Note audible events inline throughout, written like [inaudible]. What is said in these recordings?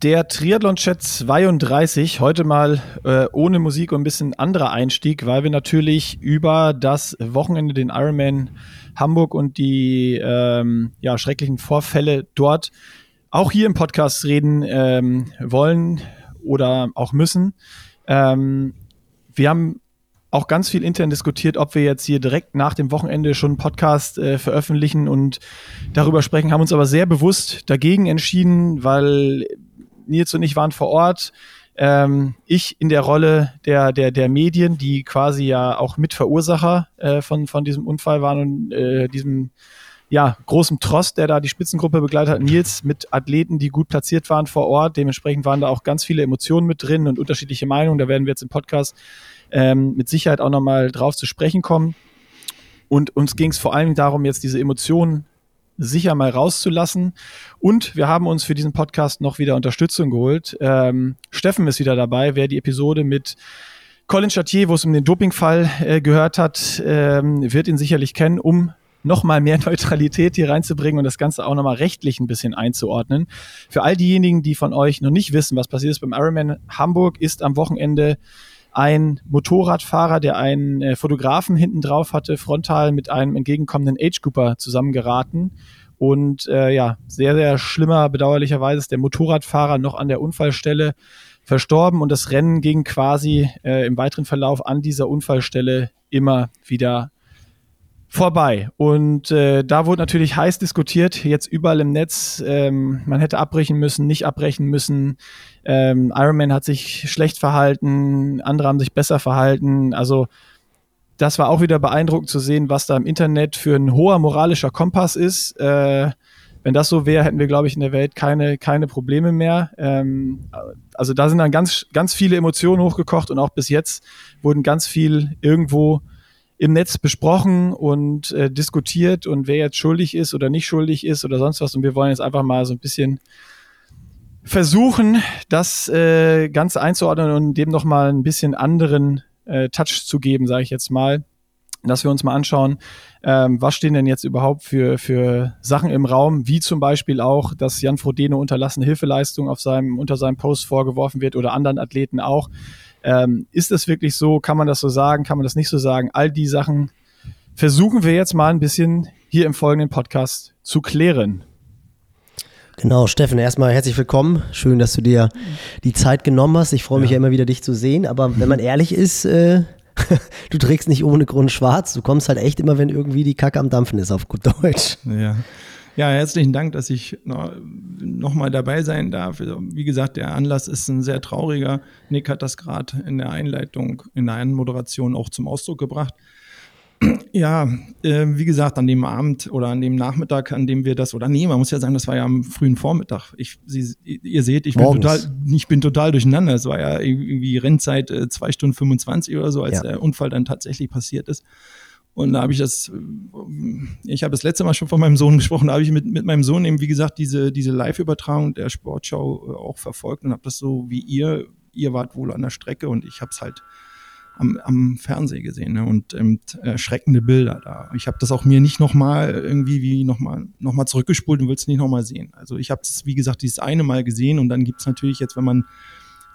Der Triathlon-Chat 32, heute mal äh, ohne Musik und ein bisschen anderer Einstieg, weil wir natürlich über das Wochenende, den Ironman Hamburg und die ähm, ja, schrecklichen Vorfälle dort auch hier im Podcast reden ähm, wollen oder auch müssen. Ähm, wir haben auch ganz viel intern diskutiert, ob wir jetzt hier direkt nach dem Wochenende schon einen Podcast äh, veröffentlichen und darüber sprechen, haben uns aber sehr bewusst dagegen entschieden, weil Nils und ich waren vor Ort. Ähm, ich in der Rolle der, der, der Medien, die quasi ja auch Mitverursacher äh, von, von diesem Unfall waren und äh, diesem ja, großem Trost, der da die Spitzengruppe begleitet hat. Nils mit Athleten, die gut platziert waren vor Ort. Dementsprechend waren da auch ganz viele Emotionen mit drin und unterschiedliche Meinungen. Da werden wir jetzt im Podcast ähm, mit Sicherheit auch nochmal drauf zu sprechen kommen. Und uns ging es vor allem darum, jetzt diese Emotionen sicher mal rauszulassen. Und wir haben uns für diesen Podcast noch wieder Unterstützung geholt. Ähm, Steffen ist wieder dabei, wer die Episode mit Colin Chatier, wo es um den Dopingfall äh, gehört hat, ähm, wird ihn sicherlich kennen, um nochmal mehr [laughs] Neutralität hier reinzubringen und das Ganze auch nochmal rechtlich ein bisschen einzuordnen. Für all diejenigen, die von euch noch nicht wissen, was passiert ist beim Ironman Hamburg, ist am Wochenende ein Motorradfahrer, der einen äh, Fotografen hinten drauf hatte, frontal mit einem entgegenkommenden Age Cooper zusammengeraten. Und äh, ja, sehr, sehr schlimmer, bedauerlicherweise ist der Motorradfahrer noch an der Unfallstelle verstorben und das Rennen ging quasi äh, im weiteren Verlauf an dieser Unfallstelle immer wieder vorbei. Und äh, da wurde natürlich heiß diskutiert, jetzt überall im Netz. Ähm, man hätte abbrechen müssen, nicht abbrechen müssen. Ähm, Ironman hat sich schlecht verhalten, andere haben sich besser verhalten. Also das war auch wieder beeindruckend zu sehen, was da im Internet für ein hoher moralischer Kompass ist. Äh, wenn das so wäre, hätten wir, glaube ich, in der Welt keine, keine Probleme mehr. Ähm, also da sind dann ganz, ganz viele Emotionen hochgekocht und auch bis jetzt wurden ganz viel irgendwo im Netz besprochen und äh, diskutiert und wer jetzt schuldig ist oder nicht schuldig ist oder sonst was. Und wir wollen jetzt einfach mal so ein bisschen versuchen, das äh, Ganze einzuordnen und dem nochmal ein bisschen anderen äh, Touch zu geben, sage ich jetzt mal. Dass wir uns mal anschauen, ähm, was stehen denn jetzt überhaupt für, für Sachen im Raum, wie zum Beispiel auch, dass Jan Frodeno unterlassene Hilfeleistung auf seinem, unter seinem Post vorgeworfen wird oder anderen Athleten auch. Ähm, ist das wirklich so? Kann man das so sagen? Kann man das nicht so sagen? All die Sachen versuchen wir jetzt mal ein bisschen hier im folgenden Podcast zu klären. Genau, Steffen, erstmal herzlich willkommen. Schön, dass du dir die Zeit genommen hast. Ich freue mich ja. ja immer wieder, dich zu sehen. Aber wenn man ehrlich ist, äh, [laughs] du trägst nicht ohne Grund schwarz. Du kommst halt echt immer, wenn irgendwie die Kacke am Dampfen ist, auf gut Deutsch. Ja. Ja, herzlichen Dank, dass ich noch, noch mal dabei sein darf. Also, wie gesagt, der Anlass ist ein sehr trauriger. Nick hat das gerade in der Einleitung, in der Anmoderation auch zum Ausdruck gebracht. Ja, äh, wie gesagt, an dem Abend oder an dem Nachmittag, an dem wir das, oder nee, man muss ja sagen, das war ja am frühen Vormittag. Ich, Sie, ihr seht, ich bin, total, ich bin total durcheinander. Es war ja irgendwie Rennzeit äh, zwei Stunden 25 oder so, als ja. der Unfall dann tatsächlich passiert ist. Und da habe ich das, äh, ich habe das letzte Mal schon von meinem Sohn gesprochen, da habe ich mit, mit meinem Sohn eben, wie gesagt, diese, diese Live-Übertragung der Sportschau äh, auch verfolgt und habe das so wie ihr, ihr wart wohl an der Strecke und ich habe es halt am, am Fernsehen gesehen ne? und ähm, erschreckende Bilder da. Ich habe das auch mir nicht nochmal irgendwie wie nochmal noch mal zurückgespult und will es nicht nochmal sehen. Also ich habe es, wie gesagt, dieses eine Mal gesehen und dann gibt es natürlich jetzt, wenn man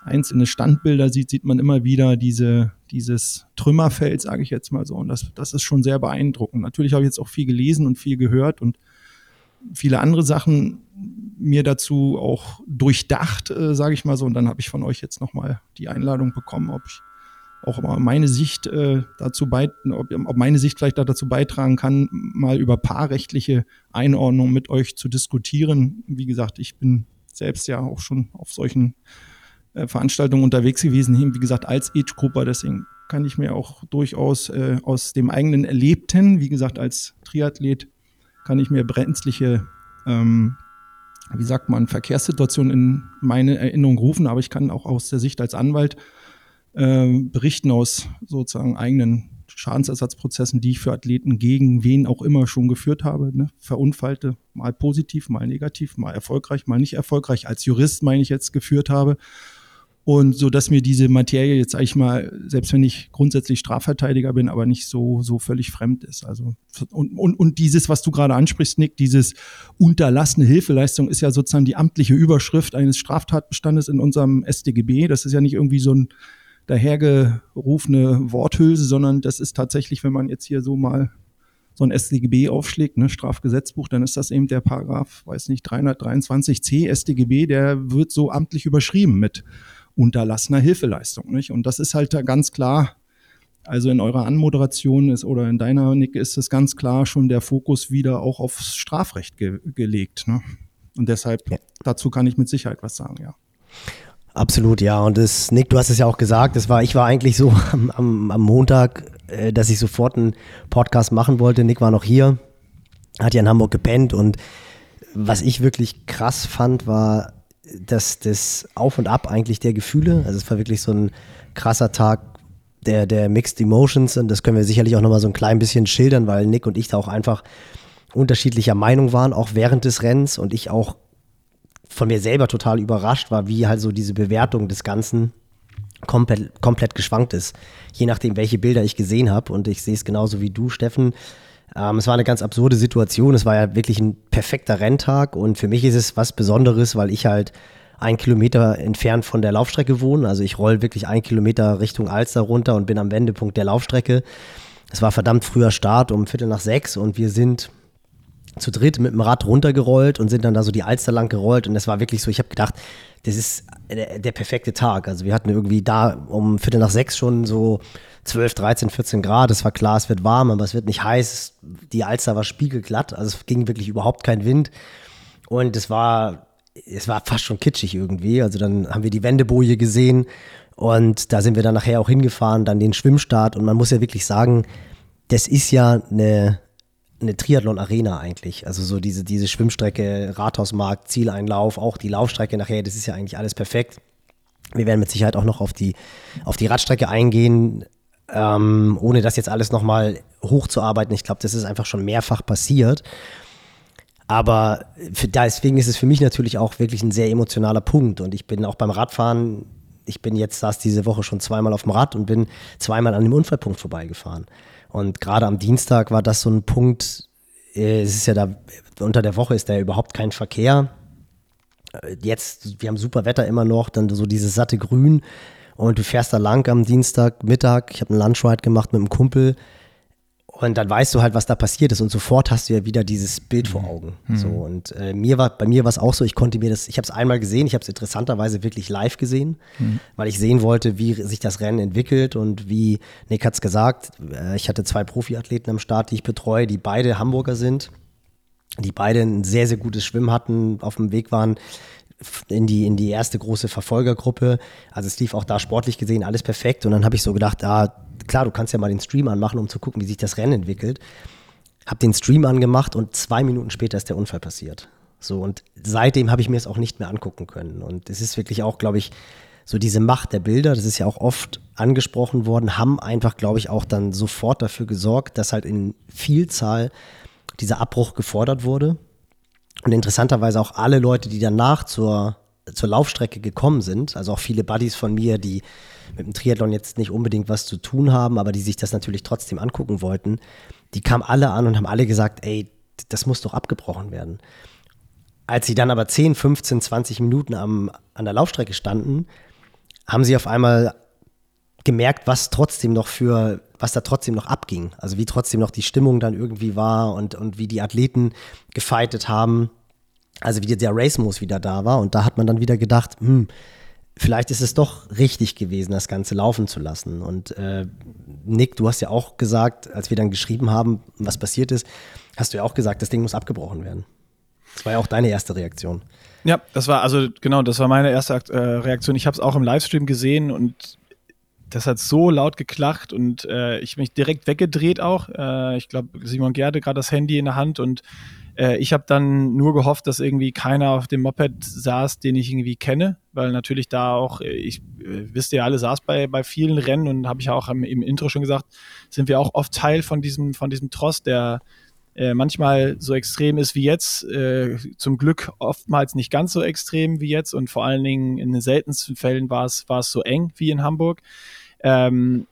einzelne Standbilder sieht, sieht man immer wieder diese, dieses Trümmerfeld, sage ich jetzt mal so. Und das, das ist schon sehr beeindruckend. Natürlich habe ich jetzt auch viel gelesen und viel gehört und viele andere Sachen mir dazu auch durchdacht, äh, sage ich mal so. Und dann habe ich von euch jetzt nochmal die Einladung bekommen, ob ich auch mal meine Sicht äh, dazu bei, ob, ob meine Sicht vielleicht dazu beitragen kann, mal über paarrechtliche Einordnung mit euch zu diskutieren. Wie gesagt, ich bin selbst ja auch schon auf solchen äh, Veranstaltungen unterwegs gewesen, wie gesagt, als Age-Grupper. Deswegen kann ich mir auch durchaus äh, aus dem eigenen Erlebten, wie gesagt, als Triathlet, kann ich mir brenzliche, ähm, wie sagt man, Verkehrssituationen in meine Erinnerung rufen. Aber ich kann auch aus der Sicht als Anwalt äh, berichten aus sozusagen eigenen Schadensersatzprozessen, die ich für Athleten gegen wen auch immer schon geführt habe. Ne? Verunfallte, mal positiv, mal negativ, mal erfolgreich, mal nicht erfolgreich. Als Jurist meine ich jetzt geführt habe. Und so dass mir diese Materie jetzt sag ich mal, selbst wenn ich grundsätzlich Strafverteidiger bin, aber nicht so, so völlig fremd ist. Also, und, und, und dieses, was du gerade ansprichst, Nick, dieses unterlassene Hilfeleistung ist ja sozusagen die amtliche Überschrift eines Straftatbestandes in unserem StGB. Das ist ja nicht irgendwie so ein dahergerufene Worthülse, sondern das ist tatsächlich, wenn man jetzt hier so mal so ein StGB aufschlägt, ne, Strafgesetzbuch, dann ist das eben der Paragraph, weiß nicht, 323c StGB, der wird so amtlich überschrieben mit unterlassener Hilfeleistung. Nicht? Und das ist halt da ganz klar, also in eurer Anmoderation ist oder in deiner, Nick, ist es ganz klar schon der Fokus wieder auch aufs Strafrecht ge gelegt. Ne? Und deshalb, ja. dazu kann ich mit Sicherheit was sagen, ja. Absolut, ja. Und das, Nick, du hast es ja auch gesagt, das war, ich war eigentlich so [laughs] am, am, am Montag, äh, dass ich sofort einen Podcast machen wollte. Nick war noch hier, hat ja in Hamburg gepennt und was ich wirklich krass fand, war das, das Auf und Ab eigentlich der Gefühle. Also es war wirklich so ein krasser Tag der, der Mixed Emotions und das können wir sicherlich auch nochmal so ein klein bisschen schildern, weil Nick und ich da auch einfach unterschiedlicher Meinung waren, auch während des Rennens und ich auch von mir selber total überrascht war, wie halt so diese Bewertung des Ganzen komplett, komplett geschwankt ist. Je nachdem, welche Bilder ich gesehen habe. Und ich sehe es genauso wie du, Steffen. Ähm, es war eine ganz absurde Situation. Es war ja wirklich ein perfekter Renntag. Und für mich ist es was Besonderes, weil ich halt einen Kilometer entfernt von der Laufstrecke wohne. Also ich roll wirklich einen Kilometer Richtung Alster runter und bin am Wendepunkt der Laufstrecke. Es war verdammt früher Start um Viertel nach sechs und wir sind zu dritt mit dem Rad runtergerollt und sind dann da so die Alster lang gerollt und es war wirklich so, ich habe gedacht, das ist der, der, perfekte Tag. Also wir hatten irgendwie da um Viertel nach sechs schon so 12, 13, 14 Grad. Es war klar, es wird warm, aber es wird nicht heiß. Die Alster war spiegelglatt, also es ging wirklich überhaupt kein Wind und es war, es war fast schon kitschig irgendwie. Also dann haben wir die Wendeboje gesehen und da sind wir dann nachher auch hingefahren, dann den Schwimmstart und man muss ja wirklich sagen, das ist ja eine eine Triathlon-Arena eigentlich. Also so diese, diese Schwimmstrecke, Rathausmarkt, Zieleinlauf, auch die Laufstrecke nachher, das ist ja eigentlich alles perfekt. Wir werden mit Sicherheit auch noch auf die, auf die Radstrecke eingehen, ähm, ohne das jetzt alles nochmal hochzuarbeiten. Ich glaube, das ist einfach schon mehrfach passiert. Aber für, deswegen ist es für mich natürlich auch wirklich ein sehr emotionaler Punkt. Und ich bin auch beim Radfahren, ich bin jetzt, saß diese Woche schon zweimal auf dem Rad und bin zweimal an dem Unfallpunkt vorbeigefahren. Und gerade am Dienstag war das so ein Punkt, äh, es ist ja da, unter der Woche ist da überhaupt kein Verkehr. Äh, jetzt, wir haben super Wetter immer noch, dann so dieses satte Grün und du fährst da lang am Dienstag Mittag. Ich habe einen Lunchride gemacht mit einem Kumpel und dann weißt du halt, was da passiert ist und sofort hast du ja wieder dieses Bild vor mhm. Augen. Mhm. So und äh, mir war bei mir war es auch so, ich konnte mir das, ich habe es einmal gesehen, ich habe es interessanterweise wirklich live gesehen, mhm. weil ich sehen wollte, wie sich das Rennen entwickelt und wie Nick hat es gesagt, äh, ich hatte zwei Profiathleten am Start, die ich betreue, die beide Hamburger sind, die beide ein sehr sehr gutes Schwimmen hatten, auf dem Weg waren in die, in die erste große Verfolgergruppe. Also es lief auch da sportlich gesehen alles perfekt. Und dann habe ich so gedacht, ah, klar, du kannst ja mal den Stream anmachen, um zu gucken, wie sich das Rennen entwickelt. Hab den Stream angemacht und zwei Minuten später ist der Unfall passiert. So, und seitdem habe ich mir es auch nicht mehr angucken können. Und es ist wirklich auch, glaube ich, so diese Macht der Bilder, das ist ja auch oft angesprochen worden, haben einfach, glaube ich, auch dann sofort dafür gesorgt, dass halt in Vielzahl dieser Abbruch gefordert wurde. Und interessanterweise auch alle Leute, die danach zur, zur Laufstrecke gekommen sind, also auch viele Buddies von mir, die mit dem Triathlon jetzt nicht unbedingt was zu tun haben, aber die sich das natürlich trotzdem angucken wollten, die kamen alle an und haben alle gesagt, ey, das muss doch abgebrochen werden. Als sie dann aber 10, 15, 20 Minuten am, an der Laufstrecke standen, haben sie auf einmal gemerkt, was trotzdem noch für, was da trotzdem noch abging. Also wie trotzdem noch die Stimmung dann irgendwie war und, und wie die Athleten gefeitet haben. Also wie der Race-Modus wieder da war. Und da hat man dann wieder gedacht, hm, vielleicht ist es doch richtig gewesen, das Ganze laufen zu lassen. Und äh, Nick, du hast ja auch gesagt, als wir dann geschrieben haben, was passiert ist, hast du ja auch gesagt, das Ding muss abgebrochen werden. Das war ja auch deine erste Reaktion. Ja, das war also genau, das war meine erste äh, Reaktion. Ich habe es auch im Livestream gesehen und das hat so laut geklacht und äh, ich mich direkt weggedreht auch. Äh, ich glaube, Simon Gerde gerade das Handy in der Hand und äh, ich habe dann nur gehofft, dass irgendwie keiner auf dem Moped saß, den ich irgendwie kenne, weil natürlich da auch, äh, ich äh, wisst ihr alle, saß bei, bei vielen Rennen und habe ich auch im, im, Intro schon gesagt, sind wir auch oft Teil von diesem, von diesem Tross, der äh, manchmal so extrem ist wie jetzt, äh, zum Glück oftmals nicht ganz so extrem wie jetzt und vor allen Dingen in den seltensten Fällen war es, war es so eng wie in Hamburg. Ähm,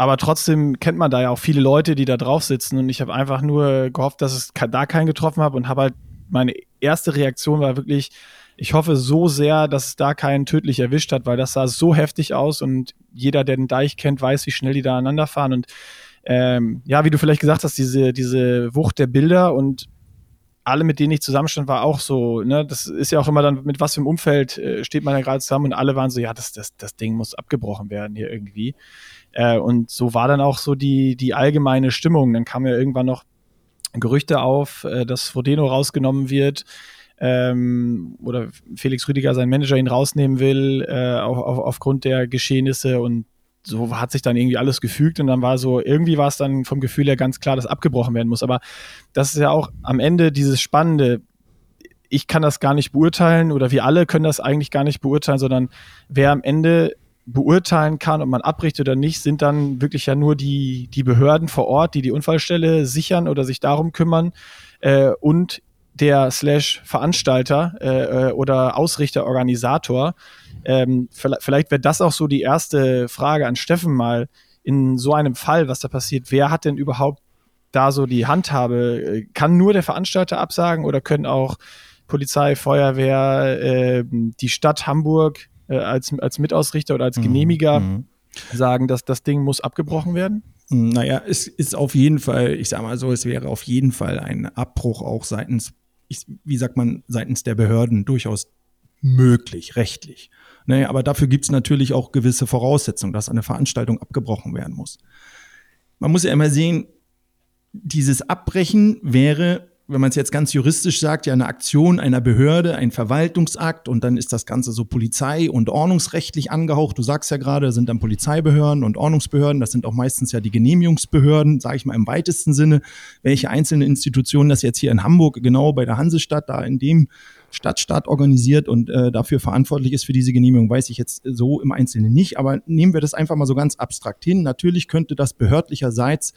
aber trotzdem kennt man da ja auch viele Leute, die da drauf sitzen. Und ich habe einfach nur gehofft, dass es da keinen getroffen habe und habe halt meine erste Reaktion war wirklich, ich hoffe so sehr, dass es da keinen tödlich erwischt hat, weil das sah so heftig aus. Und jeder, der den Deich kennt, weiß, wie schnell die da aneinander fahren. Und ähm, ja, wie du vielleicht gesagt hast, diese, diese Wucht der Bilder und alle, mit denen ich zusammenstand, war auch so, ne, das ist ja auch immer dann, mit was für einem Umfeld äh, steht man da gerade zusammen? Und alle waren so, ja, das, das, das Ding muss abgebrochen werden hier irgendwie. Äh, und so war dann auch so die, die allgemeine Stimmung. Dann kam ja irgendwann noch Gerüchte auf, äh, dass Frodeno rausgenommen wird. Ähm, oder Felix Rüdiger, sein Manager, ihn rausnehmen will, äh, auf, aufgrund der Geschehnisse und so hat sich dann irgendwie alles gefügt und dann war so, irgendwie war es dann vom Gefühl her ganz klar, dass abgebrochen werden muss. Aber das ist ja auch am Ende dieses Spannende. Ich kann das gar nicht beurteilen oder wir alle können das eigentlich gar nicht beurteilen, sondern wer am Ende beurteilen kann, ob man abbricht oder nicht, sind dann wirklich ja nur die, die Behörden vor Ort, die die Unfallstelle sichern oder sich darum kümmern äh, und der Slash Veranstalter äh, äh oder Ausrichter, Organisator. Ähm, vielleicht wäre das auch so die erste Frage an Steffen mal in so einem Fall, was da passiert. Wer hat denn überhaupt da so die Handhabe? Äh, kann nur der Veranstalter absagen oder können auch Polizei, Feuerwehr, äh, die Stadt Hamburg äh, als, als Mitausrichter oder als mhm. Genehmiger mhm. sagen, dass das Ding muss abgebrochen werden? Naja, es ist auf jeden Fall, ich sage mal so, es wäre auf jeden Fall ein Abbruch auch seitens, ich, wie sagt man, seitens der Behörden durchaus möglich, rechtlich. Naja, aber dafür gibt es natürlich auch gewisse Voraussetzungen, dass eine Veranstaltung abgebrochen werden muss. Man muss ja immer sehen, dieses Abbrechen wäre wenn man es jetzt ganz juristisch sagt, ja eine Aktion einer Behörde, ein Verwaltungsakt und dann ist das Ganze so polizei- und ordnungsrechtlich angehaucht. Du sagst ja gerade, das sind dann Polizeibehörden und Ordnungsbehörden, das sind auch meistens ja die Genehmigungsbehörden, sage ich mal im weitesten Sinne. Welche einzelne Institution das jetzt hier in Hamburg, genau bei der Hansestadt, da in dem Stadtstaat organisiert und äh, dafür verantwortlich ist für diese Genehmigung, weiß ich jetzt so im Einzelnen nicht. Aber nehmen wir das einfach mal so ganz abstrakt hin. Natürlich könnte das behördlicherseits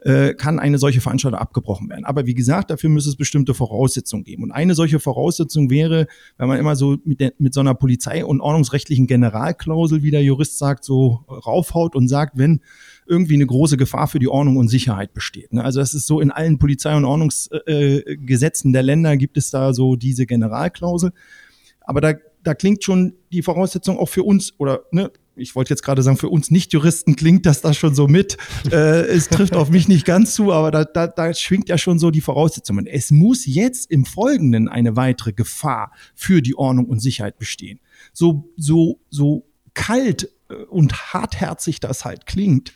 äh, kann eine solche Veranstaltung abgebrochen werden. Aber wie gesagt, dafür müsste es bestimmte Voraussetzungen geben. Und eine solche Voraussetzung wäre, wenn man immer so mit, der, mit so einer Polizei- und ordnungsrechtlichen Generalklausel, wie der Jurist sagt, so raufhaut und sagt, wenn irgendwie eine große Gefahr für die Ordnung und Sicherheit besteht. Ne? Also das ist so in allen Polizei- und Ordnungsgesetzen der Länder gibt es da so diese Generalklausel. Aber da, da klingt schon die Voraussetzung auch für uns oder ne, ich wollte jetzt gerade sagen, für uns Nicht-Juristen klingt das da schon so mit. [laughs] Äh, es trifft auf mich nicht ganz zu, aber da, da, da schwingt ja schon so die Voraussetzungen. Es muss jetzt im Folgenden eine weitere Gefahr für die Ordnung und Sicherheit bestehen. So, so, so kalt äh, und hartherzig das halt klingt,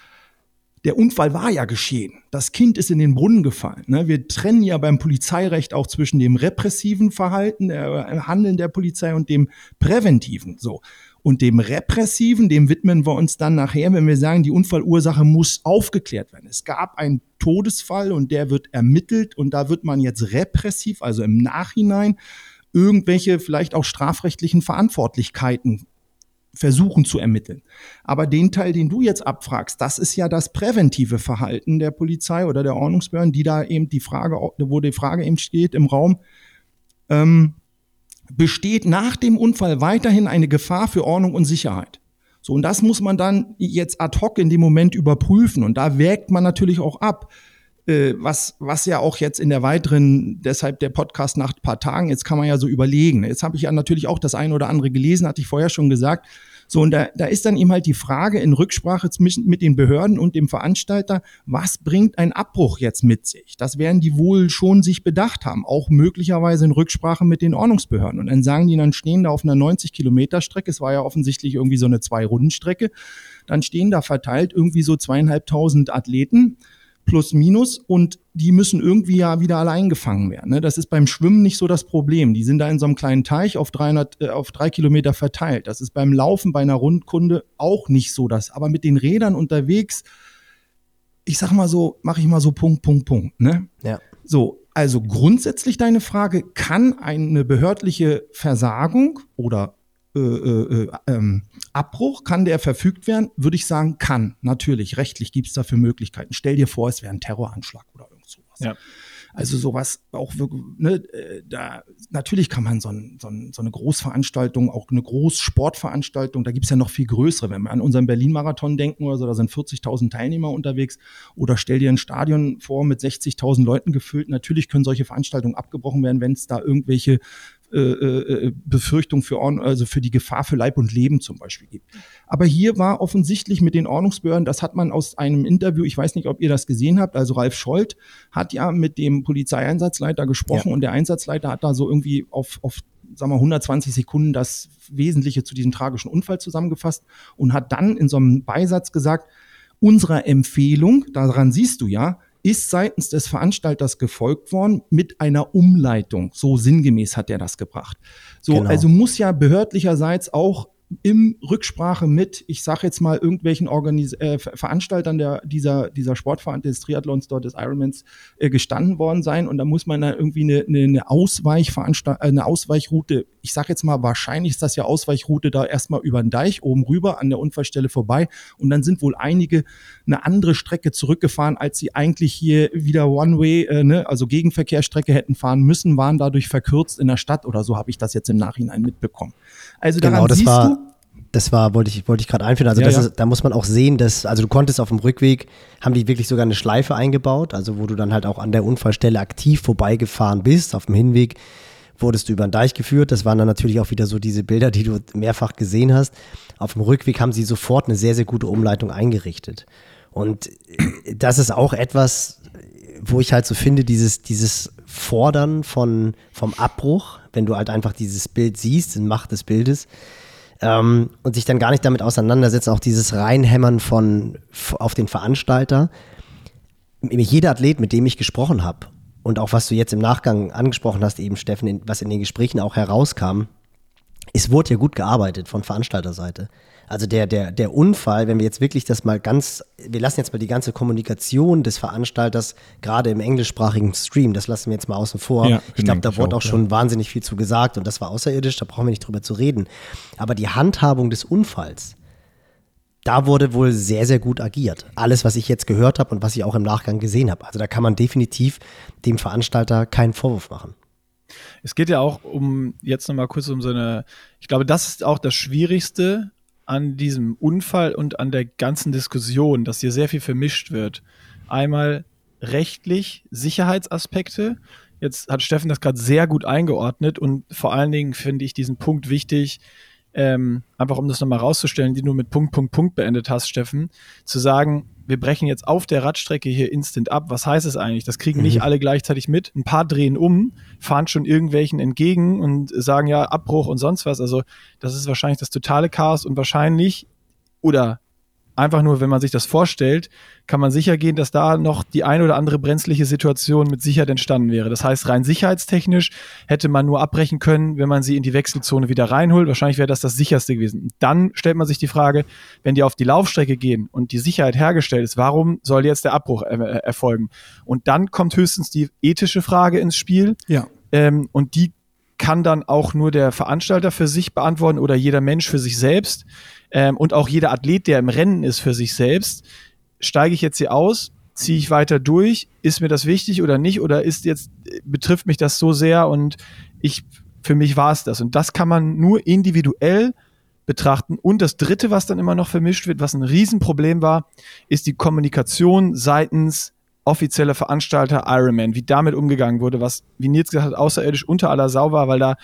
der Unfall war ja geschehen. Das Kind ist in den Brunnen gefallen. Ne? Wir trennen ja beim Polizeirecht auch zwischen dem repressiven Verhalten, äh, Handeln der Polizei und dem präventiven. So. Und dem Repressiven, dem widmen wir uns dann nachher, wenn wir sagen, die Unfallursache muss aufgeklärt werden. Es gab einen Todesfall und der wird ermittelt und da wird man jetzt repressiv, also im Nachhinein, irgendwelche vielleicht auch strafrechtlichen Verantwortlichkeiten versuchen zu ermitteln. Aber den Teil, den du jetzt abfragst, das ist ja das präventive Verhalten der Polizei oder der Ordnungsbehörden, die da eben die Frage, wo die Frage eben steht im Raum, ähm, besteht nach dem Unfall weiterhin eine Gefahr für Ordnung und Sicherheit. So, und das muss man dann jetzt ad hoc in dem Moment überprüfen. Und da wägt man natürlich auch ab, äh, was, was ja auch jetzt in der weiteren, deshalb der Podcast nach ein paar Tagen, jetzt kann man ja so überlegen. Jetzt habe ich ja natürlich auch das eine oder andere gelesen, hatte ich vorher schon gesagt. So, und da, da ist dann eben halt die Frage in Rücksprache mit den Behörden und dem Veranstalter, was bringt ein Abbruch jetzt mit sich? Das werden die wohl schon sich bedacht haben, auch möglicherweise in Rücksprache mit den Ordnungsbehörden. Und dann sagen die, dann stehen da auf einer 90 Kilometer Strecke, es war ja offensichtlich irgendwie so eine Zwei-Runden-Strecke, dann stehen da verteilt irgendwie so zweieinhalbtausend Athleten plus minus und die müssen irgendwie ja wieder alle eingefangen werden. Ne? Das ist beim Schwimmen nicht so das Problem. Die sind da in so einem kleinen Teich auf 300, äh, auf drei Kilometer verteilt. Das ist beim Laufen bei einer Rundkunde auch nicht so das. Aber mit den Rädern unterwegs, ich sag mal so, mache ich mal so Punkt, Punkt, Punkt. Ne? Ja. So, also grundsätzlich deine Frage, kann eine behördliche Versagung oder äh, äh, äh, ähm, Abbruch, kann der verfügt werden? Würde ich sagen, kann. Natürlich, rechtlich gibt es dafür Möglichkeiten. Stell dir vor, es wäre ein Terroranschlag oder irgend sowas. Ja. Also sowas auch wirklich, ne, äh, da natürlich kann man so, ein, so, ein, so eine Großveranstaltung, auch eine Großsportveranstaltung, da gibt's ja noch viel größere, wenn wir an unseren Berlin-Marathon denken oder so, da sind 40.000 Teilnehmer unterwegs oder stell dir ein Stadion vor mit 60.000 Leuten gefüllt. Natürlich können solche Veranstaltungen abgebrochen werden, wenn es da irgendwelche äh, äh, Befürchtung für, also für die Gefahr für Leib und Leben zum Beispiel gibt. Aber hier war offensichtlich mit den Ordnungsbehörden, das hat man aus einem Interview, ich weiß nicht, ob ihr das gesehen habt, also Ralf Scholz hat ja mit dem Polizeieinsatzleiter gesprochen ja. und der Einsatzleiter hat da so irgendwie auf, auf sagen wir 120 Sekunden das Wesentliche zu diesem tragischen Unfall zusammengefasst und hat dann in so einem Beisatz gesagt, unserer Empfehlung, daran siehst du ja, ist seitens des Veranstalters gefolgt worden mit einer Umleitung. So sinngemäß hat er das gebracht. So, genau. also muss ja behördlicherseits auch im Rücksprache mit, ich sage jetzt mal, irgendwelchen Organis äh, Veranstaltern der, dieser, dieser Sportveranstaltung des Triathlons dort des Ironmans äh, gestanden worden sein. Und da muss man dann irgendwie eine, eine, eine, Ausweichveranstalt äh, eine Ausweichroute, ich sage jetzt mal, wahrscheinlich ist das ja Ausweichroute da erstmal über den Deich oben rüber an der Unfallstelle vorbei. Und dann sind wohl einige eine andere Strecke zurückgefahren, als sie eigentlich hier wieder One-Way, äh, ne, also Gegenverkehrsstrecke hätten fahren müssen, waren dadurch verkürzt in der Stadt oder so habe ich das jetzt im Nachhinein mitbekommen. Also daran genau, das siehst war, du, das war, wollte ich, wollte ich gerade einführen. Also ja, ja. Ist, da muss man auch sehen, dass, also du konntest auf dem Rückweg, haben die wirklich sogar eine Schleife eingebaut, also wo du dann halt auch an der Unfallstelle aktiv vorbeigefahren bist. Auf dem Hinweg wurdest du über den Deich geführt. Das waren dann natürlich auch wieder so diese Bilder, die du mehrfach gesehen hast. Auf dem Rückweg haben sie sofort eine sehr, sehr gute Umleitung eingerichtet. Und das ist auch etwas, wo ich halt so finde, dieses, dieses Fordern von, vom Abbruch, wenn du halt einfach dieses Bild siehst, in Macht des Bildes, ähm, und sich dann gar nicht damit auseinandersetzen, auch dieses Reinhämmern von auf den Veranstalter. Jeder Athlet, mit dem ich gesprochen habe und auch was du jetzt im Nachgang angesprochen hast, eben Steffen, was in den Gesprächen auch herauskam, es wurde ja gut gearbeitet von Veranstalterseite. Also der, der, der Unfall, wenn wir jetzt wirklich das mal ganz, wir lassen jetzt mal die ganze Kommunikation des Veranstalters, gerade im englischsprachigen Stream, das lassen wir jetzt mal außen vor. Ja, ich glaube, da wurde auch, auch schon ja. wahnsinnig viel zu gesagt und das war außerirdisch, da brauchen wir nicht drüber zu reden. Aber die Handhabung des Unfalls, da wurde wohl sehr, sehr gut agiert. Alles, was ich jetzt gehört habe und was ich auch im Nachgang gesehen habe. Also da kann man definitiv dem Veranstalter keinen Vorwurf machen. Es geht ja auch um, jetzt nochmal kurz um so eine, ich glaube, das ist auch das Schwierigste an diesem Unfall und an der ganzen Diskussion, dass hier sehr viel vermischt wird. Einmal rechtlich Sicherheitsaspekte. Jetzt hat Steffen das gerade sehr gut eingeordnet und vor allen Dingen finde ich diesen Punkt wichtig, ähm, einfach um das nochmal rauszustellen, die du mit Punkt, Punkt, Punkt beendet hast, Steffen, zu sagen, wir brechen jetzt auf der Radstrecke hier instant ab. Was heißt es eigentlich? Das kriegen mhm. nicht alle gleichzeitig mit. Ein paar drehen um, fahren schon irgendwelchen entgegen und sagen ja Abbruch und sonst was. Also das ist wahrscheinlich das totale Chaos und wahrscheinlich oder einfach nur, wenn man sich das vorstellt, kann man sicher gehen, dass da noch die ein oder andere brenzliche Situation mit Sicherheit entstanden wäre. Das heißt, rein sicherheitstechnisch hätte man nur abbrechen können, wenn man sie in die Wechselzone wieder reinholt. Wahrscheinlich wäre das das sicherste gewesen. Dann stellt man sich die Frage, wenn die auf die Laufstrecke gehen und die Sicherheit hergestellt ist, warum soll jetzt der Abbruch er erfolgen? Und dann kommt höchstens die ethische Frage ins Spiel. Ja. Ähm, und die kann dann auch nur der Veranstalter für sich beantworten oder jeder Mensch für sich selbst ähm, und auch jeder Athlet, der im Rennen ist für sich selbst. Steige ich jetzt hier aus? Ziehe ich weiter durch? Ist mir das wichtig oder nicht? Oder ist jetzt, betrifft mich das so sehr und ich, für mich war es das. Und das kann man nur individuell betrachten. Und das dritte, was dann immer noch vermischt wird, was ein Riesenproblem war, ist die Kommunikation seitens offizielle Veranstalter Ironman, wie damit umgegangen wurde, was, wie Nils gesagt hat, außerirdisch unter aller Sau war, weil da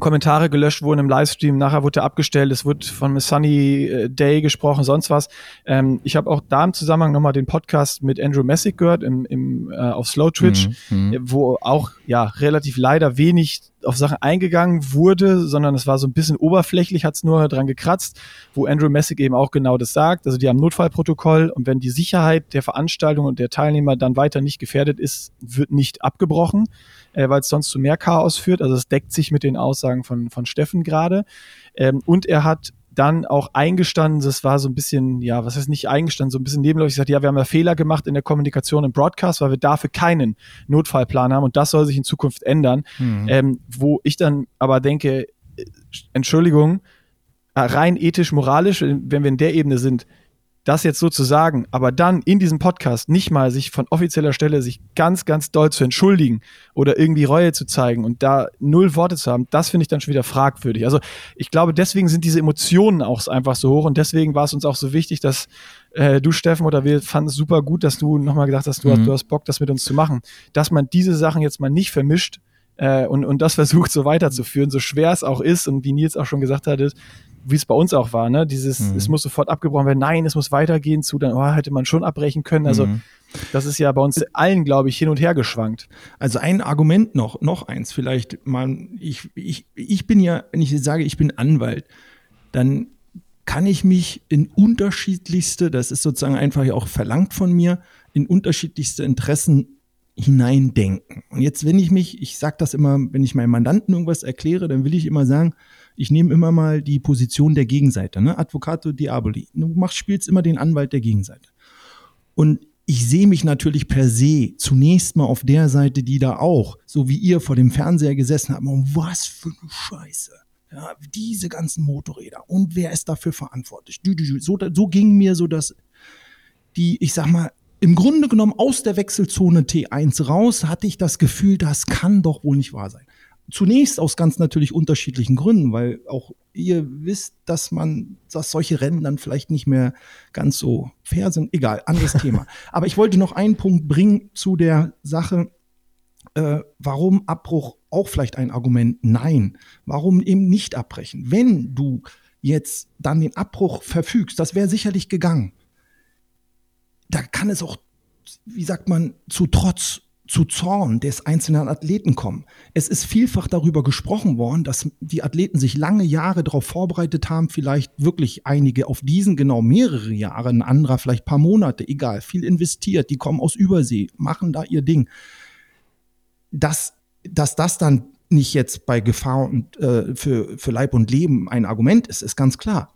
Kommentare gelöscht wurden im Livestream, nachher wurde er abgestellt, es wurde von Miss Sunny äh, Day gesprochen, sonst was. Ähm, ich habe auch da im Zusammenhang nochmal den Podcast mit Andrew Messick gehört im, im, äh, auf Slow Twitch, mhm, mhm. wo auch ja relativ leider wenig auf Sachen eingegangen wurde, sondern es war so ein bisschen oberflächlich, hat es nur dran gekratzt, wo Andrew Messick eben auch genau das sagt. Also die haben Notfallprotokoll und wenn die Sicherheit der Veranstaltung und der Teilnehmer dann weiter nicht gefährdet ist, wird nicht abgebrochen, äh, weil es sonst zu mehr Chaos führt. Also es deckt sich mit den Aussagen von, von Steffen gerade. Ähm, und er hat dann auch eingestanden, das war so ein bisschen, ja, was heißt nicht eingestanden, so ein bisschen nebenläufig gesagt, ja, wir haben ja Fehler gemacht in der Kommunikation im Broadcast, weil wir dafür keinen Notfallplan haben und das soll sich in Zukunft ändern. Mhm. Ähm, wo ich dann aber denke, äh, Entschuldigung, rein ethisch, moralisch, wenn wir in der Ebene sind, das jetzt so zu sagen, aber dann in diesem Podcast nicht mal sich von offizieller Stelle sich ganz, ganz doll zu entschuldigen oder irgendwie Reue zu zeigen und da null Worte zu haben, das finde ich dann schon wieder fragwürdig. Also ich glaube, deswegen sind diese Emotionen auch einfach so hoch und deswegen war es uns auch so wichtig, dass äh, du, Steffen, oder wir fanden es super gut, dass du nochmal gesagt hast, du, mhm. hast, du hast Bock, das mit uns zu machen, dass man diese Sachen jetzt mal nicht vermischt äh, und, und das versucht so weiterzuführen, so schwer es auch ist und wie Nils auch schon gesagt hat, ist, wie es bei uns auch war, ne? Dieses, mhm. es muss sofort abgebrochen werden, nein, es muss weitergehen zu, dann oh, hätte man schon abbrechen können. Also mhm. das ist ja bei uns allen, glaube ich, hin und her geschwankt. Also ein Argument noch, noch eins vielleicht, man, ich, ich, ich bin ja, wenn ich sage, ich bin Anwalt, dann kann ich mich in unterschiedlichste, das ist sozusagen einfach auch verlangt von mir, in unterschiedlichste Interessen hineindenken. Und jetzt, wenn ich mich, ich sage das immer, wenn ich meinem Mandanten irgendwas erkläre, dann will ich immer sagen, ich nehme immer mal die Position der Gegenseite, ne? Advocato Diaboli. Du machst, spielst immer den Anwalt der Gegenseite. Und ich sehe mich natürlich per se zunächst mal auf der Seite, die da auch, so wie ihr vor dem Fernseher gesessen habt, und was für eine Scheiße. Ja, diese ganzen Motorräder. Und wer ist dafür verantwortlich? So, so ging mir so, dass die, ich sag mal, im Grunde genommen aus der Wechselzone T1 raus hatte ich das Gefühl, das kann doch wohl nicht wahr sein. Zunächst aus ganz natürlich unterschiedlichen Gründen, weil auch ihr wisst, dass man, dass solche Rennen dann vielleicht nicht mehr ganz so fair sind. Egal, anderes Thema. [laughs] Aber ich wollte noch einen Punkt bringen zu der Sache, äh, warum Abbruch auch vielleicht ein Argument? Nein. Warum eben nicht abbrechen? Wenn du jetzt dann den Abbruch verfügst, das wäre sicherlich gegangen. Da kann es auch, wie sagt man, zu Trotz zu Zorn des einzelnen Athleten kommen. Es ist vielfach darüber gesprochen worden, dass die Athleten sich lange Jahre darauf vorbereitet haben, vielleicht wirklich einige auf diesen genau mehrere Jahre, ein anderer vielleicht paar Monate, egal, viel investiert, die kommen aus Übersee, machen da ihr Ding. Dass, dass das dann nicht jetzt bei Gefahr und äh, für, für Leib und Leben ein Argument ist, ist ganz klar.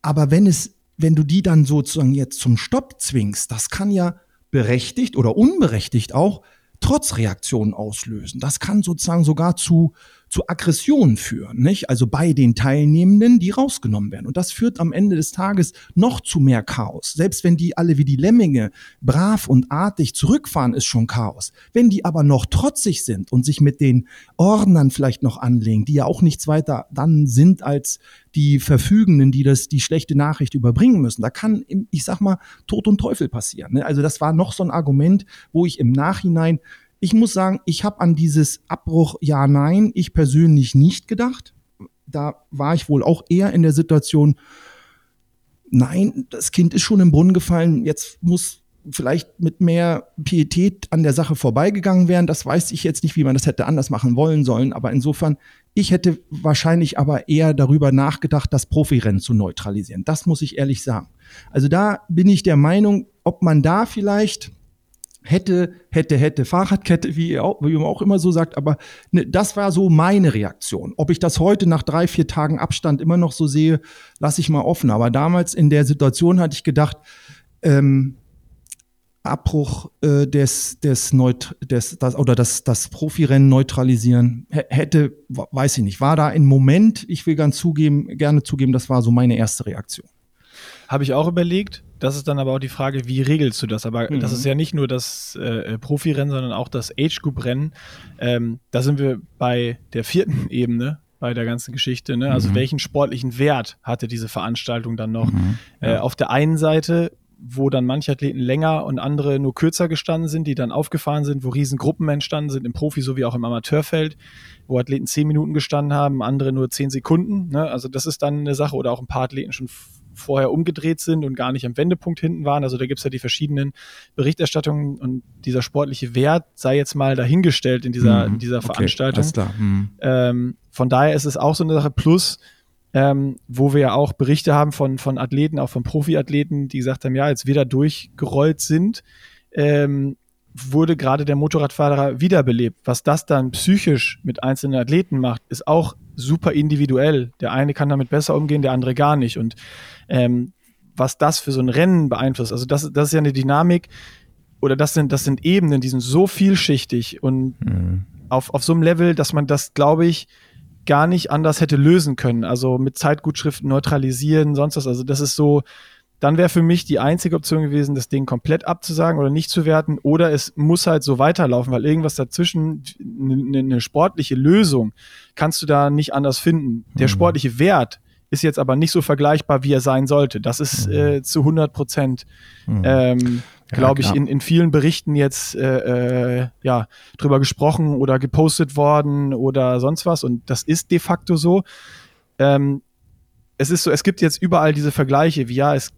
Aber wenn es, wenn du die dann sozusagen jetzt zum Stopp zwingst, das kann ja berechtigt oder unberechtigt auch Trotzreaktionen auslösen. Das kann sozusagen sogar zu, zu Aggressionen führen, nicht? Also bei den Teilnehmenden, die rausgenommen werden. Und das führt am Ende des Tages noch zu mehr Chaos. Selbst wenn die alle wie die Lemminge brav und artig zurückfahren, ist schon Chaos. Wenn die aber noch trotzig sind und sich mit den Ordnern vielleicht noch anlegen, die ja auch nichts weiter dann sind als die Verfügenden, die das, die schlechte Nachricht überbringen müssen. Da kann, ich sag mal, Tod und Teufel passieren. Ne? Also das war noch so ein Argument, wo ich im Nachhinein, ich muss sagen, ich habe an dieses Abbruch Ja, Nein, ich persönlich nicht gedacht. Da war ich wohl auch eher in der Situation, nein, das Kind ist schon im Brunnen gefallen, jetzt muss vielleicht mit mehr Pietät an der Sache vorbeigegangen wären. Das weiß ich jetzt nicht, wie man das hätte anders machen wollen sollen. Aber insofern, ich hätte wahrscheinlich aber eher darüber nachgedacht, das Profirennen zu neutralisieren. Das muss ich ehrlich sagen. Also da bin ich der Meinung, ob man da vielleicht hätte, hätte, hätte, Fahrradkette, wie ihr, auch, wie man auch immer so sagt, aber ne, das war so meine Reaktion. Ob ich das heute nach drei, vier Tagen Abstand immer noch so sehe, lasse ich mal offen. Aber damals in der Situation hatte ich gedacht, ähm, Abbruch äh, des, des, Neut des das, oder das, das Profirennen neutralisieren hätte, weiß ich nicht, war da ein Moment, ich will ganz zugeben, gerne zugeben, das war so meine erste Reaktion. Habe ich auch überlegt. Das ist dann aber auch die Frage, wie regelst du das? Aber mhm. das ist ja nicht nur das äh, Profirennen, sondern auch das Age-Group-Rennen. Ähm, da sind wir bei der vierten [laughs] Ebene bei der ganzen Geschichte. Ne? Also mhm. welchen sportlichen Wert hatte diese Veranstaltung dann noch? Mhm. Äh, auf der einen Seite wo dann manche Athleten länger und andere nur kürzer gestanden sind, die dann aufgefahren sind, wo Riesengruppen entstanden sind, im Profi- sowie auch im Amateurfeld, wo Athleten zehn Minuten gestanden haben, andere nur zehn Sekunden. Ne? Also das ist dann eine Sache, oder auch ein paar Athleten schon vorher umgedreht sind und gar nicht am Wendepunkt hinten waren. Also da gibt es ja die verschiedenen Berichterstattungen und dieser sportliche Wert sei jetzt mal dahingestellt in dieser, mhm. in dieser okay, Veranstaltung. Mhm. Ähm, von daher ist es auch so eine Sache. Plus, ähm, wo wir ja auch Berichte haben von, von Athleten, auch von Profiathleten, die gesagt haben, ja, jetzt wieder durchgerollt sind, ähm, wurde gerade der Motorradfahrer wiederbelebt. Was das dann psychisch mit einzelnen Athleten macht, ist auch super individuell. Der eine kann damit besser umgehen, der andere gar nicht. Und ähm, was das für so ein Rennen beeinflusst, also das, das ist ja eine Dynamik, oder das sind, das sind Ebenen, die sind so vielschichtig und mhm. auf, auf so einem Level, dass man das, glaube ich, gar nicht anders hätte lösen können. Also mit Zeitgutschriften neutralisieren, sonst was. Also das ist so, dann wäre für mich die einzige Option gewesen, das Ding komplett abzusagen oder nicht zu werten. Oder es muss halt so weiterlaufen, weil irgendwas dazwischen, eine, eine sportliche Lösung, kannst du da nicht anders finden. Der mhm. sportliche Wert ist jetzt aber nicht so vergleichbar, wie er sein sollte. Das ist mhm. äh, zu 100 Prozent, mhm. ähm, glaube ich, in, in vielen Berichten jetzt äh, äh, ja, drüber gesprochen oder gepostet worden oder sonst was. Und das ist de facto so. Ähm, es ist so, es gibt jetzt überall diese Vergleiche, wie ja, es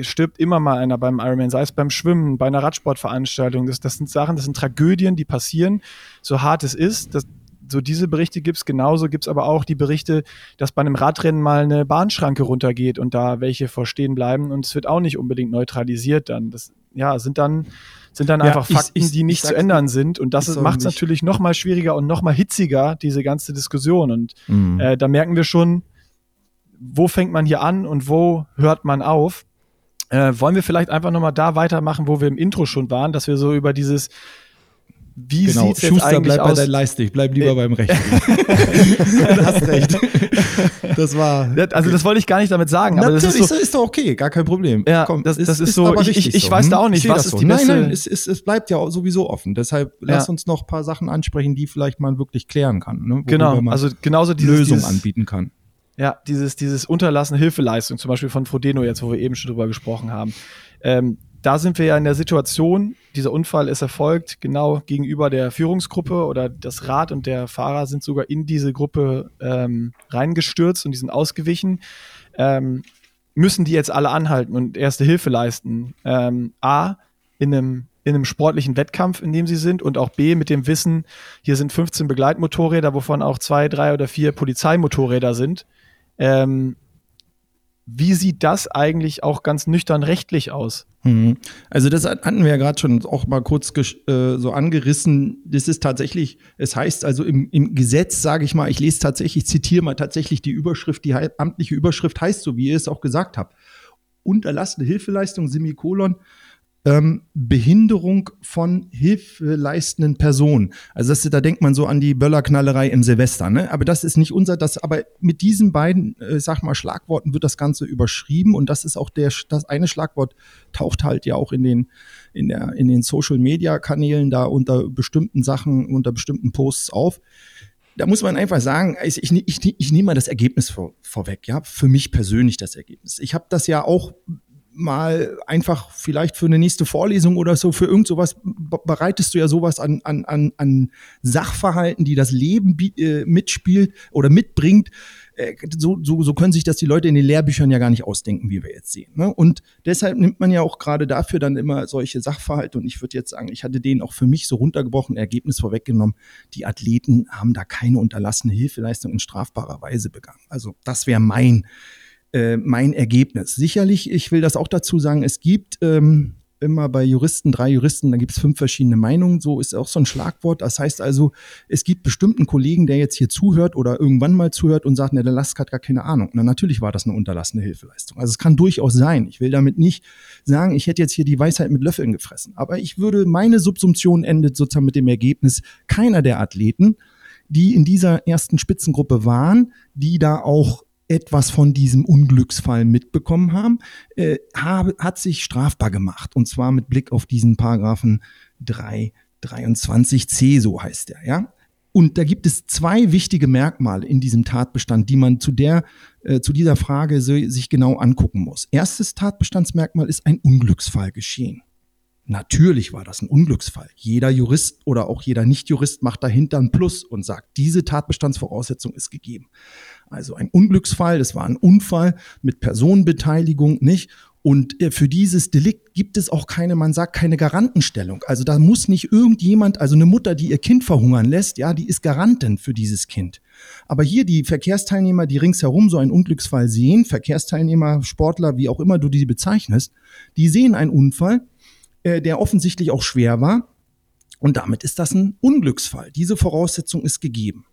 stirbt immer mal einer beim Ironman, sei es beim Schwimmen, bei einer Radsportveranstaltung. Das, das sind Sachen, das sind Tragödien, die passieren, so hart es ist. Das, so diese Berichte gibt es, genauso gibt es aber auch die Berichte, dass bei einem Radrennen mal eine Bahnschranke runtergeht und da welche vorstehen bleiben und es wird auch nicht unbedingt neutralisiert dann. Das ja, sind dann sind dann ja, einfach Fakten, ich, ich, die nicht zu ändern sind. Und das macht es natürlich noch mal schwieriger und noch mal hitziger, diese ganze Diskussion. Und mhm. äh, da merken wir schon, wo fängt man hier an und wo hört man auf? Äh, wollen wir vielleicht einfach nochmal da weitermachen, wo wir im Intro schon waren, dass wir so über dieses wie genau. sieht's Schuster, jetzt eigentlich bleib aus? bei der Leiste, ich bleib lieber äh. beim Rechten. [laughs] du hast recht. Das war. Also das wollte ich gar nicht damit sagen. Aber Natürlich, das ist, so, ist doch okay, gar kein Problem. Ja, Komm, das, ist, das ist, ist so. Ich, ich, ich so. weiß da auch nicht, was ist so. die. Nein, nein, es, es, es bleibt ja sowieso offen. Deshalb ja. lass uns noch ein paar Sachen ansprechen, die vielleicht man wirklich klären kann. Ne? Genau. Also genauso diese Lösung anbieten kann. Ja, dieses, dieses Unterlassen Hilfeleistung, zum Beispiel von Frodeno jetzt, wo wir eben schon drüber gesprochen haben. Ähm, da sind wir ja in der Situation, dieser Unfall ist erfolgt genau gegenüber der Führungsgruppe oder das Rad und der Fahrer sind sogar in diese Gruppe ähm, reingestürzt und die sind ausgewichen. Ähm, müssen die jetzt alle anhalten und erste Hilfe leisten? Ähm, A, in einem, in einem sportlichen Wettkampf, in dem sie sind und auch B, mit dem Wissen, hier sind 15 Begleitmotorräder, wovon auch zwei, drei oder vier Polizeimotorräder sind. Ähm, wie sieht das eigentlich auch ganz nüchtern rechtlich aus? Mhm. Also das hatten wir ja gerade schon auch mal kurz äh, so angerissen. Das ist tatsächlich, es heißt also im, im Gesetz, sage ich mal, ich lese tatsächlich, zitiere mal tatsächlich die Überschrift, die amtliche Überschrift heißt so, wie ihr es auch gesagt habt. Unterlassene Hilfeleistung, Semikolon, ähm, Behinderung von hilfeleistenden Personen. Also das, da denkt man so an die Böllerknallerei im Silvester, ne? Aber das ist nicht unser, das, aber mit diesen beiden, äh, sag mal, Schlagworten wird das Ganze überschrieben und das ist auch der, das eine Schlagwort taucht halt ja auch in den, in der, in den Social Media Kanälen da unter bestimmten Sachen, unter bestimmten Posts auf da muss man einfach sagen, ich, ich, ich, ich nehme mal das Ergebnis vor, vorweg, ja, für mich persönlich das Ergebnis. Ich habe das ja auch mal einfach vielleicht für eine nächste Vorlesung oder so, für irgend sowas, bereitest du ja sowas an, an, an, an Sachverhalten, die das Leben äh, mitspielt oder mitbringt. Äh, so, so, so können sich das die Leute in den Lehrbüchern ja gar nicht ausdenken, wie wir jetzt sehen. Ne? Und deshalb nimmt man ja auch gerade dafür dann immer solche Sachverhalte. Und ich würde jetzt sagen, ich hatte denen auch für mich so runtergebrochen, Ergebnis vorweggenommen. Die Athleten haben da keine unterlassene Hilfeleistung in strafbarer Weise begangen. Also das wäre mein äh, mein Ergebnis. Sicherlich, ich will das auch dazu sagen, es gibt ähm, immer bei Juristen, drei Juristen, da gibt es fünf verschiedene Meinungen. So ist auch so ein Schlagwort. Das heißt also, es gibt bestimmten Kollegen, der jetzt hier zuhört oder irgendwann mal zuhört und sagt, ne, der Lask hat gar keine Ahnung. Na, natürlich war das eine unterlassene Hilfeleistung. Also es kann durchaus sein. Ich will damit nicht sagen, ich hätte jetzt hier die Weisheit mit Löffeln gefressen. Aber ich würde, meine Subsumption endet sozusagen mit dem Ergebnis, keiner der Athleten, die in dieser ersten Spitzengruppe waren, die da auch etwas von diesem Unglücksfall mitbekommen haben, äh, habe, hat sich strafbar gemacht. Und zwar mit Blick auf diesen Paragraphen 323c, so heißt er, ja. Und da gibt es zwei wichtige Merkmale in diesem Tatbestand, die man zu der, äh, zu dieser Frage so, sich genau angucken muss. Erstes Tatbestandsmerkmal ist ein Unglücksfall geschehen. Natürlich war das ein Unglücksfall. Jeder Jurist oder auch jeder Nichtjurist macht dahinter ein Plus und sagt, diese Tatbestandsvoraussetzung ist gegeben. Also ein Unglücksfall, das war ein Unfall mit Personenbeteiligung, nicht? Und äh, für dieses Delikt gibt es auch keine, man sagt, keine Garantenstellung. Also da muss nicht irgendjemand, also eine Mutter, die ihr Kind verhungern lässt, ja, die ist Garantin für dieses Kind. Aber hier die Verkehrsteilnehmer, die ringsherum so einen Unglücksfall sehen, Verkehrsteilnehmer, Sportler, wie auch immer du die bezeichnest, die sehen einen Unfall, äh, der offensichtlich auch schwer war. Und damit ist das ein Unglücksfall. Diese Voraussetzung ist gegeben.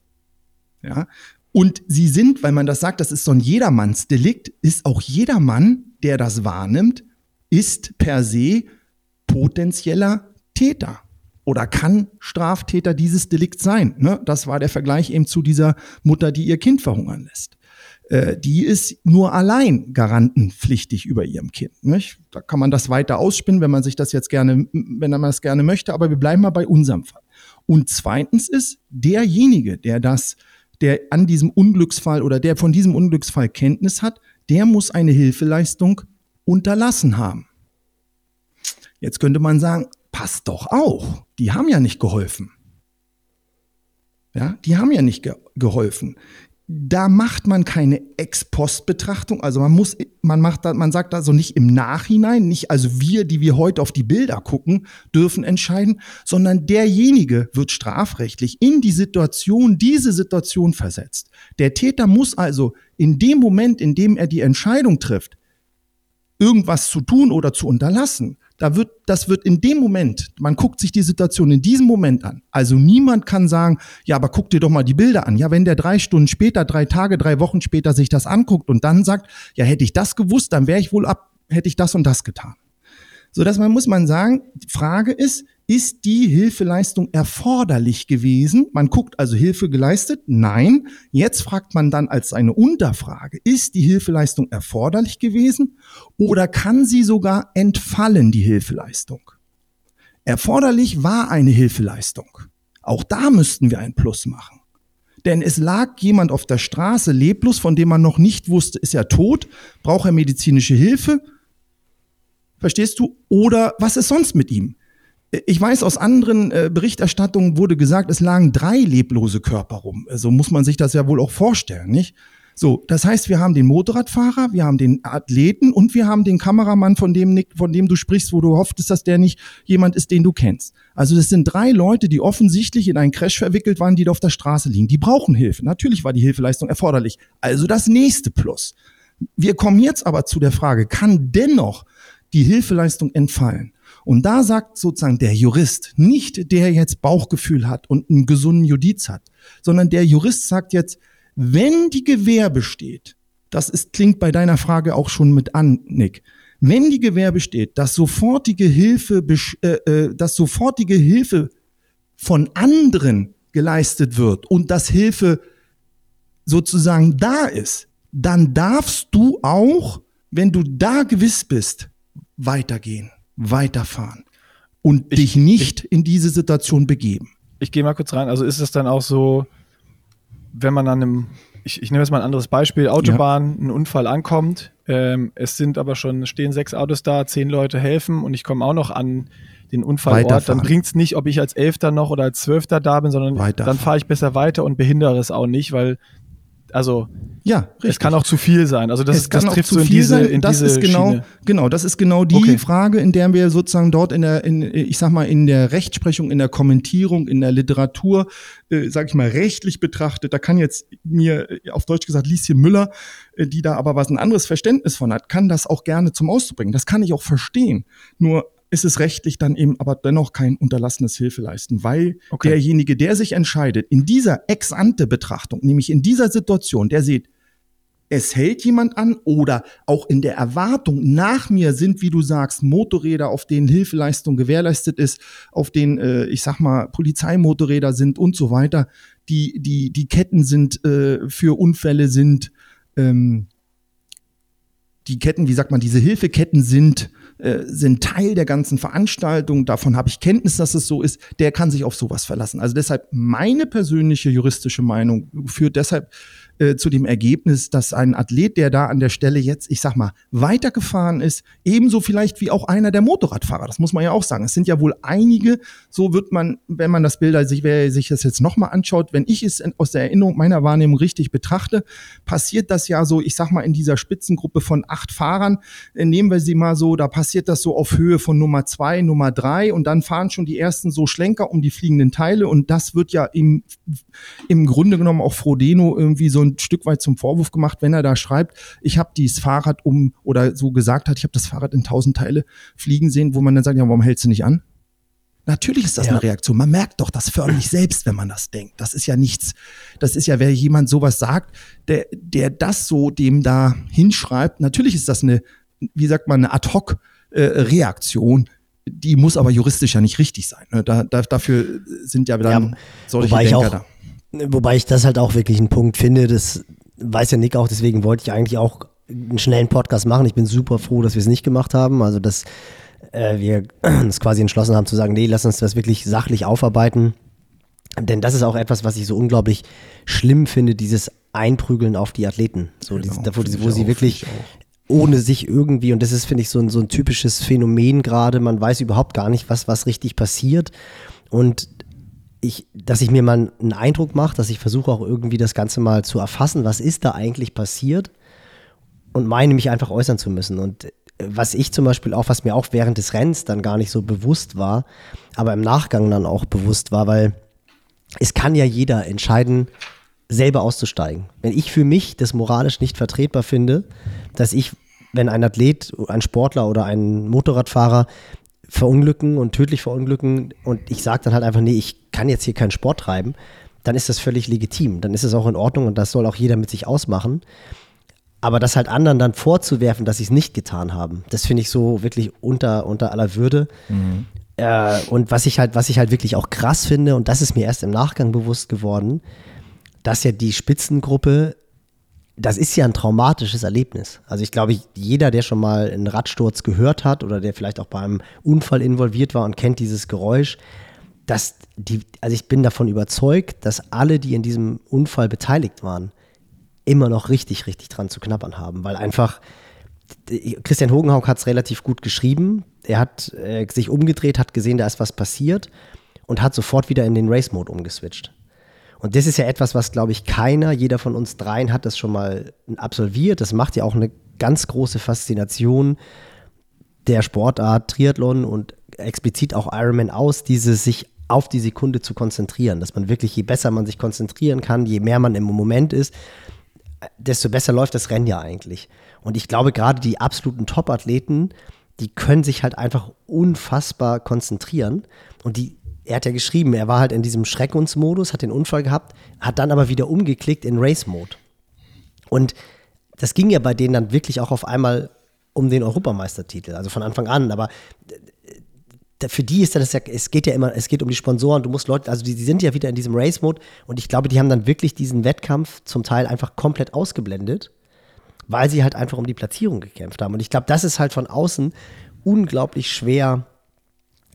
Ja, und sie sind, weil man das sagt, das ist so ein Jedermannsdelikt, ist auch jedermann, der das wahrnimmt, ist per se potenzieller Täter oder kann Straftäter dieses Delikt sein. Ne? Das war der Vergleich eben zu dieser Mutter, die ihr Kind verhungern lässt. äh, die ist nur allein garantenpflichtig über ihrem Kind. Nicht? Da kann man das weiter ausspinnen, wenn man sich das jetzt gerne, wenn man das gerne möchte, aber wir bleiben mal bei unserem Fall. Und zweitens ist derjenige, der das, der an diesem Unglücksfall oder der von diesem Unglücksfall Kenntnis hat, der muss eine Hilfeleistung unterlassen haben. Jetzt könnte man sagen, passt doch auch. Die haben ja nicht geholfen. Ja, die haben ja nicht ge geholfen da macht man keine Ex-Post-Betrachtung, also man muss, man macht da, man sagt also nicht im Nachhinein, nicht also wir, die wir heute auf die Bilder gucken, dürfen entscheiden, sondern derjenige wird strafrechtlich in die Situation, diese Situation versetzt. Der Täter muss also in dem Moment, in dem er die Entscheidung trifft, irgendwas zu tun oder zu unterlassen, da wird, das wird in dem Moment, man guckt sich die Situation in diesem Moment an. Also niemand kann sagen, ja, aber guck dir doch mal die Bilder an. Ja, wenn der drei Stunden später, drei Tage, drei Wochen später sich das anguckt und dann sagt, ja, hätte ich das gewusst, dann wäre ich wohl ab, hätte ich das und das getan. So dass man muss man sagen, die Frage ist, ist die Hilfeleistung erforderlich gewesen? Man guckt also Hilfe geleistet? Nein. Jetzt fragt man dann als eine Unterfrage, ist die Hilfeleistung erforderlich gewesen oder kann sie sogar entfallen, die Hilfeleistung? Erforderlich war eine Hilfeleistung. Auch da müssten wir ein Plus machen. Denn es lag jemand auf der Straße leblos, von dem man noch nicht wusste, ist er tot, braucht er medizinische Hilfe? Verstehst du? Oder was ist sonst mit ihm? Ich weiß, aus anderen äh, Berichterstattungen wurde gesagt, es lagen drei leblose Körper rum. So also muss man sich das ja wohl auch vorstellen, nicht? So, das heißt, wir haben den Motorradfahrer, wir haben den Athleten und wir haben den Kameramann, von dem, von dem du sprichst, wo du hoffst, dass der nicht jemand ist, den du kennst. Also das sind drei Leute, die offensichtlich in einen Crash verwickelt waren, die da auf der Straße liegen. Die brauchen Hilfe. Natürlich war die Hilfeleistung erforderlich. Also das nächste Plus. Wir kommen jetzt aber zu der Frage, kann dennoch die Hilfeleistung entfallen? Und da sagt sozusagen der Jurist, nicht der jetzt Bauchgefühl hat und einen gesunden Judiz hat, sondern der Jurist sagt jetzt, wenn die Gewähr besteht, das ist, klingt bei deiner Frage auch schon mit an, Nick, wenn die Gewähr besteht, dass sofortige Hilfe, äh, äh, dass sofortige Hilfe von anderen geleistet wird und dass Hilfe sozusagen da ist, dann darfst du auch, wenn du da gewiss bist, weitergehen weiterfahren und ich, dich nicht ich, in diese Situation begeben. Ich gehe mal kurz rein. Also ist es dann auch so, wenn man an einem, ich, ich nehme jetzt mal ein anderes Beispiel, Autobahn, ja. ein Unfall ankommt, ähm, es sind aber schon, stehen sechs Autos da, zehn Leute helfen und ich komme auch noch an den Unfallort, dann bringt es nicht, ob ich als Elfter noch oder als Zwölfter da bin, sondern dann fahre ich besser weiter und behindere es auch nicht, weil also ja, richtig. es kann auch zu viel sein. Also das, es das trifft so in diese, sein. in das diese ist genau, Schiene. genau, das ist genau die okay. Frage, in der wir sozusagen dort in der, in, ich sag mal, in der Rechtsprechung, in der Kommentierung, in der Literatur, äh, sag ich mal, rechtlich betrachtet, da kann jetzt mir äh, auf Deutsch gesagt Lieschen Müller, äh, die da aber was ein anderes Verständnis von hat, kann das auch gerne zum Ausdruck bringen. Das kann ich auch verstehen. Nur ist es rechtlich dann eben aber dennoch kein unterlassenes Hilfeleisten, weil okay. derjenige, der sich entscheidet, in dieser Ex-ante-Betrachtung, nämlich in dieser Situation, der sieht, es hält jemand an oder auch in der Erwartung, nach mir sind, wie du sagst, Motorräder, auf denen Hilfeleistung gewährleistet ist, auf denen, äh, ich sag mal, Polizeimotorräder sind und so weiter, die, die, die Ketten sind äh, für Unfälle sind, ähm, die Ketten, wie sagt man, diese Hilfeketten sind äh, sind Teil der ganzen Veranstaltung, davon habe ich Kenntnis, dass es so ist, der kann sich auf sowas verlassen. Also deshalb meine persönliche juristische Meinung führt deshalb äh, zu dem Ergebnis, dass ein Athlet, der da an der Stelle jetzt, ich sag mal, weitergefahren ist, ebenso vielleicht wie auch einer der Motorradfahrer. Das muss man ja auch sagen. Es sind ja wohl einige, so wird man, wenn man das Bilder sich, wer sich das jetzt nochmal anschaut, wenn ich es aus der Erinnerung meiner Wahrnehmung richtig betrachte, passiert das ja so, ich sag mal, in dieser Spitzengruppe von acht Fahrern, äh, nehmen wir sie mal so, da passiert das so auf Höhe von Nummer zwei, Nummer drei und dann fahren schon die ersten so Schlenker um die fliegenden Teile und das wird ja im, im Grunde genommen auch Frodeno irgendwie so ein ein Stück weit zum Vorwurf gemacht, wenn er da schreibt, ich habe dieses Fahrrad um oder so gesagt hat, ich habe das Fahrrad in tausend Teile fliegen sehen, wo man dann sagt, ja, warum hältst du nicht an? Natürlich ist das ja. eine Reaktion. Man merkt doch das förmlich selbst, wenn man das denkt. Das ist ja nichts. Das ist ja, wer jemand sowas sagt, der, der das so dem da hinschreibt. Natürlich ist das eine, wie sagt man, eine Ad-Hoc-Reaktion. Äh, die muss aber juristisch ja nicht richtig sein. Ne? Da, da, dafür sind ja dann ja, solche Denker auch, da. Wobei ich das halt auch wirklich einen Punkt finde, dass weiß ja Nick auch, deswegen wollte ich eigentlich auch einen schnellen Podcast machen. Ich bin super froh, dass wir es nicht gemacht haben. Also, dass äh, wir [clears throat] uns quasi entschlossen haben zu sagen, nee, lass uns das wirklich sachlich aufarbeiten. Denn das ist auch etwas, was ich so unglaublich schlimm finde, dieses Einprügeln auf die Athleten. So, genau, diese, wo, wo sie wirklich ohne sich irgendwie, und das ist, finde ich, so ein, so ein typisches Phänomen gerade, man weiß überhaupt gar nicht, was, was richtig passiert. Und ich, dass ich mir mal einen Eindruck mache, dass ich versuche auch irgendwie das Ganze mal zu erfassen, was ist da eigentlich passiert und meine mich einfach äußern zu müssen. Und äh, was ich zum Beispiel auch, was mir auch während des Rennens dann gar nicht so bewusst war, aber im Nachgang dann auch bewusst war, weil es kann ja jeder entscheiden, selber auszusteigen. Wenn ich für mich das moralisch nicht vertretbar finde, dass ich, wenn ein Athlet, ein Sportler oder ein Motorradfahrer verunglücken und tödlich verunglücken und ich sage dann halt einfach, nee, ich kann jetzt hier keinen Sport treiben, dann ist das völlig legitim. Dann ist es auch in Ordnung und das soll auch jeder mit sich ausmachen. Aber das halt anderen dann vorzuwerfen, dass sie es nicht getan haben, das finde ich so wirklich unter, unter aller Würde. Mhm. Äh, und was ich halt, was ich halt wirklich auch krass finde, und das ist mir erst im Nachgang bewusst geworden, dass ja die Spitzengruppe das ist ja ein traumatisches Erlebnis. Also ich glaube, jeder, der schon mal einen Radsturz gehört hat oder der vielleicht auch beim Unfall involviert war und kennt dieses Geräusch, dass die, also ich bin davon überzeugt, dass alle, die in diesem Unfall beteiligt waren, immer noch richtig, richtig dran zu knabbern haben, weil einfach Christian Hogenhaug hat es relativ gut geschrieben. Er hat äh, sich umgedreht, hat gesehen, da ist was passiert und hat sofort wieder in den Race-Mode umgeswitcht. Und das ist ja etwas, was, glaube ich, keiner, jeder von uns dreien hat das schon mal absolviert. Das macht ja auch eine ganz große Faszination der Sportart Triathlon und explizit auch Ironman aus, diese sich auf die Sekunde zu konzentrieren. Dass man wirklich, je besser man sich konzentrieren kann, je mehr man im Moment ist, desto besser läuft das Rennen ja eigentlich. Und ich glaube, gerade die absoluten Top-Athleten, die können sich halt einfach unfassbar konzentrieren und die er hat ja geschrieben, er war halt in diesem Schreckensmodus, hat den Unfall gehabt, hat dann aber wieder umgeklickt in Race-Mode. Und das ging ja bei denen dann wirklich auch auf einmal um den Europameistertitel, also von Anfang an. Aber für die ist das ja, es geht ja immer, es geht um die Sponsoren, du musst Leute, also die, die sind ja wieder in diesem Race-Mode und ich glaube, die haben dann wirklich diesen Wettkampf zum Teil einfach komplett ausgeblendet, weil sie halt einfach um die Platzierung gekämpft haben. Und ich glaube, das ist halt von außen unglaublich schwer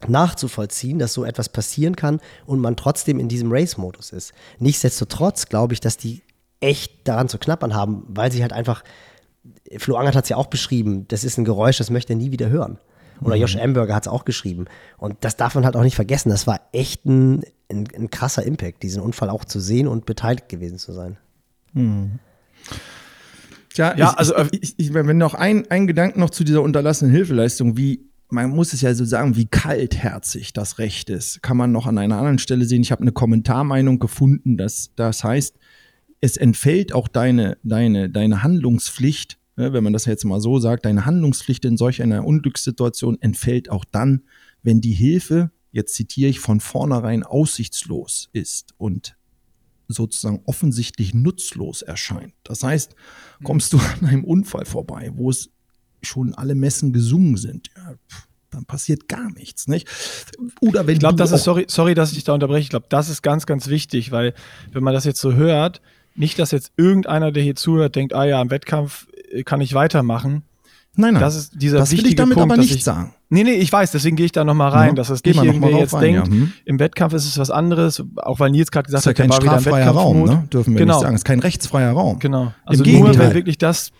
nachzuvollziehen, dass so etwas passieren kann und man trotzdem in diesem Race-Modus ist. Nichtsdestotrotz glaube ich, dass die echt daran zu knappern haben, weil sie halt einfach, Flo Angert hat es ja auch beschrieben, das ist ein Geräusch, das möchte er nie wieder hören. Oder mhm. Josh Amberger hat es auch geschrieben. Und das darf man halt auch nicht vergessen. Das war echt ein, ein, ein krasser Impact, diesen Unfall auch zu sehen und beteiligt gewesen zu sein. Mhm. Ja, ja ich, also ich, ich, wenn noch ein, ein Gedanke noch zu dieser unterlassenen Hilfeleistung, wie man muss es ja so sagen, wie kaltherzig das Recht ist, kann man noch an einer anderen Stelle sehen. Ich habe eine Kommentarmeinung gefunden, dass das heißt, es entfällt auch deine, deine, deine Handlungspflicht, ne, wenn man das jetzt mal so sagt, deine Handlungspflicht in solch einer Unglückssituation entfällt auch dann, wenn die Hilfe, jetzt zitiere ich, von vornherein aussichtslos ist und sozusagen offensichtlich nutzlos erscheint. Das heißt, kommst du an einem Unfall vorbei, wo es schon alle Messen gesungen sind, ja, dann passiert gar nichts, nicht? Oder wenn ich glaube, das ist sorry, sorry, dass ich da unterbreche. Ich glaube, das ist ganz, ganz wichtig, weil wenn man das jetzt so hört, nicht, dass jetzt irgendeiner, der hier zuhört, denkt, ah ja, im Wettkampf äh, kann ich weitermachen. Nein, nein. Das ist dieser das will ich damit Punkt, aber nicht ich, sagen. Nee, nee, ich weiß, deswegen gehe ich da nochmal rein, ja, dass es nicht irgendwer jetzt rein, denkt, ja. hm. im Wettkampf ist es was anderes, auch weil Nils gerade gesagt hat, ja kein straffreier Raum, ne? dürfen wir genau. nicht sagen. Es ist kein rechtsfreier Raum. Genau. Also Im nur, wenn wirklich das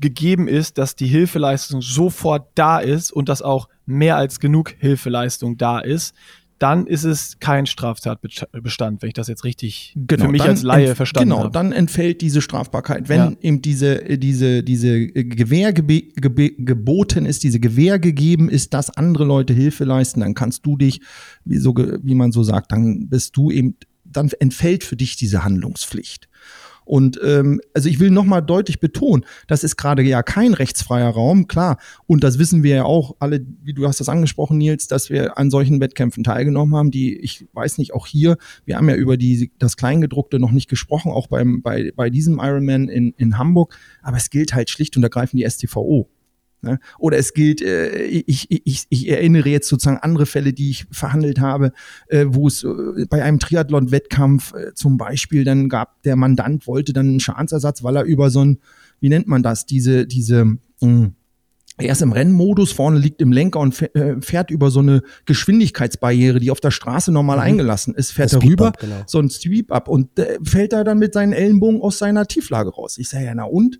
gegeben ist, dass die Hilfeleistung sofort da ist und dass auch mehr als genug Hilfeleistung da ist, dann ist es kein Straftatbestand, wenn ich das jetzt richtig genau, für mich als Laie verstanden genau, habe. Genau, dann entfällt diese Strafbarkeit. Wenn ja. eben diese, diese, diese Gewähr geboten ist, diese Gewähr gegeben ist, dass andere Leute Hilfe leisten, dann kannst du dich, wie, so, wie man so sagt, dann bist du eben, dann entfällt für dich diese Handlungspflicht. Und ähm, also ich will nochmal deutlich betonen, das ist gerade ja kein rechtsfreier Raum, klar. Und das wissen wir ja auch alle, wie du hast das angesprochen, Nils, dass wir an solchen Wettkämpfen teilgenommen haben, die, ich weiß nicht, auch hier, wir haben ja über die, das Kleingedruckte noch nicht gesprochen, auch beim, bei, bei diesem Ironman in, in Hamburg, aber es gilt halt schlicht und ergreifend die STVO. Ne? Oder es gilt, äh, ich, ich, ich erinnere jetzt sozusagen andere Fälle, die ich verhandelt habe, äh, wo es äh, bei einem Triathlon-Wettkampf äh, zum Beispiel dann gab, der Mandant wollte dann einen Schadensersatz, weil er über so ein, wie nennt man das, diese, diese, mh, hm, er ist im Rennmodus, vorne liegt im Lenker und äh, fährt über so eine Geschwindigkeitsbarriere, die auf der Straße normal mhm. eingelassen ist, fährt er rüber, genau. so ein Sweep-Up und äh, fällt da dann mit seinen Ellenbogen aus seiner Tieflage raus. Ich sage ja, na und?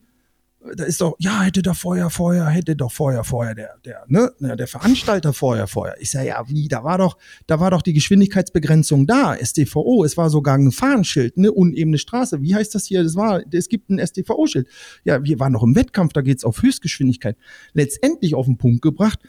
Da ist doch, ja, hätte doch vorher, vorher, hätte doch vorher, vorher der, der, ne, der Veranstalter vorher, vorher. Ich sage, ja, wie, da war doch, da war doch die Geschwindigkeitsbegrenzung da, STVO, es war sogar ein Fahrenschild, ne, unebene Straße. Wie heißt das hier? Das war, es gibt ein STVO-Schild. Ja, wir waren noch im Wettkampf, da geht's auf Höchstgeschwindigkeit. Letztendlich auf den Punkt gebracht,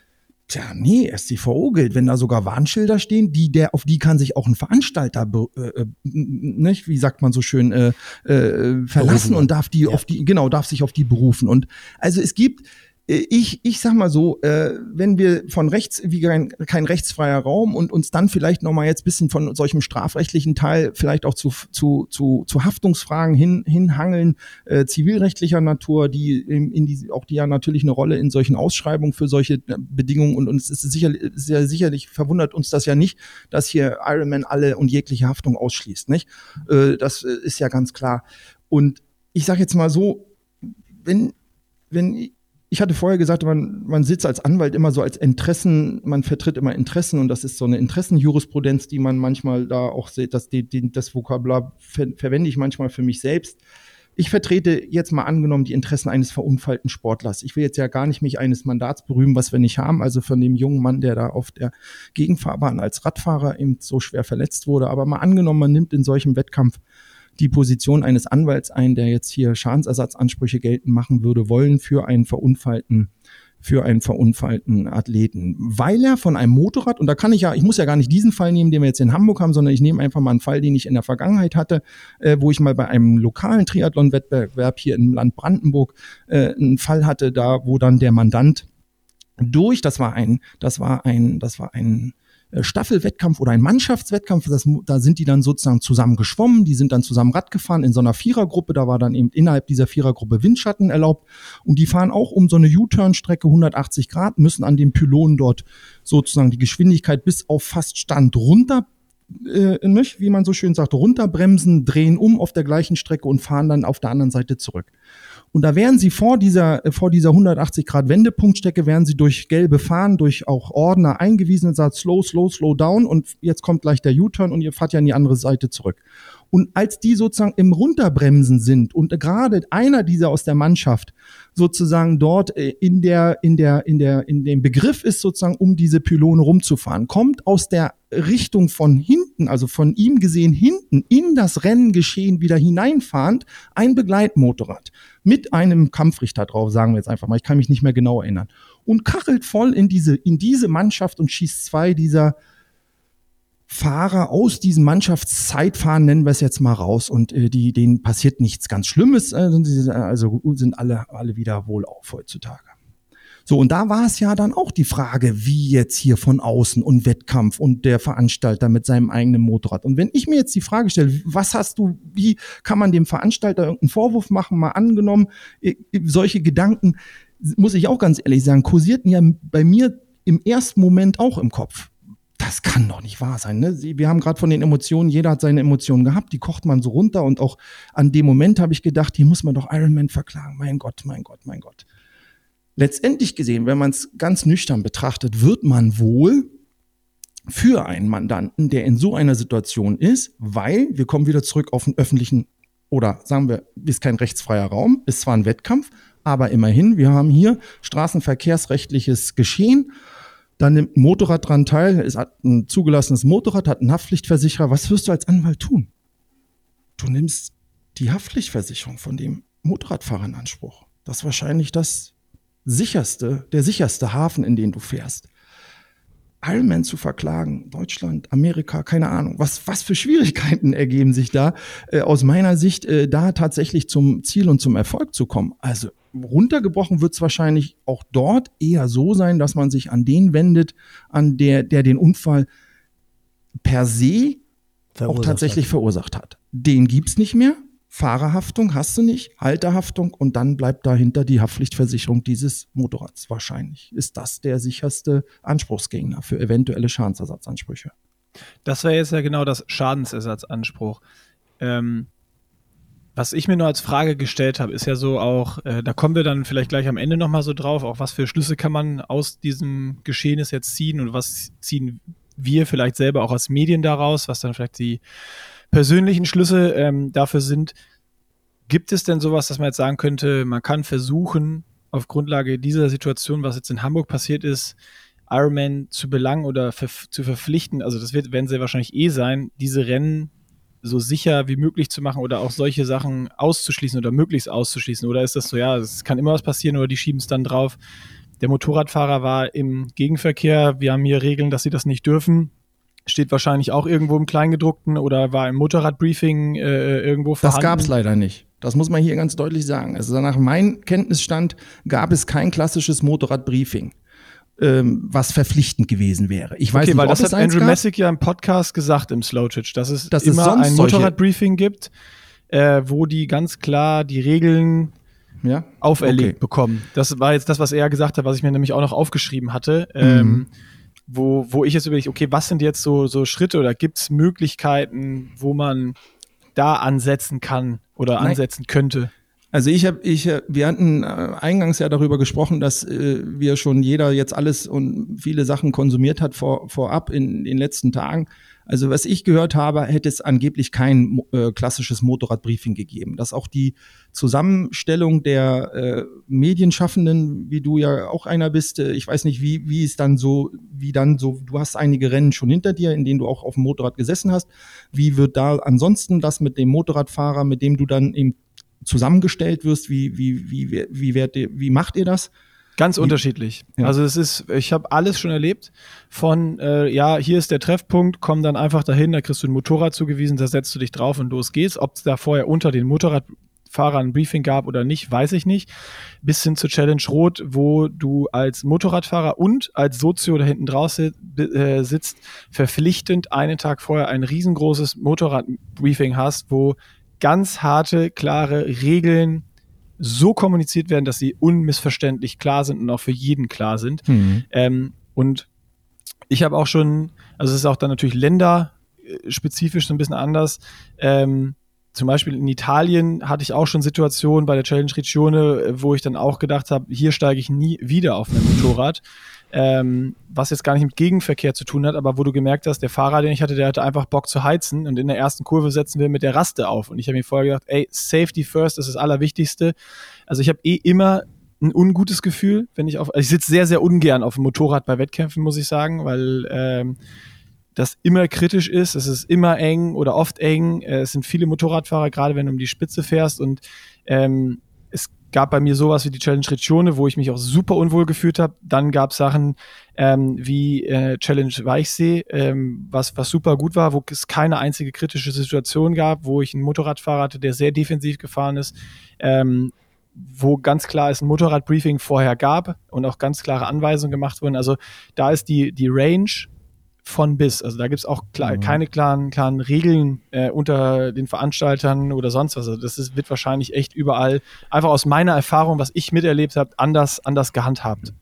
Tja, nee, STVO gilt, wenn da sogar Warnschilder stehen, die der, auf die kann sich auch ein Veranstalter, äh, äh nicht, wie sagt man so schön, äh, äh, verlassen und darf die ja. auf die, genau, darf sich auf die berufen. Und also es gibt ich, ich sag mal so, äh, wenn wir von rechts, wie kein, kein rechtsfreier Raum und uns dann vielleicht nochmal jetzt bisschen von solchem strafrechtlichen Teil vielleicht auch zu, zu, zu, zu Haftungsfragen hin, hinhangeln, äh, zivilrechtlicher Natur, die in, in die, auch die ja natürlich eine Rolle in solchen Ausschreibungen für solche äh, Bedingungen und uns ist sicher, sehr sicherlich verwundert uns das ja nicht, dass hier Ironman alle und jegliche Haftung ausschließt, nicht? Äh, das äh, ist ja ganz klar. Und ich sage jetzt mal so, wenn, wenn ich hatte vorher gesagt, man, man sitzt als Anwalt immer so als Interessen, man vertritt immer Interessen und das ist so eine Interessenjurisprudenz, die man manchmal da auch sieht, das, die, das Vokabular ver, verwende ich manchmal für mich selbst. Ich vertrete jetzt mal angenommen die Interessen eines verunfallten Sportlers. Ich will jetzt ja gar nicht mich eines Mandats berühmen, was wir nicht haben, also von dem jungen Mann, der da auf der Gegenfahrbahn als Radfahrer eben so schwer verletzt wurde. Aber mal angenommen, man nimmt in solchem Wettkampf die Position eines Anwalts ein, der jetzt hier Schadensersatzansprüche geltend machen würde wollen für einen verunfallten für einen verunfallten Athleten, weil er von einem Motorrad, und da kann ich ja, ich muss ja gar nicht diesen Fall nehmen, den wir jetzt in Hamburg haben, sondern ich nehme einfach mal einen Fall, den ich in der Vergangenheit hatte, äh, wo ich mal bei einem lokalen Triathlon-Wettbewerb hier im Land Brandenburg äh, einen Fall hatte, da wo dann der Mandant durch, das war ein, das war ein, das war ein Staffelwettkampf oder ein Mannschaftswettkampf, das, da sind die dann sozusagen zusammen geschwommen, die sind dann zusammen Rad gefahren in so einer Vierergruppe, da war dann eben innerhalb dieser Vierergruppe Windschatten erlaubt und die fahren auch um so eine U-Turn-Strecke 180 Grad, müssen an den Pylonen dort sozusagen die Geschwindigkeit bis auf fast Stand runter äh, nicht, wie man so schön sagt, runterbremsen, drehen um auf der gleichen Strecke und fahren dann auf der anderen Seite zurück. Und da wären sie vor dieser, äh, vor dieser 180 Grad Wendepunktstrecke, wären sie durch gelbe Fahnen, durch auch Ordner eingewiesen und sagt slow, slow, slow down und jetzt kommt gleich der U-Turn und ihr fahrt ja an die andere Seite zurück. Und als die sozusagen im Runterbremsen sind und gerade einer dieser aus der Mannschaft sozusagen dort äh, in der, in der, in der, in dem Begriff ist sozusagen, um diese Pylone rumzufahren, kommt aus der Richtung von hinten, also von ihm gesehen hinten, in das Rennengeschehen wieder hineinfahrend, ein Begleitmotorrad mit einem Kampfrichter drauf, sagen wir jetzt einfach mal. Ich kann mich nicht mehr genau erinnern. Und kachelt voll in diese, in diese Mannschaft und schießt zwei dieser Fahrer aus diesem Mannschaftszeitfahren, nennen wir es jetzt mal raus, und äh, die, denen passiert nichts ganz Schlimmes, äh, also sind alle, alle wieder wohlauf heutzutage. So, und da war es ja dann auch die Frage, wie jetzt hier von außen und Wettkampf und der Veranstalter mit seinem eigenen Motorrad. Und wenn ich mir jetzt die Frage stelle, was hast du, wie kann man dem Veranstalter irgendeinen Vorwurf machen, mal angenommen, äh, solche Gedanken, muss ich auch ganz ehrlich sagen, kursierten ja bei mir im ersten Moment auch im Kopf das kann doch nicht wahr sein. Ne? Wir haben gerade von den Emotionen, jeder hat seine Emotionen gehabt, die kocht man so runter und auch an dem Moment habe ich gedacht, hier muss man doch Iron Man verklagen. Mein Gott, mein Gott, mein Gott. Letztendlich gesehen, wenn man es ganz nüchtern betrachtet, wird man wohl für einen Mandanten, der in so einer Situation ist, weil wir kommen wieder zurück auf den öffentlichen oder sagen wir, ist kein rechtsfreier Raum, ist zwar ein Wettkampf, aber immerhin, wir haben hier straßenverkehrsrechtliches Geschehen dann nimmt ein Motorrad dran teil, ist ein zugelassenes Motorrad, hat einen Haftpflichtversicherer. Was wirst du als Anwalt tun? Du nimmst die Haftpflichtversicherung von dem Motorradfahrer in Anspruch. Das ist wahrscheinlich das sicherste, der sicherste Hafen, in den du fährst. Ironman zu verklagen, Deutschland, Amerika, keine Ahnung, was, was für Schwierigkeiten ergeben sich da, äh, aus meiner Sicht, äh, da tatsächlich zum Ziel und zum Erfolg zu kommen. Also runtergebrochen wird es wahrscheinlich auch dort eher so sein, dass man sich an den wendet, an der, der den Unfall per se verursacht auch tatsächlich hat. verursacht hat. Den gibt's nicht mehr. Fahrerhaftung hast du nicht, Halterhaftung und dann bleibt dahinter die Haftpflichtversicherung dieses Motorrads wahrscheinlich. Ist das der sicherste Anspruchsgegner für eventuelle Schadensersatzansprüche? Das wäre jetzt ja genau das Schadensersatzanspruch. Ähm, was ich mir nur als Frage gestellt habe, ist ja so auch, äh, da kommen wir dann vielleicht gleich am Ende nochmal so drauf, auch was für Schlüsse kann man aus diesem Geschehnis jetzt ziehen und was ziehen wir vielleicht selber auch als Medien daraus, was dann vielleicht die persönlichen Schlüsse ähm, dafür sind. Gibt es denn sowas, dass man jetzt sagen könnte, man kann versuchen, auf Grundlage dieser Situation, was jetzt in Hamburg passiert ist, Ironman zu belangen oder zu verpflichten, also das wird, werden sie wahrscheinlich eh sein, diese Rennen so sicher wie möglich zu machen oder auch solche Sachen auszuschließen oder möglichst auszuschließen? Oder ist das so, ja, es kann immer was passieren oder die schieben es dann drauf? Der Motorradfahrer war im Gegenverkehr, wir haben hier Regeln, dass sie das nicht dürfen steht wahrscheinlich auch irgendwo im Kleingedruckten oder war im Motorradbriefing äh, irgendwo vorhanden. Das gab es leider nicht. Das muss man hier ganz deutlich sagen. Also nach meinem Kenntnisstand gab es kein klassisches Motorradbriefing, ähm, was verpflichtend gewesen wäre. Ich weiß okay, nicht, weil das hat Andrew Messick ja im Podcast gesagt im Slowtwitch, dass es dass immer es ein Motorradbriefing gibt, äh, wo die ganz klar die Regeln ja? auferlegt okay. bekommen. Das war jetzt das, was er gesagt hat, was ich mir nämlich auch noch aufgeschrieben hatte. Mhm. Ähm, wo, wo ich jetzt überlege, okay, was sind jetzt so, so Schritte oder gibt es Möglichkeiten, wo man da ansetzen kann oder Nein. ansetzen könnte? Also ich habe, ich, wir hatten äh, eingangs ja darüber gesprochen, dass äh, wir schon jeder jetzt alles und viele Sachen konsumiert hat vor, vorab in den letzten Tagen. Also was ich gehört habe, hätte es angeblich kein äh, klassisches Motorradbriefing gegeben. Dass auch die Zusammenstellung der äh, Medienschaffenden, wie du ja auch einer bist, äh, ich weiß nicht, wie, wie es dann so, wie dann so, du hast einige Rennen schon hinter dir, in denen du auch auf dem Motorrad gesessen hast. Wie wird da ansonsten das mit dem Motorradfahrer, mit dem du dann eben zusammengestellt wirst, wie, wie, wie, wie, wie, wie, wie macht ihr das? Ganz unterschiedlich. Ja. Also es ist, ich habe alles schon erlebt. Von äh, ja, hier ist der Treffpunkt, komm dann einfach dahin, da kriegst du ein Motorrad zugewiesen, da setzt du dich drauf und los geht's. Ob es da vorher unter den Motorradfahrern ein Briefing gab oder nicht, weiß ich nicht. Bis hin zur Challenge Rot, wo du als Motorradfahrer und als Sozio da hinten draußen äh, sitzt, verpflichtend einen Tag vorher ein riesengroßes Motorradbriefing hast, wo ganz harte, klare Regeln so kommuniziert werden, dass sie unmissverständlich klar sind und auch für jeden klar sind. Mhm. Ähm, und ich habe auch schon, also es ist auch dann natürlich länderspezifisch so ein bisschen anders. Ähm, zum Beispiel in Italien hatte ich auch schon Situationen bei der Challenge Regione, wo ich dann auch gedacht habe, hier steige ich nie wieder auf ein Motorrad ähm, was jetzt gar nicht mit Gegenverkehr zu tun hat, aber wo du gemerkt hast, der Fahrer, den ich hatte, der hatte einfach Bock zu heizen und in der ersten Kurve setzen wir mit der Raste auf. Und ich habe mir vorher gedacht, ey, Safety first ist das Allerwichtigste. Also ich habe eh immer ein ungutes Gefühl, wenn ich auf, also ich sitze sehr, sehr ungern auf dem Motorrad bei Wettkämpfen, muss ich sagen, weil ähm, das immer kritisch ist, es ist immer eng oder oft eng. Äh, es sind viele Motorradfahrer, gerade wenn du um die Spitze fährst und ähm, gab bei mir sowas wie die Challenge Regione, wo ich mich auch super unwohl gefühlt habe. Dann gab es Sachen ähm, wie äh, Challenge Weichsee, ähm, was, was super gut war, wo es keine einzige kritische Situation gab, wo ich einen Motorradfahrer hatte, der sehr defensiv gefahren ist, ähm, wo ganz klar es ein Motorradbriefing vorher gab und auch ganz klare Anweisungen gemacht wurden. Also da ist die, die Range von bis. Also da gibt es auch klar, mhm. keine klaren, klaren Regeln äh, unter den Veranstaltern oder sonst was. Also das ist, wird wahrscheinlich echt überall, einfach aus meiner Erfahrung, was ich miterlebt habe, anders, anders gehandhabt.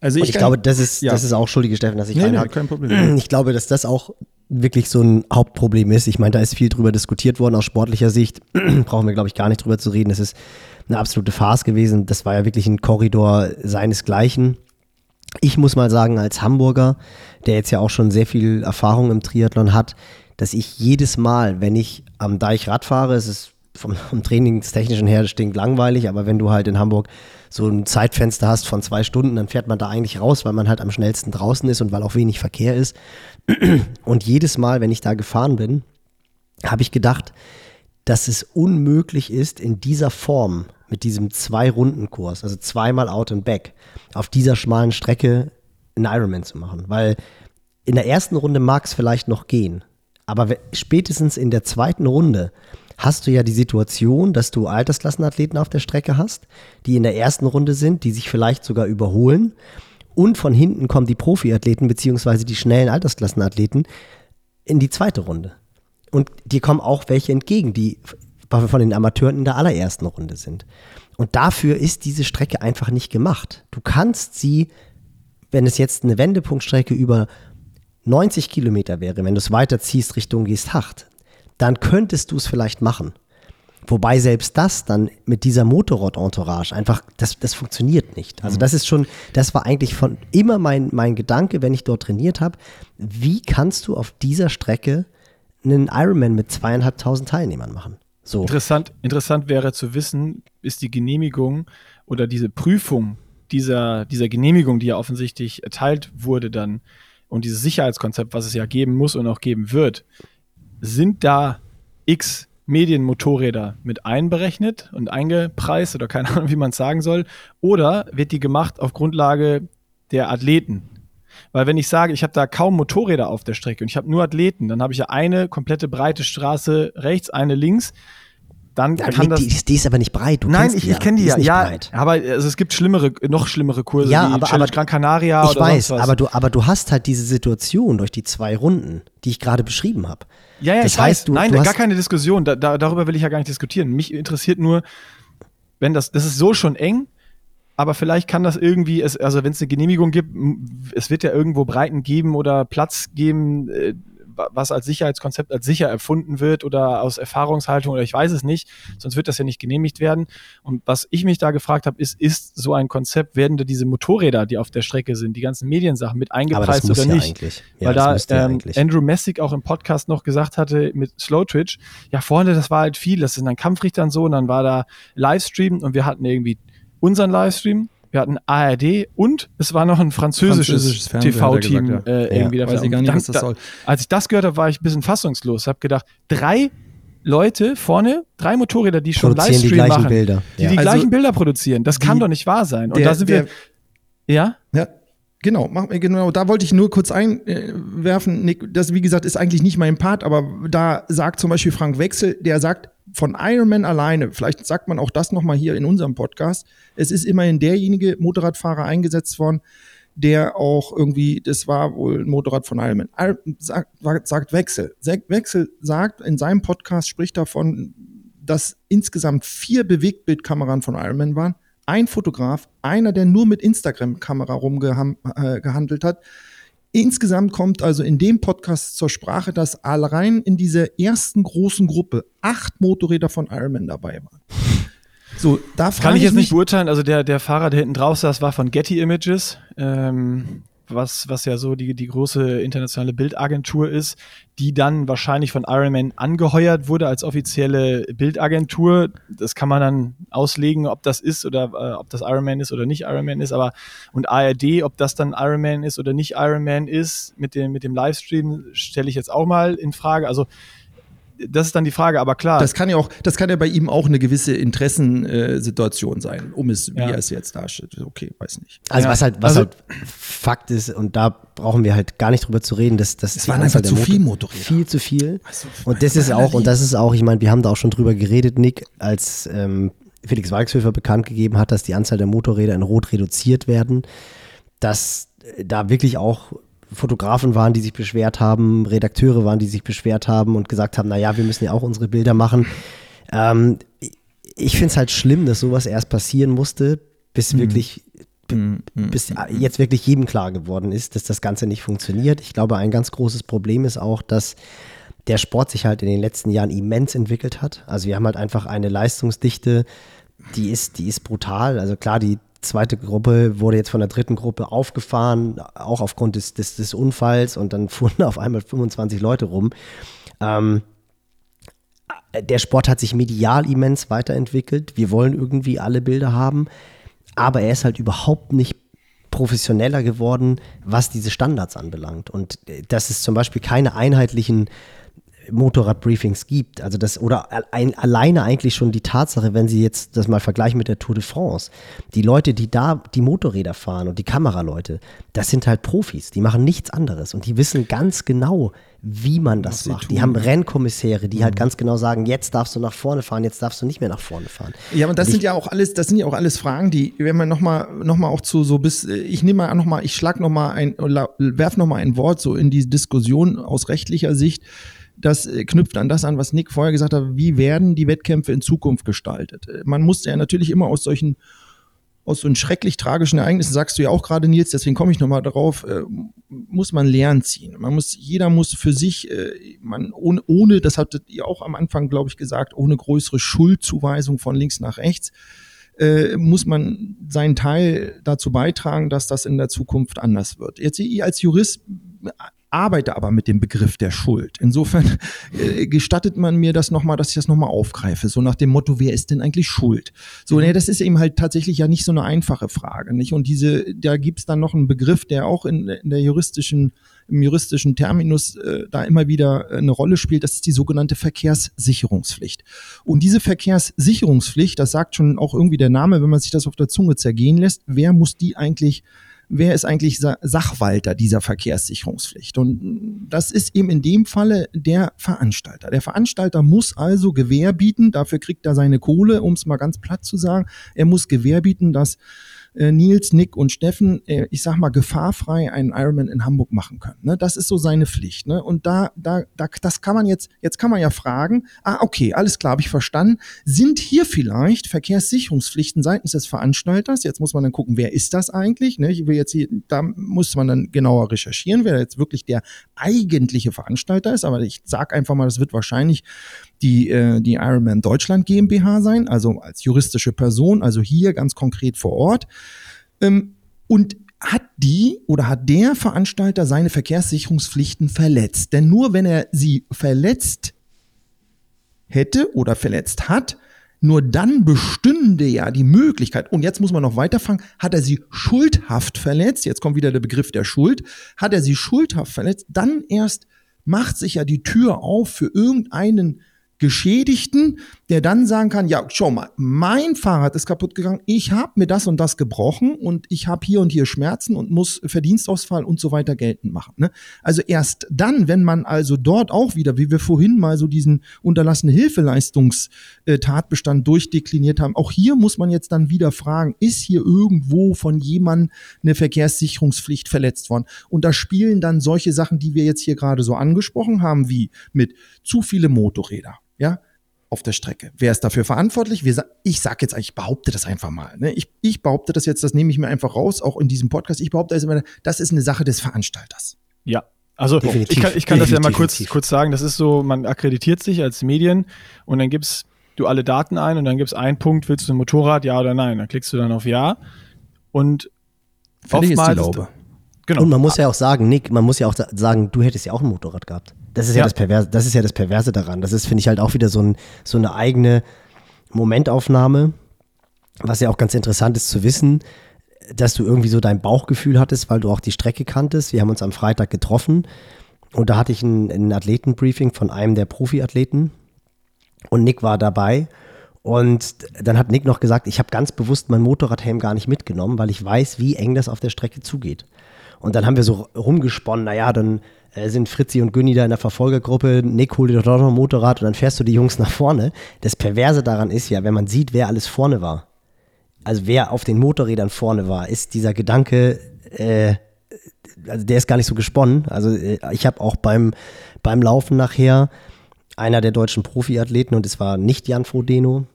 Also ich, ich glaube, das ist, ja. das ist auch schuldige Steffen, dass ich nee, nee, kein Problem. [clears throat] Ich glaube, dass das auch wirklich so ein Hauptproblem ist. Ich meine, da ist viel drüber diskutiert worden aus sportlicher Sicht. [clears throat] Brauchen wir, glaube ich, gar nicht drüber zu reden. Es ist eine absolute Farce gewesen. Das war ja wirklich ein Korridor seinesgleichen. Ich muss mal sagen, als Hamburger, der jetzt ja auch schon sehr viel Erfahrung im Triathlon hat, dass ich jedes Mal, wenn ich am Deich Rad fahre, es ist vom, vom Trainingstechnischen her stinkt langweilig, aber wenn du halt in Hamburg so ein Zeitfenster hast von zwei Stunden, dann fährt man da eigentlich raus, weil man halt am schnellsten draußen ist und weil auch wenig Verkehr ist. [clears throat] Und jedes Mal, wenn ich da gefahren bin, habe ich gedacht, dass es unmöglich ist, in dieser Form mit diesem Zwei-Runden-Kurs, also zweimal Out and Back, auf dieser schmalen Strecke einen Ironman zu machen. Weil in der ersten Runde mag es vielleicht noch gehen, aber spätestens in der zweiten Runde hast du ja die Situation, dass du Altersklassenathleten auf der Strecke hast, die in der ersten Runde sind, die sich vielleicht sogar überholen. Und von hinten kommen die Profiathleten beziehungsweise die schnellen Altersklassenathleten in die zweite Runde. Und dir kommen auch welche entgegen, die von den Amateuren in der allerersten Runde sind. Und dafür ist diese Strecke einfach nicht gemacht. Du kannst sie, wenn es jetzt eine Wendepunktstrecke über 90 Kilometer wäre, wenn du es weiterziehst Richtung Geesthacht, dann könntest du es vielleicht machen. Wobei selbst das dann mit dieser Motorrad-Entourage einfach, das, das funktioniert nicht. Also das ist schon, das war eigentlich von immer mein, mein Gedanke, wenn ich dort trainiert habe, wie kannst du auf dieser Strecke einen Ironman mit zweieinhalbtausend Teilnehmern machen? So. Interessant, interessant wäre zu wissen, ist die Genehmigung oder diese Prüfung dieser, dieser Genehmigung, die ja offensichtlich erteilt wurde dann und dieses Sicherheitskonzept, was es ja geben muss und auch geben wird, sind da x Medienmotorräder mit einberechnet und eingepreist oder keine Ahnung, wie man es sagen soll, oder wird die gemacht auf Grundlage der Athleten? Weil wenn ich sage, ich habe da kaum Motorräder auf der Strecke und ich habe nur Athleten, dann habe ich ja eine komplette breite Straße rechts, eine links. Dann Ja, kann das. die, die ist aber nicht breit. Du Nein, ich, die ich kenne die ja. nicht Ja, breit. aber also es gibt schlimmere, noch schlimmere Kurse Ja, wie aber- Challenge aber- Gran Canaria Ich oder weiß, aber du, aber du hast halt diese Situation durch die zwei Runden, die ich gerade beschrieben habe. Ja, ja, Das ich heißt, weiß. du- Nein, du gar keine Diskussion. Da, da, darüber will ich ja gar nicht diskutieren. Mich interessiert nur, wenn das, das ist so schon eng, aber vielleicht kann das irgendwie, also wenn es eine Genehmigung gibt, es wird ja irgendwo Breiten geben oder Platz geben, äh, was als Sicherheitskonzept als sicher erfunden wird oder aus Erfahrungshaltung oder ich weiß es nicht, sonst wird das ja nicht genehmigt werden. Und was ich mich da gefragt habe, ist, ist so ein Konzept, werden da diese Motorräder, die auf der Strecke sind, die ganzen Mediensachen mit eingepreist oder ja nicht? Ja, Weil da ja ähm, eigentlich. Andrew Messick auch im Podcast noch gesagt hatte mit Slow Twitch, ja vorne, das war halt viel, das sind dann Kampfrichter und so und dann war da Livestream und wir hatten irgendwie unseren Livestream, wir hatten ARD und es war noch ein französisches, Französisches TV-Team gesagt, äh, Ja. irgendwie dafür. Weiß ich gar Und nicht, dann, was das da, soll. Als ich das gehört habe, war ich ein bisschen fassungslos, habe gedacht, drei Leute vorne, drei Motorräder, die schon die Livestream gleichen machen, Bilder. die Ja. die Also gleichen Bilder produzieren. Das kann die- doch nicht wahr sein. Und der- da sind der- wir, ja? Ja, genau, mach, genau. Da wollte ich nur kurz einwerfen, Nick, das wie gesagt ist eigentlich nicht mein Part, aber da sagt zum Beispiel Frank Wechsel, der sagt von Ironman alleine, vielleicht sagt man auch das nochmal hier in unserem Podcast, es ist immerhin derjenige Motorradfahrer eingesetzt worden, der auch irgendwie, das war wohl ein Motorrad von Ironman, Ir- sagt, sagt Wechsel. Wechsel sagt in seinem Podcast, spricht davon, dass insgesamt vier Bewegtbildkameran von Ironman waren, ein Fotograf, einer, der nur mit Instagram-Kamera rumgehandelt hat. Insgesamt kommt also in dem Podcast zur Sprache, dass allein in dieser ersten großen Gruppe acht Motorräder von Ironman dabei waren. So, da frage Kann ich jetzt nicht beurteilen. Also der, der Fahrer, der hinten drauf saß, war von Getty Images, ähm, was, was ja so die, die große internationale Bildagentur ist, die dann wahrscheinlich von Ironman angeheuert wurde als offizielle Bildagentur. Das kann man dann auslegen, ob das ist oder äh, ob das Ironman ist oder nicht Ironman ist. Aber und ARD, ob das dann Ironman ist oder nicht Ironman ist, mit dem, mit dem Livestream stelle ich jetzt auch mal in Frage. Also das ist dann die Frage, aber klar. das kann ja auch, das kann ja bei ihm auch eine gewisse Interessensituation sein, um es, wie Ja. er es jetzt darstellt. Okay, weiß nicht. Also Ja. was halt, was Also- halt Fakt ist, und da brauchen wir halt gar nicht drüber zu reden, dass das Es waren einfach zu viel Motorräder. Viel zu viel. Also, und das ist auch, und das ist auch, ich meine, wir haben da auch schon drüber geredet, Nick, als ähm, Felix Walkshöfer bekannt gegeben hat, dass die Anzahl der Motorräder in Rot reduziert werden, dass äh, da wirklich auch Fotografen waren, die sich beschwert haben, Redakteure waren, die sich beschwert haben und gesagt haben, naja, wir müssen ja auch unsere Bilder machen. Ähm, ich finde es halt schlimm, dass sowas erst passieren musste, bis wirklich bis jetzt wirklich jedem klar geworden ist, dass das Ganze nicht funktioniert. Ich glaube, ein ganz großes Problem ist auch, dass der Sport sich halt in den letzten Jahren immens entwickelt hat. Also wir haben halt einfach eine Leistungsdichte, die ist, die ist brutal. Also klar, die zweite Gruppe wurde jetzt von der dritten Gruppe aufgefahren, auch aufgrund des, des, des Unfalls und dann [laughs] fuhren auf einmal 25 Leute rum. Ähm, der Sport hat sich medial immens weiterentwickelt. Wir wollen irgendwie alle Bilder haben, aber er ist halt überhaupt nicht professioneller geworden, was diese Standards anbelangt. Und äh, dass es zum Beispiel keine einheitlichen Motorradbriefings gibt. Also das, oder ein, alleine eigentlich schon die Tatsache, wenn Sie jetzt das mal vergleichen mit der Tour de France. Die Leute, die da die Motorräder fahren und die Kameraleute, das sind halt Profis, die machen nichts anderes und die wissen ganz genau, wie man das macht. tun. Die haben Rennkommissäre, die halt ganz genau sagen, jetzt darfst du nach vorne fahren, jetzt darfst du nicht mehr nach vorne fahren. Ja, aber das Und sind ja auch alles, das sind ja auch alles Fragen, die, wenn man nochmal, noch mal auch zu so bis, ich nehme mal nochmal, ich schlag nochmal ein, werf nochmal ein Wort so in die Diskussion aus rechtlicher Sicht. Das äh, knüpft an das an, was Nick vorher gesagt hat, wie werden die Wettkämpfe in Zukunft gestaltet? Äh, man muss ja natürlich immer aus solchen aus so schrecklich tragischen Ereignissen, sagst du ja auch gerade, Nils, deswegen komme ich nochmal darauf, äh, muss man Lernen ziehen. Man muss, jeder muss für sich, äh, man ohne, ohne, das hattet ihr auch am Anfang, glaube ich, gesagt, ohne größere Schuldzuweisung von links nach rechts, äh, muss man seinen Teil dazu beitragen, dass das in der Zukunft anders wird. Jetzt ihr als Jurist arbeite aber mit dem Begriff der Schuld. Insofern äh, gestattet man mir das nochmal, dass ich das nochmal aufgreife. So nach dem Motto, wer ist denn eigentlich schuld? So, ne, das ist eben halt tatsächlich ja nicht so eine einfache Frage. Nicht? Und diese, da gibt's dann noch einen Begriff, der auch in, in der juristischen im juristischen Terminus äh, da immer wieder eine Rolle spielt, das ist die sogenannte Verkehrssicherungspflicht. Und diese Verkehrssicherungspflicht, das sagt schon auch irgendwie der Name, wenn man sich das auf der Zunge zergehen lässt, wer muss die eigentlich wer ist eigentlich Sachwalter dieser Verkehrssicherungspflicht? Und das ist eben in dem Falle der Veranstalter. Der Veranstalter muss also Gewähr bieten, dafür kriegt er seine Kohle, um es mal ganz platt zu sagen. Er muss Gewähr bieten, dass äh, Nils, Nick und Steffen, äh, ich sag mal, gefahrfrei einen Ironman in Hamburg machen können. Ne? Das ist so seine Pflicht. Ne? Und da, da, da, das kann man jetzt, jetzt kann man ja fragen, ah, okay, alles klar, habe ich verstanden. Sind hier vielleicht Verkehrssicherungspflichten seitens des Veranstalters? Jetzt muss man dann gucken, wer ist das eigentlich? Ne? Ich will jetzt hier, da muss man dann genauer recherchieren, wer jetzt wirklich der eigentliche Veranstalter ist. Aber ich sag einfach mal, das wird wahrscheinlich die, äh, die Ironman Deutschland GmbH sein, also als juristische Person, also hier ganz konkret vor Ort. Ähm, und hat die oder hat der Veranstalter seine Verkehrssicherungspflichten verletzt? Denn nur wenn er sie verletzt hätte oder verletzt hat, nur dann bestünde ja die Möglichkeit, und jetzt muss man noch weiterfangen, hat er sie schuldhaft verletzt, jetzt kommt wieder der Begriff der Schuld, hat er sie schuldhaft verletzt, dann erst macht sich ja die Tür auf für irgendeinen Geschädigten, der dann sagen kann, ja, schau mal, mein Fahrrad ist kaputt gegangen, ich habe mir das und das gebrochen und ich habe hier und hier Schmerzen und muss Verdienstausfall und so weiter geltend machen. Ne? Also erst dann, wenn man also dort auch wieder, wie wir vorhin mal so diesen unterlassene Hilfeleistungstatbestand durchdekliniert haben, auch hier muss man jetzt dann wieder fragen, ist hier irgendwo von jemandem eine Verkehrssicherungspflicht verletzt worden? Und da spielen dann solche Sachen, die wir jetzt hier gerade so angesprochen haben, wie mit zu viele Motorräder ja, auf der Strecke. Wer ist dafür verantwortlich? Wir, ich sage jetzt, ich behaupte das einfach mal. Ne? Ich, ich behaupte das jetzt, das nehme ich mir einfach raus, auch in diesem Podcast. Ich behaupte also immer, das ist eine Sache des Veranstalters. Ja, also Definitiv. ich kann, ich kann das ja mal kurz, kurz sagen. Das ist so, man akkreditiert sich als Medien und dann gibst du alle Daten ein und dann gibt es einen Punkt, willst du ein Motorrad, ja oder nein? Dann klickst du dann auf Ja. Und Für oftmals. Ist die Genau. Und man muss ja auch sagen, Nick, man muss ja auch sagen, du hättest ja auch ein Motorrad gehabt. Das ist ja, ja das Perverse, das ist ja das Perverse daran. Das ist, finde ich, halt auch wieder so, ein, so eine eigene Momentaufnahme, was ja auch ganz interessant ist zu wissen, dass du irgendwie so dein Bauchgefühl hattest, weil du auch die Strecke kanntest. Wir haben uns am Freitag getroffen und da hatte ich ein, ein Athletenbriefing von einem der Profiathleten und Nick war dabei. Und dann hat Nick noch gesagt, ich habe ganz bewusst mein Motorradhelm gar nicht mitgenommen, weil ich weiß, wie eng das auf der Strecke zugeht. Und dann haben wir so rumgesponnen, naja, dann sind Fritzi und Günni da in der Verfolgergruppe, Nick holt dir doch noch ein Motorrad und dann fährst du die Jungs nach vorne. Das Perverse daran ist ja, wenn man sieht, wer alles vorne war, also wer auf den Motorrädern vorne war, ist dieser Gedanke, äh, also der ist gar nicht so gesponnen. Also äh, ich habe auch beim, beim Laufen nachher einer der deutschen Profiathleten und es war nicht Jan Frodeno,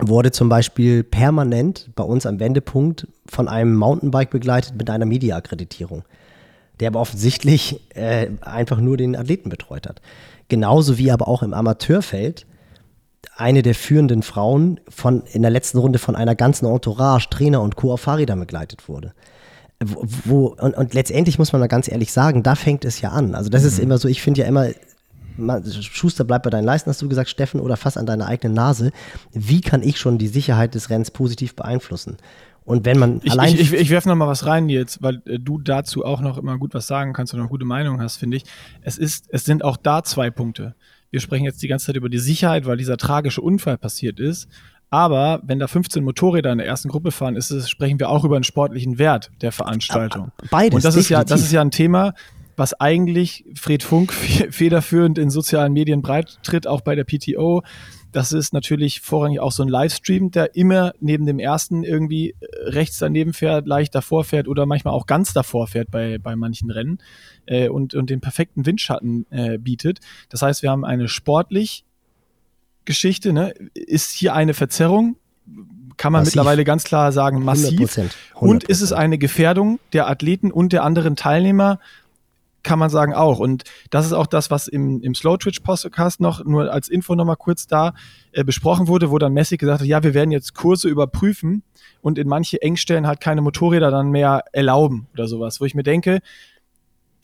wurde zum Beispiel permanent bei uns am Wendepunkt von einem Mountainbike begleitet mit einer Media-Akkreditierung, der aber offensichtlich äh, einfach nur den Athleten betreut hat. Genauso wie aber auch im Amateurfeld eine der führenden Frauen von, in der letzten Runde von einer ganzen Entourage, Trainer und Co. auf Fahrrädern begleitet wurde. Wo, wo und, und, letztendlich muss man da ganz ehrlich sagen, da fängt es ja an. Also das mhm. ist immer so, ich finde ja immer, Schuster bleibt bei deinen Leisten, hast du gesagt, Steffen, oder fass an deiner eigenen Nase. Wie kann ich schon die Sicherheit des Rennens positiv beeinflussen? Und wenn man ich, allein. Ich, ich, ich werfe noch mal was rein jetzt, weil äh, du dazu auch noch immer gut was sagen kannst und eine gute Meinung hast, finde ich. Es ist, es sind auch da zwei Punkte. Wir sprechen jetzt die ganze Zeit über die Sicherheit, weil dieser tragische Unfall passiert ist. Aber wenn da 15 Motorräder in der ersten Gruppe fahren, ist es, sprechen wir auch über einen sportlichen Wert der Veranstaltung. Beides. Und das ist ja, das ist ja ein Thema, was eigentlich Fred Funk [laughs] federführend in sozialen Medien breit tritt, auch bei der PTO. Das ist natürlich vorrangig auch so ein Livestream, der immer neben dem ersten irgendwie äh, rechts daneben fährt, leicht davor fährt oder manchmal auch ganz davor fährt bei, bei manchen Rennen äh, und, und den perfekten Windschatten äh, bietet. Das heißt, wir haben eine sportlich Geschichte, ne? ist hier eine Verzerrung, kann man massiv. mittlerweile ganz klar sagen, massiv. 100%, 100%. Und ist es eine Gefährdung der Athleten und der anderen Teilnehmer? Kann man sagen auch. Und das ist auch das, was im, im Slow Twitch Podcast noch nur als Info nochmal kurz da äh, besprochen wurde, wo dann Messi gesagt hat, ja, wir werden jetzt Kurse überprüfen und in manche Engstellen halt keine Motorräder dann mehr erlauben oder sowas, wo ich mir denke,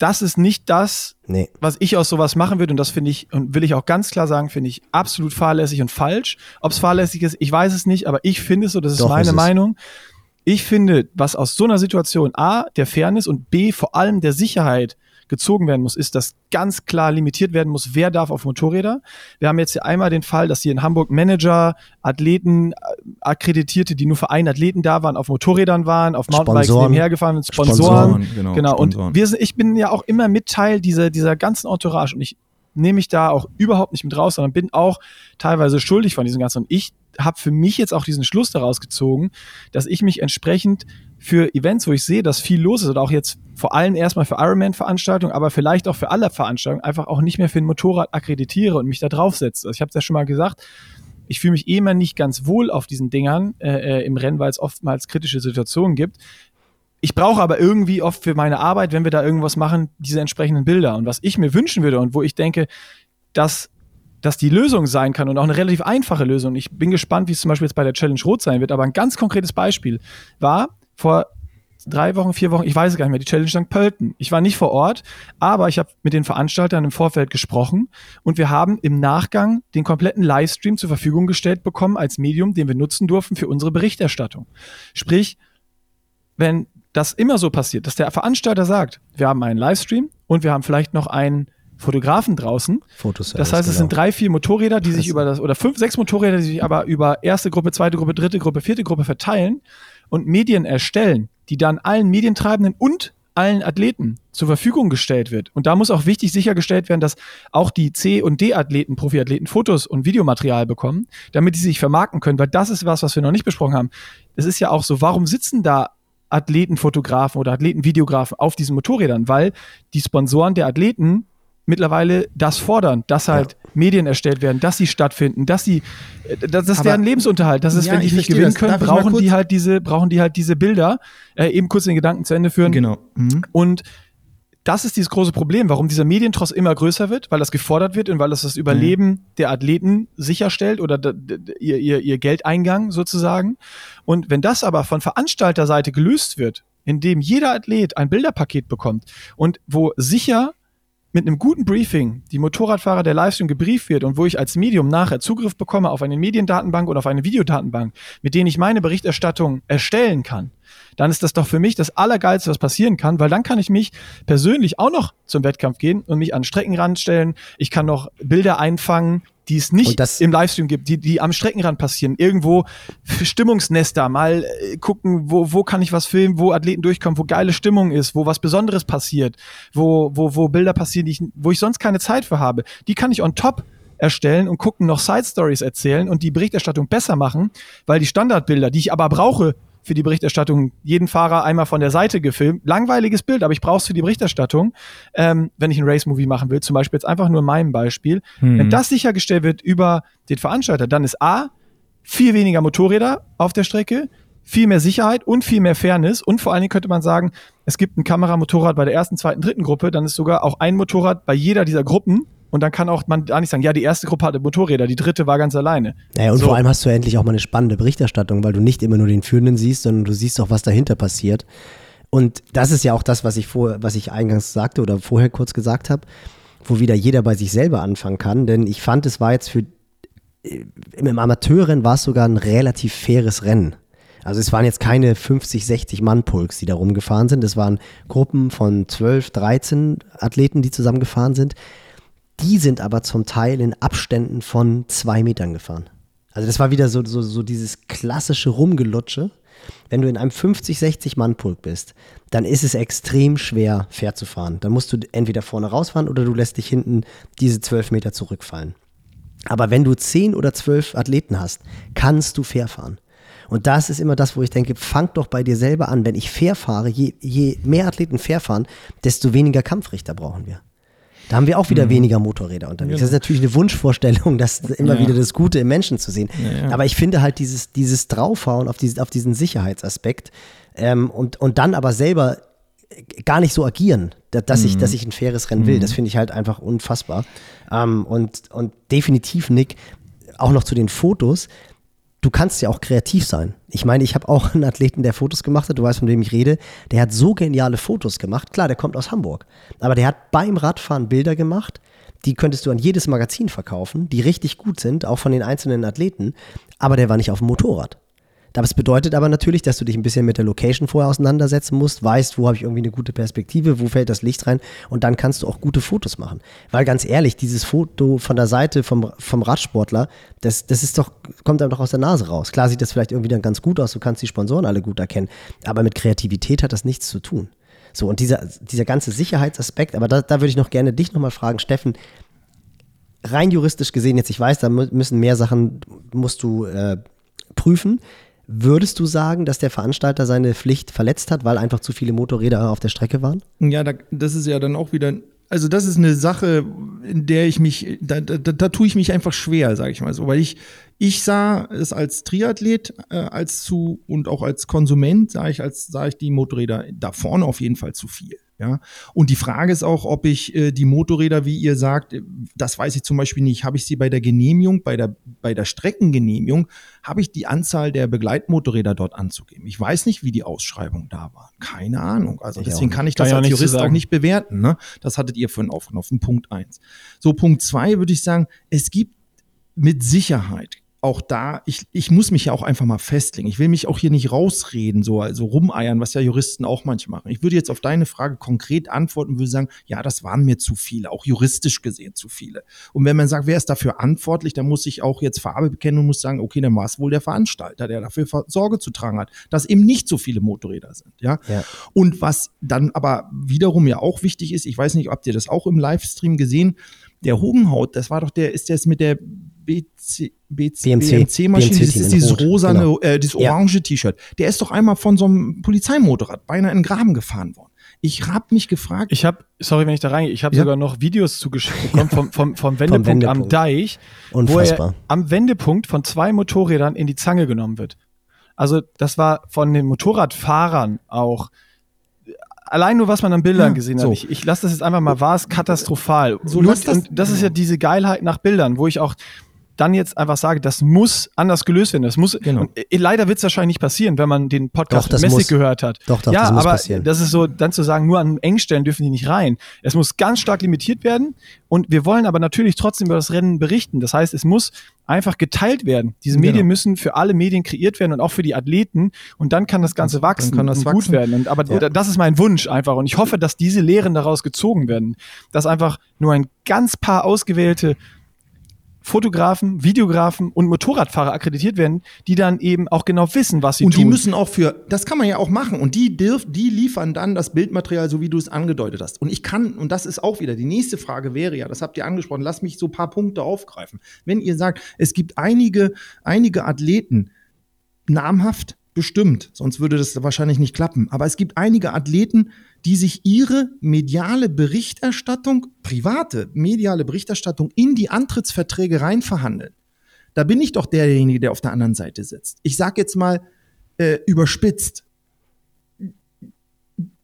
das ist nicht das, nee. was ich aus sowas machen würde. Und das finde ich, und will ich auch ganz klar sagen, finde ich absolut fahrlässig und falsch. Ob es fahrlässig ist, ich weiß es nicht, aber ich finde es so, das ist Doch, meine ist Meinung. Ich finde, was aus so einer Situation A, der Fairness und B, vor allem der Sicherheit gezogen werden muss, ist, dass ganz klar limitiert werden muss, wer darf auf Motorräder. Wir haben jetzt hier einmal den Fall, dass hier in Hamburg Manager, Athleten, äh, Akkreditierte, die nur für einen Athleten da waren, auf Motorrädern waren, auf Mountainbikes nebenher gefahren sind, Sponsoren. Sponsoren genau. genau. Sponsoren. Und wir sind, ich bin ja auch immer mit Teil dieser, dieser ganzen Entourage und ich nehme mich da auch überhaupt nicht mit raus, sondern bin auch teilweise schuldig von diesem Ganzen. Und ich habe für mich jetzt auch diesen Schluss daraus gezogen, dass ich mich entsprechend für Events, wo ich sehe, dass viel los ist oder auch jetzt vor allem erstmal für Ironman-Veranstaltungen, aber vielleicht auch für alle Veranstaltungen, einfach auch nicht mehr für ein Motorrad akkreditiere und mich da draufsetze. Also ich habe es ja schon mal gesagt, ich fühle mich eh immer nicht ganz wohl auf diesen Dingern äh, äh im Rennen, weil es oftmals kritische Situationen gibt. Ich brauche aber irgendwie oft für meine Arbeit, wenn wir da irgendwas machen, diese entsprechenden Bilder. Und was ich mir wünschen würde und wo ich denke, dass dass die Lösung sein kann und auch eine relativ einfache Lösung. Ich bin gespannt, wie es zum Beispiel jetzt bei der Challenge Rot sein wird, aber ein ganz konkretes Beispiel war vor drei Wochen, vier Wochen, ich weiß es gar nicht mehr, die Challenge St. Pölten. Ich war nicht vor Ort, aber ich habe mit den Veranstaltern im Vorfeld gesprochen und wir haben im Nachgang den kompletten Livestream zur Verfügung gestellt bekommen als Medium, den wir nutzen durften für unsere Berichterstattung. Sprich, wenn das immer so passiert, dass der Veranstalter sagt, wir haben einen Livestream und wir haben vielleicht noch einen Fotografen draußen. Fotos. Das heißt, es sind genau. drei, vier Motorräder, die sich über das, oder fünf, sechs Motorräder, die sich aber über erste Gruppe, zweite Gruppe, dritte Gruppe, vierte Gruppe verteilen und Medien erstellen, die dann allen Medientreibenden und allen Athleten zur Verfügung gestellt wird. Und da muss auch wichtig sichergestellt werden, dass auch die C- und D-Athleten, Profiathleten Fotos und Videomaterial bekommen, damit sie sich vermarkten können, weil das ist was, was wir noch nicht besprochen haben. Es ist ja auch so, warum sitzen da Athletenfotografen oder Athletenvideografen auf diesen Motorrädern? Weil die Sponsoren der Athleten mittlerweile das fordern, dass halt ja. Medien erstellt werden, dass sie stattfinden, dass sie, äh, das, deren Lebensunterhalt. Das ist, ja, wenn die nicht gewinnen können, brauchen die halt diese, brauchen die halt diese Bilder. Äh, eben kurz den Gedanken zu Ende führen. Genau. Mhm. Und das ist dieses große Problem, warum dieser Medientross immer größer wird, weil das gefordert wird und weil das das Überleben mhm. der Athleten sicherstellt oder ihr, ihr, ihr Geldeingang sozusagen. Und wenn das aber von Veranstalterseite gelöst wird, indem jeder Athlet ein Bilderpaket bekommt und wo sicher mit einem guten Briefing die Motorradfahrer der Livestream gebrieft wird und wo ich als Medium nachher Zugriff bekomme auf eine Mediendatenbank oder auf eine Videodatenbank, mit denen ich meine Berichterstattung erstellen kann, dann ist das doch für mich das Allergeilste, was passieren kann, weil dann kann ich mich persönlich auch noch zum Wettkampf gehen und mich an den Streckenrand stellen. Ich kann noch Bilder einfangen, die es nicht im Livestream gibt, die, die am Streckenrand passieren. Irgendwo Stimmungsnester, mal äh, gucken, wo, wo kann ich was filmen, wo Athleten durchkommen, wo geile Stimmung ist, wo was Besonderes passiert, wo, wo, wo Bilder passieren, die ich, wo ich sonst keine Zeit für habe. Die kann ich on top erstellen und gucken, noch Side Stories erzählen und die Berichterstattung besser machen, weil die Standardbilder, die ich aber brauche für die Berichterstattung jeden Fahrer einmal von der Seite gefilmt. Langweiliges Bild, aber ich brauche es für die Berichterstattung, ähm, wenn ich ein Race-Movie machen will. Zum Beispiel jetzt einfach nur meinem Beispiel. Mhm. Wenn das sichergestellt wird über den Veranstalter, dann ist A, viel weniger Motorräder auf der Strecke, viel mehr Sicherheit und viel mehr Fairness. Und vor allen Dingen könnte man sagen, es gibt ein Kameramotorrad bei der ersten, zweiten, dritten Gruppe, dann ist sogar auch ein Motorrad bei jeder dieser Gruppen und dann kann auch man da nicht sagen, ja, die erste Gruppe hatte Motorräder, die dritte war ganz alleine. Naja, und so. vor allem hast du endlich auch mal eine spannende Berichterstattung, weil du nicht immer nur den Führenden siehst, sondern du siehst auch, was dahinter passiert. Und das ist ja auch das, was ich vor, was ich eingangs sagte oder vorher kurz gesagt habe, wo wieder jeder bei sich selber anfangen kann. Denn ich fand, es war jetzt für äh, im Amateurrennen war es sogar ein relativ faires Rennen. Also es waren jetzt keine 50, 60 Mann-Pulks, die da rumgefahren sind. Es waren Gruppen von 12, 13 Athleten, die zusammengefahren sind. Die sind aber zum Teil in Abständen von zwei Metern gefahren. Also das war wieder so, so, so dieses klassische Rumgelutsche. Wenn du in einem 50, 60 Mann-Pulk bist, dann ist es extrem schwer, fair zu fahren. Dann musst du entweder vorne rausfahren oder du lässt dich hinten diese zwölf Meter zurückfallen. Aber wenn du zehn oder zwölf Athleten hast, kannst du fair fahren. Und das ist immer das, wo ich denke, fang doch bei dir selber an. Wenn ich fair fahre, je, je mehr Athleten fair fahren, desto weniger Kampfrichter brauchen wir. Da haben wir auch wieder mhm. weniger Motorräder unterwegs. Genau. Das ist natürlich eine Wunschvorstellung, das [laughs] immer ja. wieder das Gute im Menschen zu sehen. Ja. Aber ich finde halt dieses, dieses Draufhauen auf, dieses, auf diesen Sicherheitsaspekt ähm, und, und dann aber selber gar nicht so agieren, dass, mhm. ich, dass ich ein faires Rennen will. Mhm. Das finde ich halt einfach unfassbar. Ähm, und, und definitiv, Nick, auch noch zu den Fotos du kannst ja auch kreativ sein. Ich meine, ich habe auch einen Athleten, der Fotos gemacht hat, du weißt, von wem ich rede, der hat so geniale Fotos gemacht. Klar, der kommt aus Hamburg, aber der hat beim Radfahren Bilder gemacht, die könntest du an jedes Magazin verkaufen, die richtig gut sind, auch von den einzelnen Athleten, aber der war nicht auf dem Motorrad. Das bedeutet aber natürlich, dass du dich ein bisschen mit der Location vorher auseinandersetzen musst, weißt, wo habe ich irgendwie eine gute Perspektive, wo fällt das Licht rein und dann kannst du auch gute Fotos machen. Weil ganz ehrlich, dieses Foto von der Seite vom, vom Radsportler, das, das ist doch, kommt einem doch aus der Nase raus. Klar sieht das vielleicht irgendwie dann ganz gut aus, du kannst die Sponsoren alle gut erkennen, aber mit Kreativität hat das nichts zu tun. So, und dieser, dieser ganze Sicherheitsaspekt, aber da, da würde ich noch gerne dich nochmal fragen, Steffen, rein juristisch gesehen, jetzt ich weiß, da müssen mehr Sachen, musst du äh, prüfen. Würdest du sagen, dass der Veranstalter seine Pflicht verletzt hat, weil einfach zu viele Motorräder auf der Strecke waren? Ja, da, das ist ja dann auch wieder, also das ist eine Sache, in der ich mich, da, da, da tue ich mich einfach schwer, sage ich mal so, weil ich, ich sah es als Triathlet, äh, als zu und auch als Konsument sah ich als sah ich die Motorräder da vorne auf jeden Fall zu viel. Ja, und die Frage ist auch, ob ich äh, die Motorräder, wie ihr sagt, äh, das weiß ich zum Beispiel nicht, habe ich sie bei der Genehmigung, bei der, bei der Streckengenehmigung, habe ich die Anzahl der Begleitmotorräder dort anzugeben. Ich weiß nicht, wie die Ausschreibung da war. Keine Ahnung. Also ich deswegen kann ich das kann als Jurist auch nicht bewerten. Ne? Das hattet ihr vorhin aufgenommen, Punkt eins. So, Punkt zwei würde ich sagen, es gibt mit Sicherheit auch da, ich, ich muss mich ja auch einfach mal festlegen. Ich will mich auch hier nicht rausreden, so also rumeiern, was ja Juristen auch manchmal machen. Ich würde jetzt auf deine Frage konkret antworten, würde sagen, ja, das waren mir zu viele, auch juristisch gesehen zu viele. Und wenn man sagt, wer ist dafür verantwortlich, dann muss ich auch jetzt Farbe bekennen und muss sagen, okay, dann war es wohl der Veranstalter, der dafür Sorge zu tragen hat, dass eben nicht so viele Motorräder sind. Ja? ja. Und was dann aber wiederum ja auch wichtig ist, ich weiß nicht, habt ihr das auch im Livestream gesehen, der Hogenhaut, das war doch der, ist das mit der BC, BC, BMC-Maschine, BMC das ist dieses rosane, genau. äh, dieses orange ja. T-Shirt. Der ist doch einmal von so einem Polizeimotorrad beinahe in den Graben gefahren worden. Ich hab mich gefragt. Ich habe, sorry, wenn ich da reingehe, ich habe ja. sogar noch Videos zugeschickt bekommen vom, vom, vom, [laughs] Wendepunkt, vom Wendepunkt am Deich, Unfassbar. wo er am Wendepunkt von zwei Motorrädern in die Zange genommen wird. Also das war von den Motorradfahrern auch allein nur, was man an Bildern ja, gesehen hat. So. Ich, ich lasse das jetzt einfach mal, war es katastrophal. So, nur, das, und das ist ja diese Geilheit nach Bildern, wo ich auch dann jetzt einfach sage, das muss anders gelöst werden. Das muss, genau. und, äh, leider wird es wahrscheinlich nicht passieren, wenn man den Podcast doch, Messig gehört hat. Doch, doch, ja, das muss aber passieren. das ist so, dann zu sagen, nur an Engstellen dürfen die nicht rein. Es muss ganz stark limitiert werden und wir wollen aber natürlich trotzdem über das Rennen berichten. Das heißt, es muss einfach geteilt werden. Diese genau. Medien müssen für alle Medien kreiert werden und auch für die Athleten und dann kann das Ganze wachsen kann das und wachsen. gut werden. Und, aber ja. das ist mein Wunsch einfach und ich hoffe, dass diese Lehren daraus gezogen werden, dass einfach nur ein ganz paar ausgewählte Fotografen, Videografen und Motorradfahrer akkreditiert werden, die dann eben auch genau wissen, was sie und tun. Und die müssen auch für, das kann man ja auch machen und die dürf, die liefern dann das Bildmaterial, so wie du es angedeutet hast. Und ich kann, und das ist auch wieder, die nächste Frage wäre ja, das habt ihr angesprochen, lasst mich so ein paar Punkte aufgreifen. Wenn ihr sagt, es gibt einige, einige Athleten, namhaft, bestimmt, sonst würde das wahrscheinlich nicht klappen. Aber es gibt einige Athleten, die sich ihre mediale Berichterstattung, private mediale Berichterstattung in die Antrittsverträge reinverhandeln. Da bin ich doch derjenige, der auf der anderen Seite sitzt. Ich sage jetzt mal äh, überspitzt.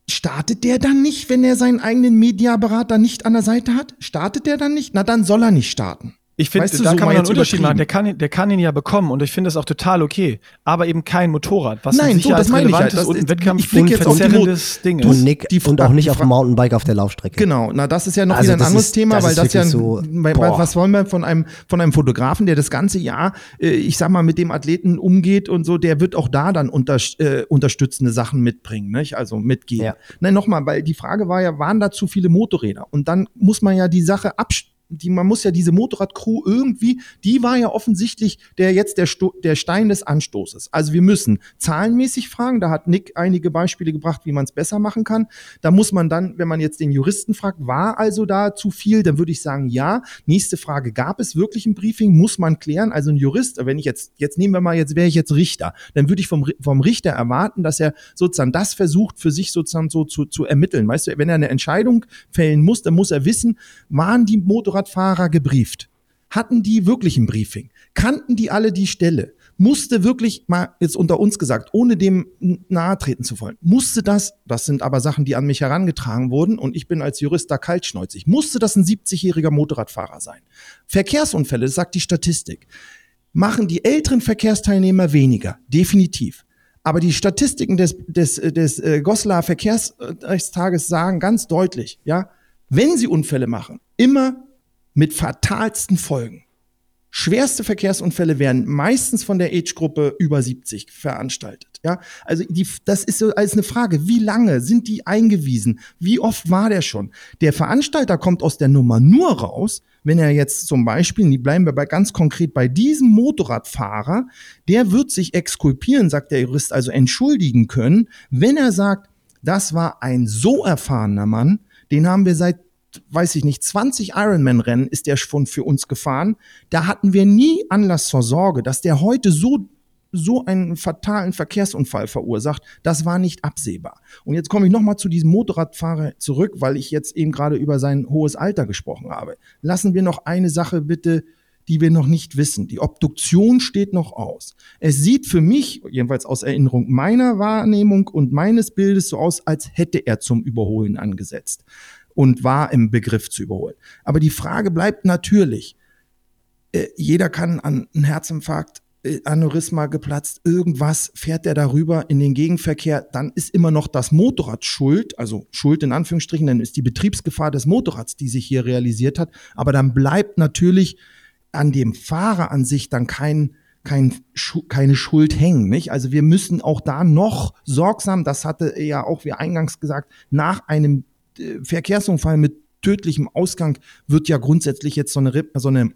Startet der dann nicht, wenn er seinen eigenen Mediaberater nicht an der Seite hat? Startet der dann nicht? Na, dann soll er nicht starten. Ich finde, weißt du, da so kann man einen Unterschied machen. Der kann, der kann ihn ja bekommen und ich finde das auch total okay. Aber eben kein Motorrad, was Nein, so, das meine ich halt. Das und ein Wettkampf ich blicke jetzt auf die Ding ist. Und, Nick, die, und auch nicht auf dem Mountainbike auf der Laufstrecke. Genau, na das ist ja noch also wieder ein anderes ist, Thema, das weil das ja, so, was wollen wir von einem, von einem Fotografen, der das ganze Jahr, äh, ich sag mal, mit dem Athleten umgeht und so, der wird auch da dann unter, äh, unterstützende Sachen mitbringen, nicht? also mitgehen. Ja. Nein, nochmal, weil die Frage war ja, waren da zu viele Motorräder? Und dann muss man ja die Sache abstellen die, man muss ja diese Motorradcrew irgendwie, die war ja offensichtlich der jetzt der, Sto der Stein des Anstoßes. Also wir müssen zahlenmäßig fragen, da hat Nick einige Beispiele gebracht, wie man es besser machen kann. Da muss man dann, wenn man jetzt den Juristen fragt, war also da zu viel, dann würde ich sagen, ja. Nächste Frage, gab es wirklich ein Briefing? Muss man klären. Also ein Jurist, wenn ich jetzt, jetzt nehmen wir mal, jetzt wäre ich jetzt Richter, dann würde ich vom, vom Richter erwarten, dass er sozusagen das versucht, für sich sozusagen so zu, zu ermitteln. Weißt du, wenn er eine Entscheidung fällen muss, dann muss er wissen, waren die Motorradfahrer gebrieft? Hatten die wirklich ein Briefing? Kannten die alle die Stelle? Musste wirklich mal jetzt unter uns gesagt, ohne dem nahe treten zu wollen, musste das, das sind aber Sachen, die an mich herangetragen wurden und ich bin als Jurist da kaltschnäuzig, musste das ein 70-jähriger Motorradfahrer sein? Verkehrsunfälle, das sagt die Statistik, machen die älteren Verkehrsteilnehmer weniger, definitiv. Aber die Statistiken des, des, des äh, Goslar Verkehrsrechtstages sagen ganz deutlich, ja, wenn sie Unfälle machen, immer mit fatalsten Folgen. Schwerste Verkehrsunfälle werden meistens von der Age-Gruppe über 70 veranstaltet. Ja, also die, das ist so als eine Frage. Wie lange sind die eingewiesen? Wie oft war der schon? Der Veranstalter kommt aus der Nummer nur raus, wenn er jetzt zum Beispiel, die bleiben wir bei ganz konkret bei diesem Motorradfahrer, der wird sich exkulpieren, sagt der Jurist, also entschuldigen können, wenn er sagt, das war ein so erfahrener Mann, den haben wir seit weiß ich nicht, 20 Ironman-Rennen ist der schon für uns gefahren. Da hatten wir nie Anlass zur Sorge, dass der heute so so einen fatalen Verkehrsunfall verursacht, das war nicht absehbar. Und jetzt komme ich nochmal zu diesem Motorradfahrer zurück, weil ich jetzt eben gerade über sein hohes Alter gesprochen habe. Lassen wir noch eine Sache bitte, die wir noch nicht wissen. Die Obduktion steht noch aus. Es sieht für mich, jedenfalls aus Erinnerung meiner Wahrnehmung und meines Bildes so aus, als hätte er zum Überholen angesetzt und war im Begriff zu überholen. Aber die Frage bleibt natürlich, äh, jeder kann an einen Herzinfarkt, äh, Aneurysma geplatzt, irgendwas fährt der darüber in den Gegenverkehr, dann ist immer noch das Motorrad schuld, also schuld in Anführungsstrichen, dann ist die Betriebsgefahr des Motorrads, die sich hier realisiert hat, aber dann bleibt natürlich an dem Fahrer an sich dann kein kein, keine Schuld hängen. Nicht? Also wir müssen auch da noch sorgsam, das hatte ja auch wie eingangs gesagt, nach einem Verkehrsunfall mit tödlichem Ausgang wird ja grundsätzlich jetzt so eine, so eine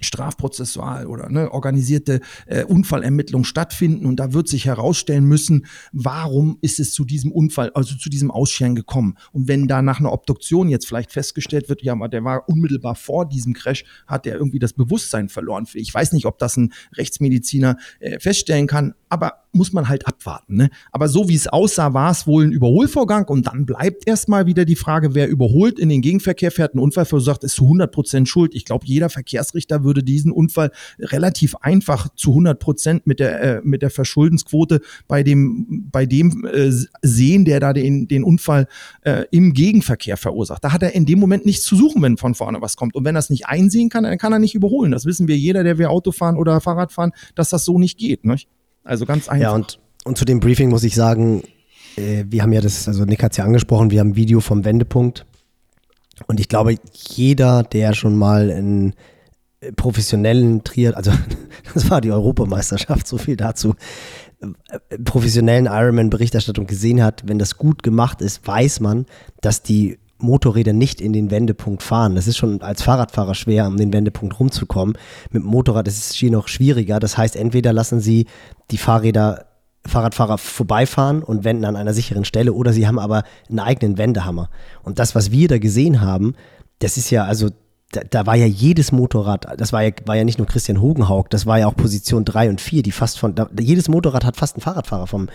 strafprozessual oder ne, organisierte äh, Unfallermittlung stattfinden und da wird sich herausstellen müssen, warum ist es zu diesem Unfall, also zu diesem Ausscheren gekommen. Und wenn da nach einer Obduktion jetzt vielleicht festgestellt wird, ja, der war unmittelbar vor diesem Crash, hat er irgendwie das Bewusstsein verloren. Ich weiß nicht, ob das ein Rechtsmediziner äh, feststellen kann, aber muss man halt abwarten. Ne? Aber so wie es aussah, war es wohl ein Überholvorgang und dann bleibt erstmal wieder die Frage, wer überholt in den Gegenverkehr fährt, einen Unfall verursacht, ist zu 100 Prozent schuld. Ich glaube, jeder Verkehrsrichter würde diesen Unfall relativ einfach zu 100 Prozent mit der, äh, mit der Verschuldensquote bei dem, bei dem äh, sehen, der da den, den Unfall äh, im Gegenverkehr verursacht. Da hat er in dem Moment nichts zu suchen, wenn von vorne was kommt. Und wenn er es nicht einsehen kann, dann kann er nicht überholen. Das wissen wir jeder, der wir Auto fahren oder Fahrrad fahren, dass das so nicht geht. Nicht? Also ganz einfach. Ja, und, und zu dem Briefing muss ich sagen, äh, wir haben ja das, also Nick hat es ja angesprochen, wir haben ein Video vom Wendepunkt. Und ich glaube, jeder, der schon mal einen professionellen Trier, also [laughs] das war die Europameisterschaft, so viel dazu, äh, professionellen Ironman-Berichterstattung gesehen hat, wenn das gut gemacht ist, weiß man, dass die Motorräder nicht in den Wendepunkt fahren. Das ist schon als Fahrradfahrer schwer, um den Wendepunkt rumzukommen. Mit dem Motorrad ist es hier noch schwieriger. Das heißt, entweder lassen sie die Fahrräder, Fahrradfahrer vorbeifahren und wenden an einer sicheren Stelle oder sie haben aber einen eigenen Wendehammer. Und das, was wir da gesehen haben, das ist ja, also da, da, war ja jedes Motorrad, das war ja, war ja nicht nur Christian Hogenhaug, das war ja auch Position 3 und 4, die fast von, da, jedes Motorrad hat fast einen Fahrradfahrer vom,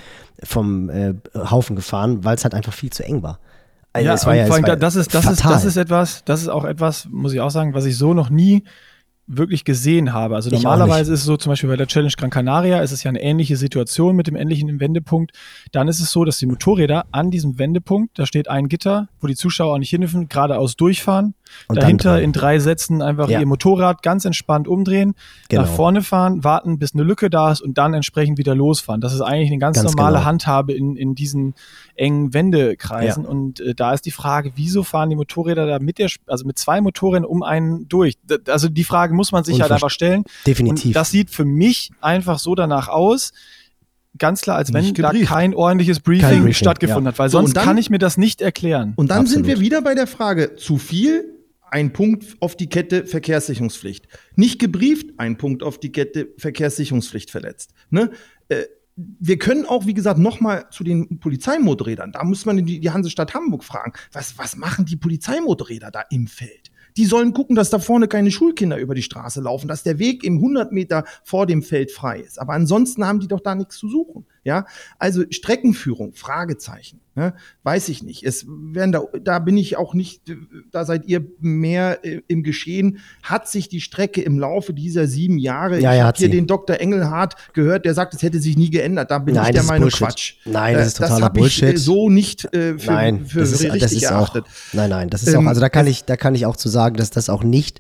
vom äh, Haufen gefahren, weil es halt einfach viel zu eng war. Also ja, war ja, vor allem, das ist, das ist, das ist etwas, das ist auch etwas, muss ich auch sagen, was ich so noch nie wirklich gesehen habe. Also normalerweise ist es so, zum Beispiel bei der Challenge Gran Canaria ist es ja eine ähnliche Situation mit dem ähnlichen Wendepunkt. Dann ist es so, dass die Motorräder an diesem Wendepunkt, da steht ein Gitter, wo die Zuschauer auch nicht hinhöfen, geradeaus durchfahren. Und dahinter in drei Sätzen einfach ja. ihr Motorrad ganz entspannt umdrehen, genau. nach vorne fahren, warten, bis eine Lücke da ist und dann entsprechend wieder losfahren. Das ist eigentlich eine ganz, ganz normale genau. Handhabe in, in diesen engen Wendekreisen. Ja. Und äh, da ist die Frage, wieso fahren die Motorräder da mit der, also mit zwei Motorrädern um einen durch? also die Frage muss man sich halt einfach stellen. Definitiv. Und das sieht für mich einfach so danach aus, ganz klar, als wenn da kein ordentliches Briefing, kein Briefing stattgefunden ja. hat, weil sonst so, dann, kann ich mir das nicht erklären. Und dann Absolut. sind wir wieder bei der Frage, zu viel ein Punkt auf die Kette Verkehrssicherungspflicht. Nicht gebrieft, ein Punkt auf die Kette Verkehrssicherungspflicht verletzt. Ne? Äh, wir können auch, wie gesagt, nochmal zu den Polizeimotorrädern. Da muss man die, die Hansestadt Hamburg fragen. Was, was machen die Polizeimotorräder da im Feld? Die sollen gucken, dass da vorne keine Schulkinder über die Straße laufen, dass der Weg im 100 Meter vor dem Feld frei ist. Aber ansonsten haben die doch da nichts zu suchen. Ja, also Streckenführung, Fragezeichen. Ne? Weiß ich nicht. Es werden da, da bin ich auch nicht, da seid ihr mehr äh, im Geschehen. Hat sich die Strecke im Laufe dieser sieben Jahre, ja, ich ja, habe hier sie. den Dr. Engelhardt gehört, der sagt, es hätte sich nie geändert. Da bin Nein, ich der das Meinung. Quatsch. Nein, das Äh, ist totaler Ich, äh, Bullshit. so nicht äh, für, nein, für das ist, richtig das ist erachtet. auch, nein, nein, das ist Ähm, auch, also da kann ich, da kann ich auch zu sagen, dass das auch nicht,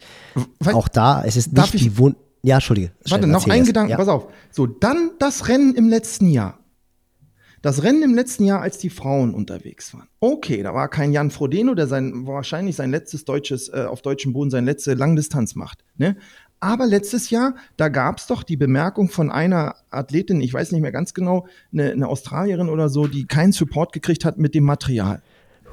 Weil- auch da, es ist nicht ich- die Wund, ja, Entschuldige. Warte, noch ein. Gedanke, ja. pass auf. So, dann das Rennen im letzten Jahr. Das Rennen im letzten Jahr, als die Frauen unterwegs waren. Okay, da war kein Jan Frodeno, der sein, wahrscheinlich sein letztes deutsches, äh, auf deutschem Boden seine letzte Langdistanz macht. Ne? Aber letztes Jahr, da gab's doch die Bemerkung von einer Athletin, ich weiß nicht mehr ganz genau, eine, eine Australierin oder so, die keinen Support gekriegt hat mit dem Material.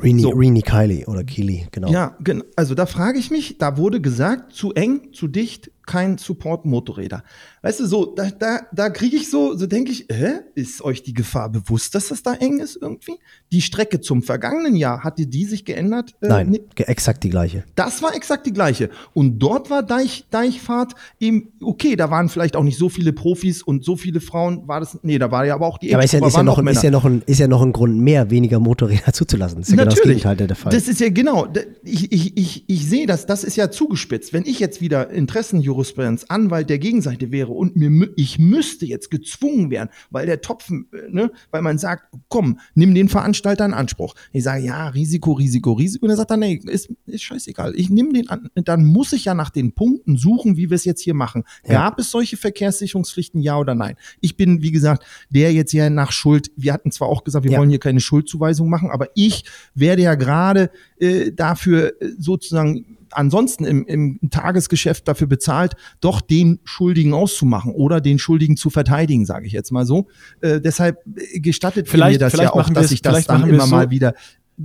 Rini, So. Rini Kiley oder Keely, genau. Ja, also da frage ich mich, da wurde gesagt, zu eng, zu dicht, kein Support-Motorräder. Weißt du, so, da, da, da kriege ich so, so denke ich, hä, ist euch die Gefahr bewusst, dass das da eng ist irgendwie? Die Strecke zum vergangenen Jahr, hatte die sich geändert? Äh, Nein, ge- exakt die gleiche. das war exakt die gleiche. Und dort war Deich, Deichfahrt eben, okay, da waren vielleicht auch nicht so viele Profis und so viele Frauen, war das, nee, da war ja aber auch die Ja, aber ist ja, ist, ja noch, ist, ja noch ein, ist ja noch ein Grund mehr, weniger Motorräder [laughs] zuzulassen. Das ist ja genau das Gegenteil der Fall. Das ist ja genau. Ich, ich, ich, ich sehe das, das ist ja zugespitzt. Wenn ich jetzt wieder Interessenjurisprudenz, Anwalt der Gegenseite wäre und mir, ich müsste jetzt gezwungen werden, weil der Topf, äh, ne, weil man sagt, komm, nimm den Veranstalter in Anspruch. Ich sage, ja, Risiko, Risiko, Risiko. Und er sagt dann, nee, ist, ist scheißegal. Ich nehme den an. Dann muss ich ja nach den Punkten suchen, wie wir es jetzt hier machen. Ja. Gab es solche Verkehrssicherungspflichten, ja oder nein? Ich bin, wie gesagt, der jetzt ja nach Schuld, wir hatten zwar auch gesagt, wir Ja. wollen hier keine Schuldzuweisung machen, aber ich werde ja gerade äh, dafür äh, sozusagen ansonsten im, im Tagesgeschäft dafür bezahlt, doch den Schuldigen auszumachen oder den Schuldigen zu verteidigen, sage ich jetzt mal so. Äh, deshalb gestattet Vielleicht- mir das vielleicht ja auch, dass ich das dann immer es mal so. wieder.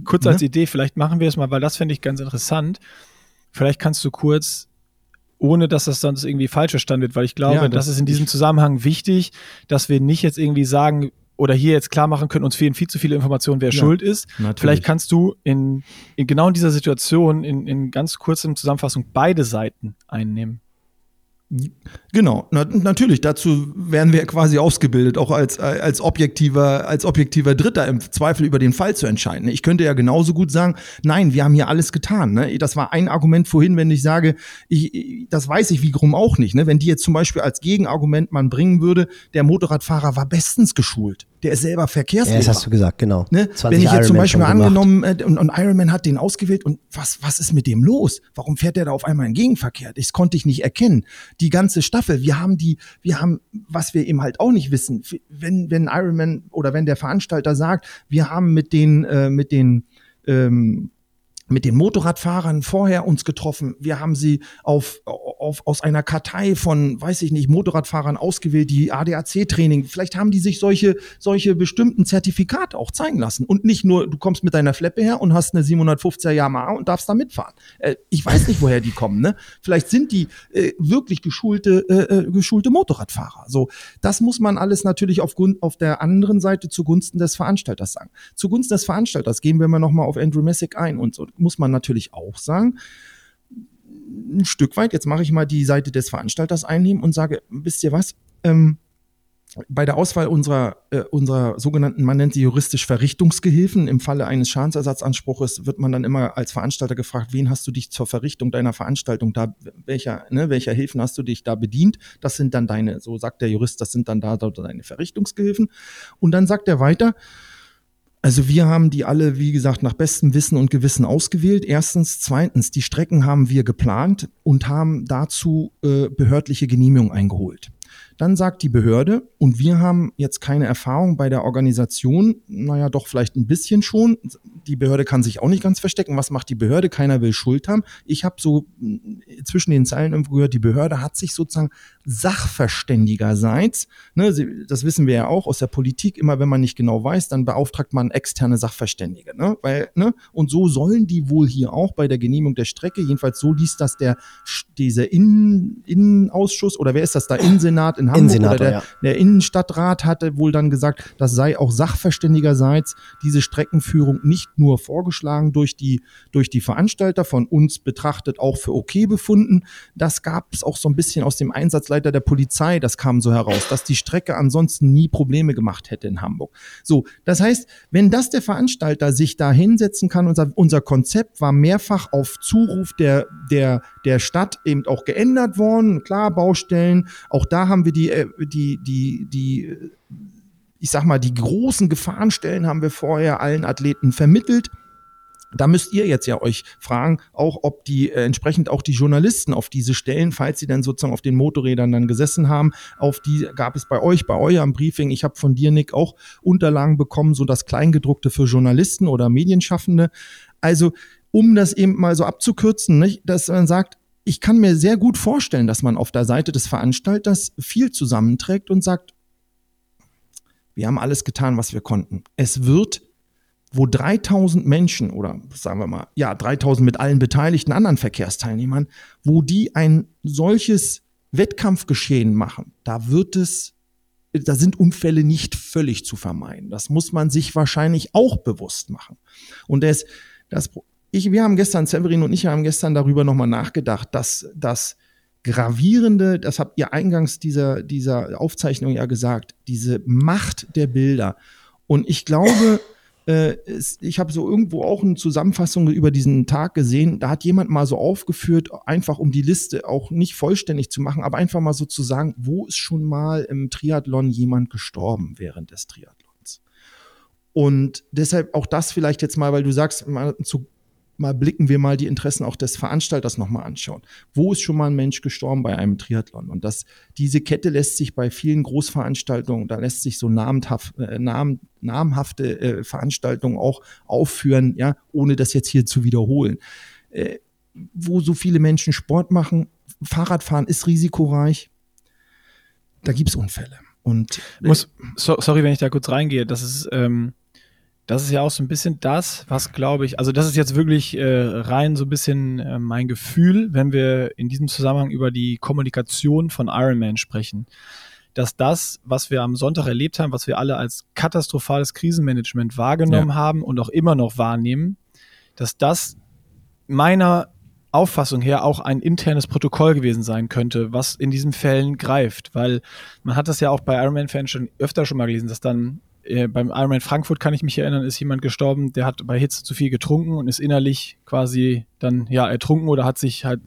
Kurz als Ne? Idee, vielleicht machen wir es mal, weil das finde ich ganz interessant. Vielleicht kannst du kurz, ohne dass das sonst irgendwie falsch verstanden wird, weil ich glaube, Ja, das, das- ist in diesem Zusammenhang wichtig, dass wir nicht jetzt irgendwie sagen oder hier jetzt klar machen können, uns fehlen viel zu viele Informationen, wer Ja, schuld ist. natürlich. Vielleicht kannst du in, in genau in dieser Situation in, in ganz kurzem Zusammenfassung beide Seiten einnehmen. Genau, na, natürlich. Dazu werden wir quasi ausgebildet, auch als, als objektiver, als objektiver Dritter im Zweifel über den Fall zu entscheiden. Ich könnte ja genauso gut sagen, nein, wir haben hier alles getan. Ne? Das war ein Argument vorhin, wenn ich sage, ich, das weiß ich wiederum auch nicht. Ne? Wenn die jetzt zum Beispiel als Gegenargument man bringen würde, der Motorradfahrer war bestens geschult. Der ist selber ja, Verkehrslehrer. das hast du gesagt, genau. Ne? 20 Wenn ich jetzt zum Beispiel angenommen äh, und, und Ironman hat den ausgewählt und was, was ist mit dem los? Warum fährt der da auf einmal in Gegenverkehr? Das konnte ich nicht erkennen. Die ganze Staffel, wir haben die, wir haben, was wir eben halt auch nicht wissen, wenn, wenn Ironman oder wenn der Veranstalter sagt, wir haben mit den, äh, mit den, ähm, mit den Motorradfahrern vorher uns getroffen. Wir haben sie auf, auf, aus einer Kartei von, weiß ich nicht, Motorradfahrern ausgewählt, die ADAC-Training. Vielleicht haben die sich solche, solche bestimmten Zertifikate auch zeigen lassen. Und nicht nur, du kommst mit deiner Fleppe her und hast eine 750er Yamaha und darfst da mitfahren. Äh, ich weiß nicht, woher die kommen. Ne? Vielleicht sind die äh, wirklich geschulte, äh, äh, geschulte Motorradfahrer. So, das muss man alles natürlich auf, Gun- auf der anderen Seite zugunsten des Veranstalters sagen. Zugunsten des Veranstalters gehen wir mal nochmal auf Andrew Messick ein und so muss man natürlich auch sagen, ein Stück weit, jetzt mache ich mal die Seite des Veranstalters einnehmen und sage, wisst ihr was, ähm, bei der Auswahl unserer, äh, unserer sogenannten, man nennt sie juristisch Verrichtungsgehilfen, im Falle eines Schadensersatzanspruches wird man dann immer als Veranstalter gefragt, wen hast du dich zur Verrichtung deiner Veranstaltung da, welcher, ne, welcher Hilfen hast du dich da bedient? Das sind dann deine, so sagt der Jurist, das sind dann da, da deine Verrichtungsgehilfen. Und dann sagt er weiter, also wir haben die alle, wie gesagt, nach bestem Wissen und Gewissen ausgewählt. Erstens. Zweitens, die Strecken haben wir geplant und haben dazu äh, behördliche Genehmigung eingeholt. Dann sagt die Behörde, und wir haben jetzt keine Erfahrung bei der Organisation, naja, doch vielleicht ein bisschen schon. die Behörde kann sich auch nicht ganz verstecken. Was macht die Behörde? Keiner will Schuld haben. Ich habe so äh, zwischen den Zeilen irgendwo gehört, die Behörde hat sich sozusagen sachverständigerseits, ne, das wissen wir ja auch aus der Politik, immer wenn man nicht genau weiß, dann beauftragt man externe Sachverständige. Ne? Weil, ne? Und so sollen die wohl hier auch bei der Genehmigung der Strecke, jedenfalls so liest das der dieser Innen, Innenausschuss oder wer ist das da? Innensenat in Hamburg oder der, ja. der Innenstadtrat hatte wohl dann gesagt, das sei auch sachverständigerseits diese Streckenführung nicht nur vorgeschlagen durch die, durch die Veranstalter, von uns betrachtet auch für okay befunden. Das gab es auch so ein bisschen aus dem Einsatzleiter der Polizei, das kam so heraus, dass die Strecke ansonsten nie Probleme gemacht hätte in Hamburg. So, das heißt, wenn das der Veranstalter sich da hinsetzen kann und sagt, unser Konzept war mehrfach auf Zuruf der, der, der Stadt eben auch geändert worden, klar, Baustellen, auch da haben wir die, äh, die, die, die, ich sag mal, die großen Gefahrenstellen haben wir vorher allen Athleten vermittelt. Da müsst ihr jetzt ja euch fragen, auch ob die äh, entsprechend auch die Journalisten auf diese Stellen, falls sie dann sozusagen auf den Motorrädern dann gesessen haben, auf die gab es bei euch, bei eurem Briefing. Ich habe von dir, Nick, auch Unterlagen bekommen, so das Kleingedruckte für Journalisten oder Medienschaffende. Also um das eben mal so abzukürzen, nicht, dass man sagt, ich kann mir sehr gut vorstellen, dass man auf der Seite des Veranstalters viel zusammenträgt und sagt, wir haben alles getan, was wir konnten. Es wird, wo 3000 Menschen oder sagen wir mal, ja, 3000 mit allen beteiligten anderen Verkehrsteilnehmern, wo die ein solches Wettkampfgeschehen machen, da wird es, da sind Unfälle nicht völlig zu vermeiden. Das muss man sich wahrscheinlich auch bewusst machen. Und das, das ich, wir haben gestern, Severin und ich haben gestern darüber nochmal nachgedacht, dass das gravierende, das habt ihr eingangs dieser, dieser Aufzeichnung ja gesagt, diese Macht der Bilder. Und ich glaube, [coughs] äh, es, ich habe so irgendwo auch eine Zusammenfassung über diesen Tag gesehen. Da hat jemand mal so aufgeführt, einfach um die Liste auch nicht vollständig zu machen, aber einfach mal so zu sagen, wo ist schon mal im Triathlon jemand gestorben während des Triathlons? Und deshalb auch das vielleicht jetzt mal, weil du sagst, mal zu mal blicken wir mal die Interessen auch des Veranstalters nochmal anschauen. Wo ist schon mal ein Mensch gestorben bei einem Triathlon? Und das, diese Kette lässt sich bei vielen Großveranstaltungen, da lässt sich so namhaft, äh, nam, namhafte äh, Veranstaltungen auch aufführen, ja, ohne das jetzt hier zu wiederholen. Äh, wo so viele Menschen Sport machen, Fahrradfahren ist risikoreich, da gibt es Unfälle. Und äh, Muss, so, sorry, wenn ich da kurz reingehe, das ist ähm das ist ja auch so ein bisschen das, was glaube ich, also das ist jetzt wirklich äh, rein so ein bisschen äh, mein Gefühl, wenn wir in diesem Zusammenhang über die Kommunikation von Ironman sprechen, dass das, was wir am Sonntag erlebt haben, was wir alle als katastrophales Krisenmanagement wahrgenommen ja. haben und auch immer noch wahrnehmen, dass das meiner Auffassung her auch ein internes Protokoll gewesen sein könnte, was in diesen Fällen greift, weil man hat das ja auch bei Ironman-Fans schon öfter schon mal gelesen, dass dann äh, beim Ironman Frankfurt kann ich mich erinnern, ist jemand gestorben, der hat bei Hitze zu viel getrunken und ist innerlich quasi dann ja ertrunken oder hat sich halt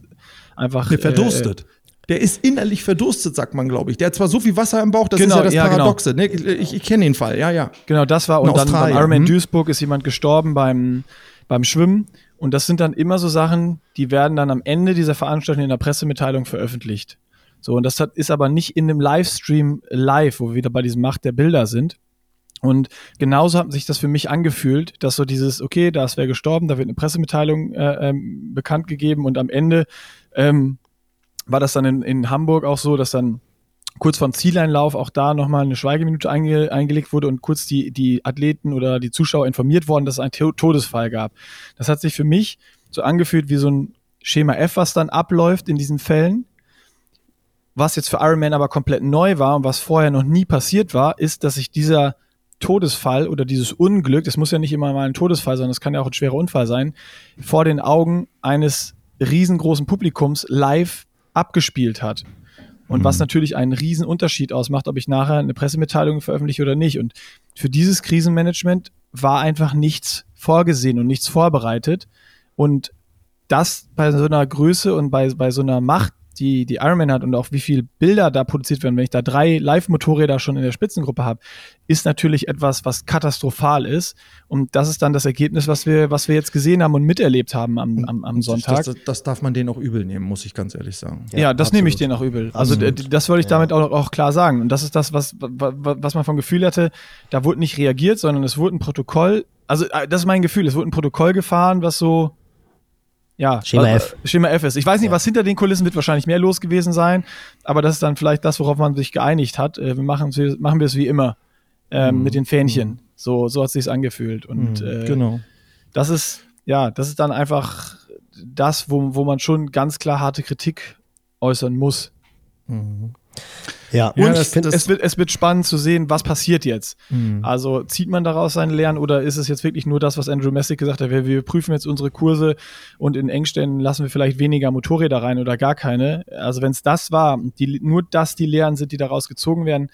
einfach nee, verdurstet. Äh, der ist innerlich verdurstet, sagt man, glaube ich. Der hat zwar so viel Wasser im Bauch, das genau, ist ja das ja, genau. Paradoxe. Genau. Ne? Ich, ich kenne den Fall, ja, ja. Genau, das war. Und In dann Australien. beim Ironman hm. Duisburg ist jemand gestorben beim, beim Schwimmen. Und das sind dann immer so Sachen, die werden dann am Ende dieser Veranstaltung in der Pressemitteilung veröffentlicht. So, und das hat, ist aber nicht in dem Livestream live, wo wir wieder bei diesem Macht der Bilder sind, und genauso hat sich das für mich angefühlt, dass so dieses, okay, da ist wer gestorben, da wird eine Pressemitteilung äh, ähm, bekannt gegeben und am Ende ähm, war das dann in, in Hamburg auch so, dass dann kurz vor dem Zieleinlauf auch da nochmal eine Schweigeminute einge eingelegt wurde und kurz die, die Athleten oder die Zuschauer informiert worden, dass es einen Todesfall gab. Das hat sich für mich so angefühlt wie so ein Schema F, was dann abläuft in diesen Fällen. Was jetzt für Ironman aber komplett neu war und was vorher noch nie passiert war, ist, dass sich dieser Todesfall oder dieses Unglück, das muss ja nicht immer mal ein Todesfall sein, das kann ja auch ein schwerer Unfall sein, vor den Augen eines riesengroßen Publikums live abgespielt hat. Und mhm. was natürlich einen riesen Unterschied ausmacht, ob ich nachher eine Pressemitteilung veröffentliche oder nicht. Und für dieses Krisenmanagement war einfach nichts vorgesehen und nichts vorbereitet. Und das bei so einer Größe und bei, bei so einer Macht die, die Ironman hat und auch wie viel Bilder da produziert werden, wenn ich da drei Live-Motorräder schon in der Spitzengruppe habe, ist natürlich etwas, was katastrophal ist. Und das ist dann das Ergebnis, was wir, was wir jetzt gesehen haben und miterlebt haben am, am, am Sonntag. Das, das, darf man denen auch übel nehmen, muss ich ganz ehrlich sagen. Ja, ja das absolut. nehme ich denen auch übel. Also absolut. das wollte ich damit ja. auch, auch klar sagen. Und das ist das, was, was man vom Gefühl hatte, da wurde nicht reagiert, sondern es wurde ein Protokoll Also, äh, das ist mein Gefühl. Es wurde ein Protokoll gefahren, was so, ja, Schema was, F. Schema F ist. Ich weiß nicht, Ja. was hinter den Kulissen wird wahrscheinlich mehr los gewesen sein, aber das ist dann vielleicht das, worauf man sich geeinigt hat. Äh, wir machen, machen wir es wie immer ähm, Mhm. mit den Fähnchen. So, so hat es sich angefühlt. Und Mhm, äh, genau. das ist, ja, das ist dann einfach das, wo, wo man schon ganz klar harte Kritik äußern muss. Ja, Ja, Und das- das- es, wird, es wird spannend zu sehen, was passiert jetzt. Mhm. Also zieht man daraus seine Lehren oder ist es jetzt wirklich nur das, was Andrew Messick gesagt hat, wir, wir prüfen jetzt unsere Kurse und in Engstellen lassen wir vielleicht weniger Motorräder rein oder gar keine. Also wenn es das war, die, nur das die Lehren sind, die daraus gezogen werden,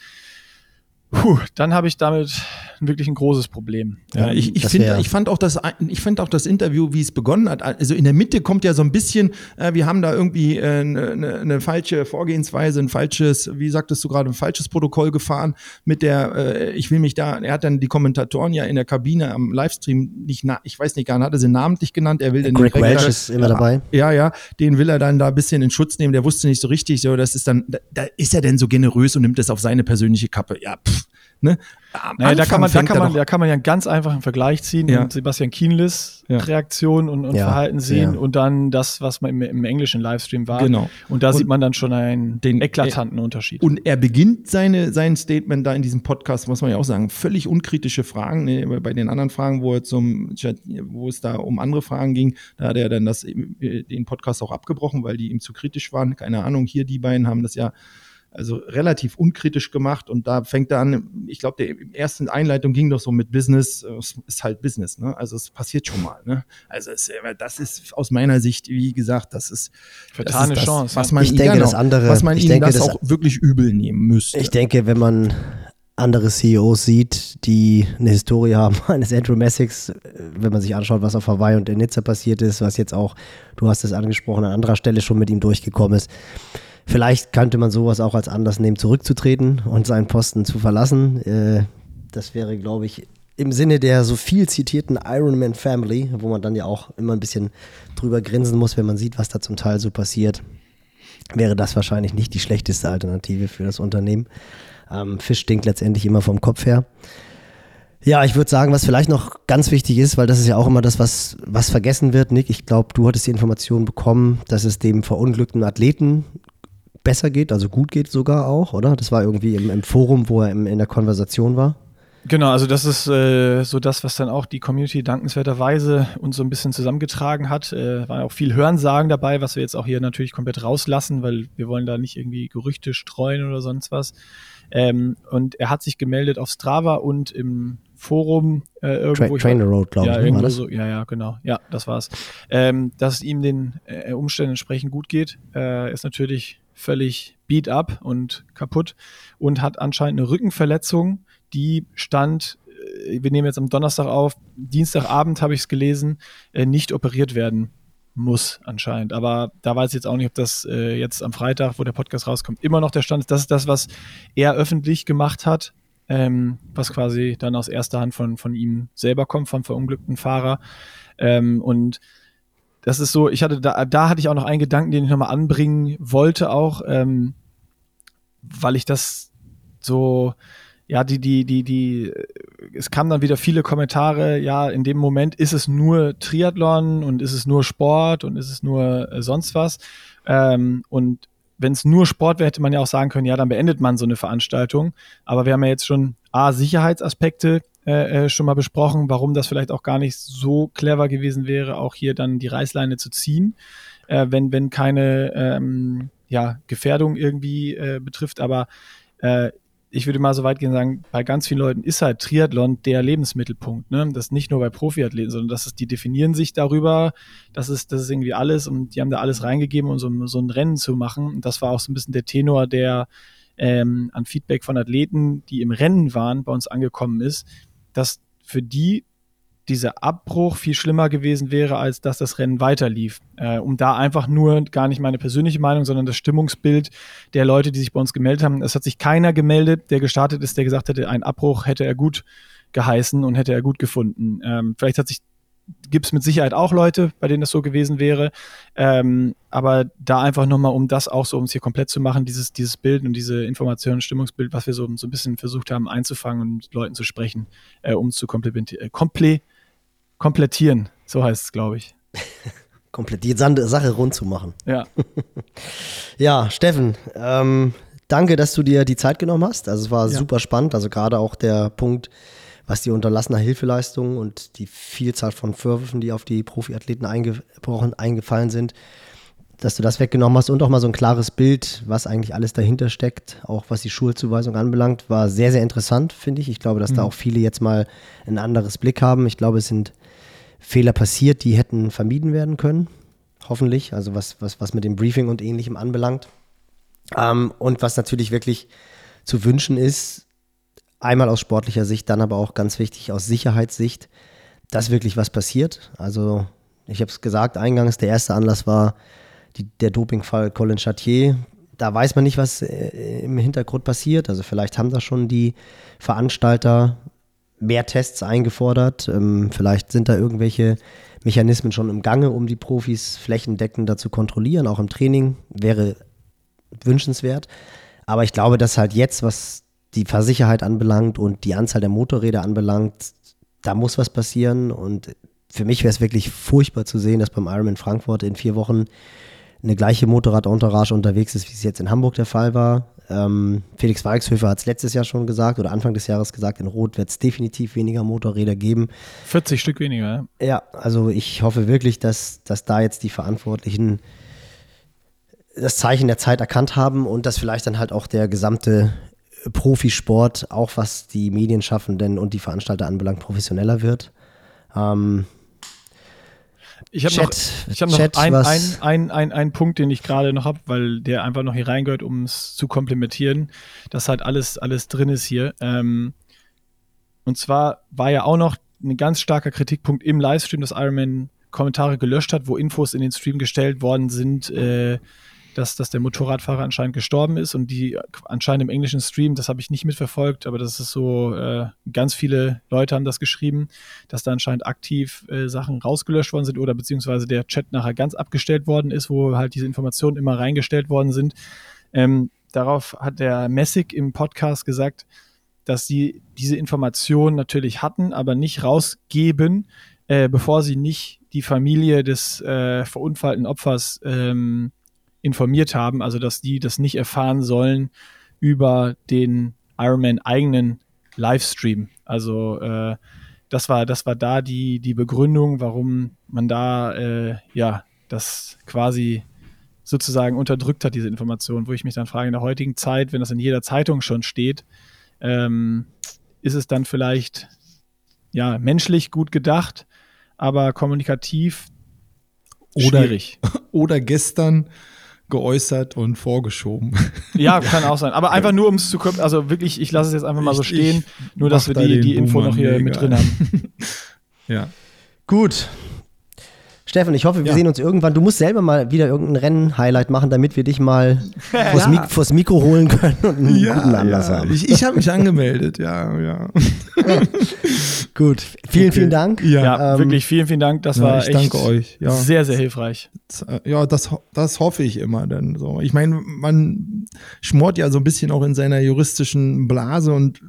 puh, dann habe ich damit wirklich ein großes Problem. Ja, ich, ich, find, ich fand auch das, ich fand auch das Interview, wie es begonnen hat. Also in der Mitte kommt ja so ein bisschen, äh, wir haben da irgendwie eine äh, ne, ne falsche Vorgehensweise, ein falsches, wie sagtest du gerade, ein falsches Protokoll gefahren mit der, äh, ich will mich da, er hat dann die Kommentatoren ja in der Kabine am Livestream nicht, na, ich weiß nicht gar nicht, hat er sie namentlich genannt, er will den Greg Welch ist immer dabei. Ja, ja, den will er dann da ein bisschen in Schutz nehmen. Der wusste nicht so richtig, so, das ist dann, da, da ist er denn so generös und nimmt das auf seine persönliche Kappe. Ja, pff, ne? Naja, da kann man, da kann man, da kann man ja einen ganz einfachen Vergleich ziehen Ja. und Sebastian Kienlis Ja. Reaktion und, und Ja, Verhalten sehen und dann das, was man im, im englischen Livestream war. Genau. Und da Und sieht man dann schon einen den- eklatanten Unterschied. Und er beginnt seine, sein Statement da in diesem Podcast, muss man ja auch sagen, völlig unkritische Fragen. Ne, bei den anderen Fragen, wo, er zum, wo es da um andere Fragen ging, da hat er dann das, äh, den Podcast auch abgebrochen, weil die ihm zu kritisch waren. Keine Ahnung, hier die beiden haben das ja also relativ unkritisch gemacht und da fängt er an, ich glaube, der ersten Einleitung ging doch so mit Business, äh, es ist halt Business, ne? Also es passiert schon mal, ne? Also es, äh, das ist aus meiner Sicht, wie gesagt, das ist Vertane das ist das, Chance, was man Ich ihm- denke, genau, das andere- was man ich ihm denke, das das- auch wirklich übel nehmen müsste. Ich denke, wenn man andere CEOs sieht, die eine Historie haben [laughs] eines Andrew Messigs, äh, wenn man sich anschaut, was auf Hawaii und in Nizza passiert ist, was jetzt auch, du hast es angesprochen, an anderer Stelle schon mit ihm durchgekommen ist. Vielleicht könnte man sowas auch als Anlass nehmen, zurückzutreten und seinen Posten zu verlassen. Äh, Das wäre, glaube ich, im Sinne der so viel zitierten Ironman Family, wo man dann ja auch immer ein bisschen drüber grinsen muss, wenn man sieht, was da zum Teil so passiert, wäre das wahrscheinlich nicht die schlechteste Alternative für das Unternehmen. Ähm, Fisch stinkt letztendlich immer vom Kopf her. Ja, ich würde sagen, was vielleicht noch ganz wichtig ist, weil das ist ja auch immer das, was, was vergessen wird, Nick. Ich glaube, du hattest die Information bekommen, dass es dem verunglückten Athleten besser geht, also gut geht sogar auch, oder? Das war irgendwie im, im Forum, wo er im, in der Konversation war. Genau, also das ist äh, so das, was dann auch die Community dankenswerterweise uns so ein bisschen zusammengetragen hat. Äh, war auch viel Hörensagen dabei, was wir jetzt auch hier natürlich komplett rauslassen, weil wir wollen da nicht irgendwie Gerüchte streuen oder sonst was. Ähm, und er hat sich gemeldet auf Strava und im Forum äh, Tra irgendwo. ich- Trainer Road, glaube ja, ich, ne, irgendwo so, ja, ja, genau. Ja, das war's. Ähm, dass es ihm den äh, Umständen entsprechend gut geht, äh, ist natürlich völlig beat up und kaputt und hat anscheinend eine Rückenverletzung, die stand, äh, wir nehmen jetzt am Donnerstag auf, Dienstagabend habe ich es gelesen, äh, nicht operiert werden muss anscheinend. Aber da weiß ich jetzt auch nicht, ob das äh, jetzt am Freitag, wo der Podcast rauskommt, immer noch der Stand ist. Das ist das, was er öffentlich gemacht hat, ähm, was quasi dann aus erster Hand von, von ihm selber kommt, vom verunglückten Fahrer. Ähm, und das ist so, ich hatte da, da hatte ich auch noch einen Gedanken, den ich nochmal anbringen wollte, auch, ähm, weil ich das so, ja, die, die, die, die, es kamen dann wieder viele Kommentare, ja, in dem Moment ist es nur Triathlon und ist es nur Sport und ist es nur äh, sonst was. Ähm, und wenn es nur Sport wäre, hätte man ja auch sagen können, ja, dann beendet man so eine Veranstaltung. Aber wir haben ja jetzt schon A, Sicherheitsaspekte äh, äh, schon mal besprochen, warum das vielleicht auch gar nicht so clever gewesen wäre, auch hier dann die Reißleine zu ziehen, äh, wenn, wenn keine ähm, ja, Gefährdung irgendwie äh, betrifft. Aber äh, ich würde mal so weit gehen sagen, bei ganz vielen Leuten ist halt Triathlon der Lebensmittelpunkt. Ne? Das nicht nur bei Profiathleten, sondern das ist, die definieren sich darüber, das ist, das ist irgendwie alles und die haben da alles reingegeben, um so, so ein Rennen zu machen. Und das war auch so ein bisschen der Tenor, der ähm, an Feedback von Athleten, die im Rennen waren, bei uns angekommen ist, dass für die dieser Abbruch viel schlimmer gewesen wäre, als dass das Rennen weiterlief. Äh, um da einfach nur gar nicht meine persönliche Meinung, sondern das Stimmungsbild der Leute, die sich bei uns gemeldet haben. Es hat sich keiner gemeldet, der gestartet ist, der gesagt hätte, ein Abbruch hätte er gut geheißen und hätte er gut gefunden. Ähm, vielleicht hat sich gibt es mit Sicherheit auch Leute, bei denen das so gewesen wäre. Ähm, aber da einfach nochmal, um das auch so, um es hier komplett zu machen, dieses, dieses Bild und diese Information, Stimmungsbild, was wir so, so ein bisschen versucht haben einzufangen und mit Leuten zu sprechen, äh, um es zu äh, komplettieren. So heißt es, glaube ich. [laughs] Komplett die Sache rund zu machen. Ja. [laughs] ja, Steffen, ähm, danke, dass du dir die Zeit genommen hast. Also es war ja. super spannend. Also gerade auch der Punkt, was die unterlassener Hilfeleistung und die Vielzahl von Vorwürfen, die auf die Profiathleten eingebrochen, eingefallen sind, dass du das weggenommen hast und auch mal so ein klares Bild, was eigentlich alles dahinter steckt, auch was die Schulzuweisung anbelangt, war sehr, sehr interessant, finde ich. Ich glaube, dass mhm. da auch viele jetzt mal ein anderes Blick haben. Ich glaube, es sind Fehler passiert, die hätten vermieden werden können. Hoffentlich. Also was, was, was mit dem Briefing und ähnlichem anbelangt. Ähm, und was natürlich wirklich zu wünschen ist, einmal aus sportlicher Sicht, dann aber auch ganz wichtig aus Sicherheitssicht, dass wirklich was passiert. Also ich habe es gesagt, eingangs der erste Anlass war die, der Dopingfall Colin Chartier. Da weiß man nicht, was äh, im Hintergrund passiert. Also vielleicht haben da schon die Veranstalter mehr Tests eingefordert. Ähm, vielleicht sind da irgendwelche Mechanismen schon im Gange, um die Profis flächendeckender zu kontrollieren, auch im Training. Wäre wünschenswert. Aber ich glaube, dass halt jetzt, was die Fahrsicherheit anbelangt und die Anzahl der Motorräder anbelangt, da muss was passieren. Und für mich wäre es wirklich furchtbar zu sehen, dass beim Ironman Frankfurt in vier Wochen eine gleiche Motorrad-Entourage unterwegs ist, wie es jetzt in Hamburg der Fall war. Ähm, Felix Walkshöfer hat es letztes Jahr schon gesagt oder Anfang des Jahres gesagt, in Rot wird es definitiv weniger Motorräder geben. 40 Stück weniger, ja. Ja, also ich hoffe wirklich, dass, dass da jetzt die Verantwortlichen das Zeichen der Zeit erkannt haben und dass vielleicht dann halt auch der gesamte Profisport, auch was die Medienschaffenden und die Veranstalter anbelangt, professioneller wird. Ähm, ich habe noch, ich hab noch einen ein, ein, ein, ein Punkt, den ich gerade noch habe, weil der einfach noch hier reingehört, um es zu komplementieren, dass halt alles, alles drin ist hier. Ähm, und zwar war ja auch noch ein ganz starker Kritikpunkt im Livestream, dass Ironman Kommentare gelöscht hat, wo Infos in den Stream gestellt worden sind, äh, dass, dass der Motorradfahrer anscheinend gestorben ist und die anscheinend im englischen Stream, das habe ich nicht mitverfolgt, aber das ist so, äh, ganz viele Leute haben das geschrieben, dass da anscheinend aktiv äh, Sachen rausgelöscht worden sind oder beziehungsweise der Chat nachher ganz abgestellt worden ist, wo halt diese Informationen immer reingestellt worden sind. Ähm, darauf hat der Messig im Podcast gesagt, dass sie diese Informationen natürlich hatten, aber nicht rausgeben, äh, bevor sie nicht die Familie des äh, verunfallten Opfers ähm, informiert haben, also dass die das nicht erfahren sollen über den Ironman eigenen Livestream. Also äh, das war das war da die die Begründung, warum man da äh, ja das quasi sozusagen unterdrückt hat diese Information, wo ich mich dann frage in der heutigen Zeit, wenn das in jeder Zeitung schon steht, ähm, ist es dann vielleicht ja menschlich gut gedacht, aber kommunikativ schwierig. Oder, [laughs] oder gestern geäußert und vorgeschoben. Ja, [laughs] kann auch sein. Aber einfach nur, um es zu kommen, also wirklich, ich lasse es jetzt einfach mal so stehen, nur dass wir die, die Info noch hier mit drin haben. [laughs] ja. Gut, Steffen, ich hoffe, wir ja. sehen uns irgendwann. Du musst selber mal wieder irgendein Rennen-Highlight machen, damit wir dich mal vors, ja. Mik vors Mikro holen können und einen ja, guten Anlass haben. Ich, ich habe mich angemeldet, ja, ja. [laughs] Gut, vielen, okay. vielen Dank. Ja, ähm, wirklich vielen, vielen Dank. Das war echt danke euch. sehr, sehr hilfreich. Ja, das, das hoffe ich immer dann so. Ich meine, man schmort ja so ein bisschen auch in seiner juristischen Blase und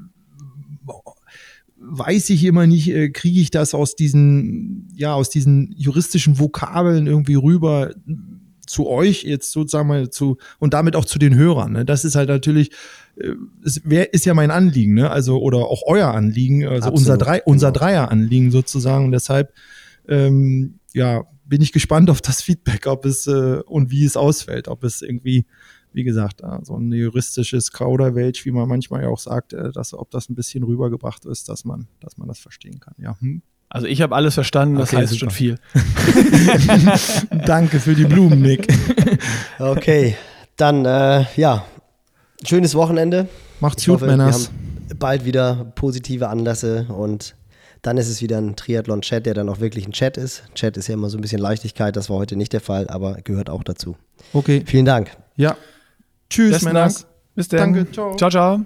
weiß ich immer nicht, äh, kriege ich das aus diesen, ja, aus diesen juristischen Vokabeln irgendwie rüber zu euch jetzt sozusagen mal zu und damit auch zu den Hörern. Ne? Das ist halt natürlich, äh, es wär, ist ja mein Anliegen, ne? Also oder auch euer Anliegen, also Absolut, unser drei, unser genau. Dreier-Anliegen sozusagen. Und deshalb, ähm, ja, bin ich gespannt auf das Feedback, ob es äh, und wie es ausfällt, ob es irgendwie wie gesagt, so ein juristisches Kauderwelsch, wie man manchmal ja auch sagt, äh, dass, ob das ein bisschen rübergebracht ist, dass man, dass man das verstehen kann. Ja. Hm? Also ich habe alles verstanden, das okay, heißt super. schon viel. [laughs] Danke für die Blumen, Nick. [laughs] okay, dann äh, ja, schönes Wochenende. Macht's ich gut, hoffe, Männers. Wir haben bald wieder positive Anlässe und dann ist es wieder ein Triathlon-Chat, der dann auch wirklich ein Chat ist. Chat ist ja immer so ein bisschen Leichtigkeit, das war heute nicht der Fall, aber gehört auch dazu. Okay. Vielen Dank. Ja, Tschüss, Männers. Bis dann. Danke, ciao. Ciao, ciao.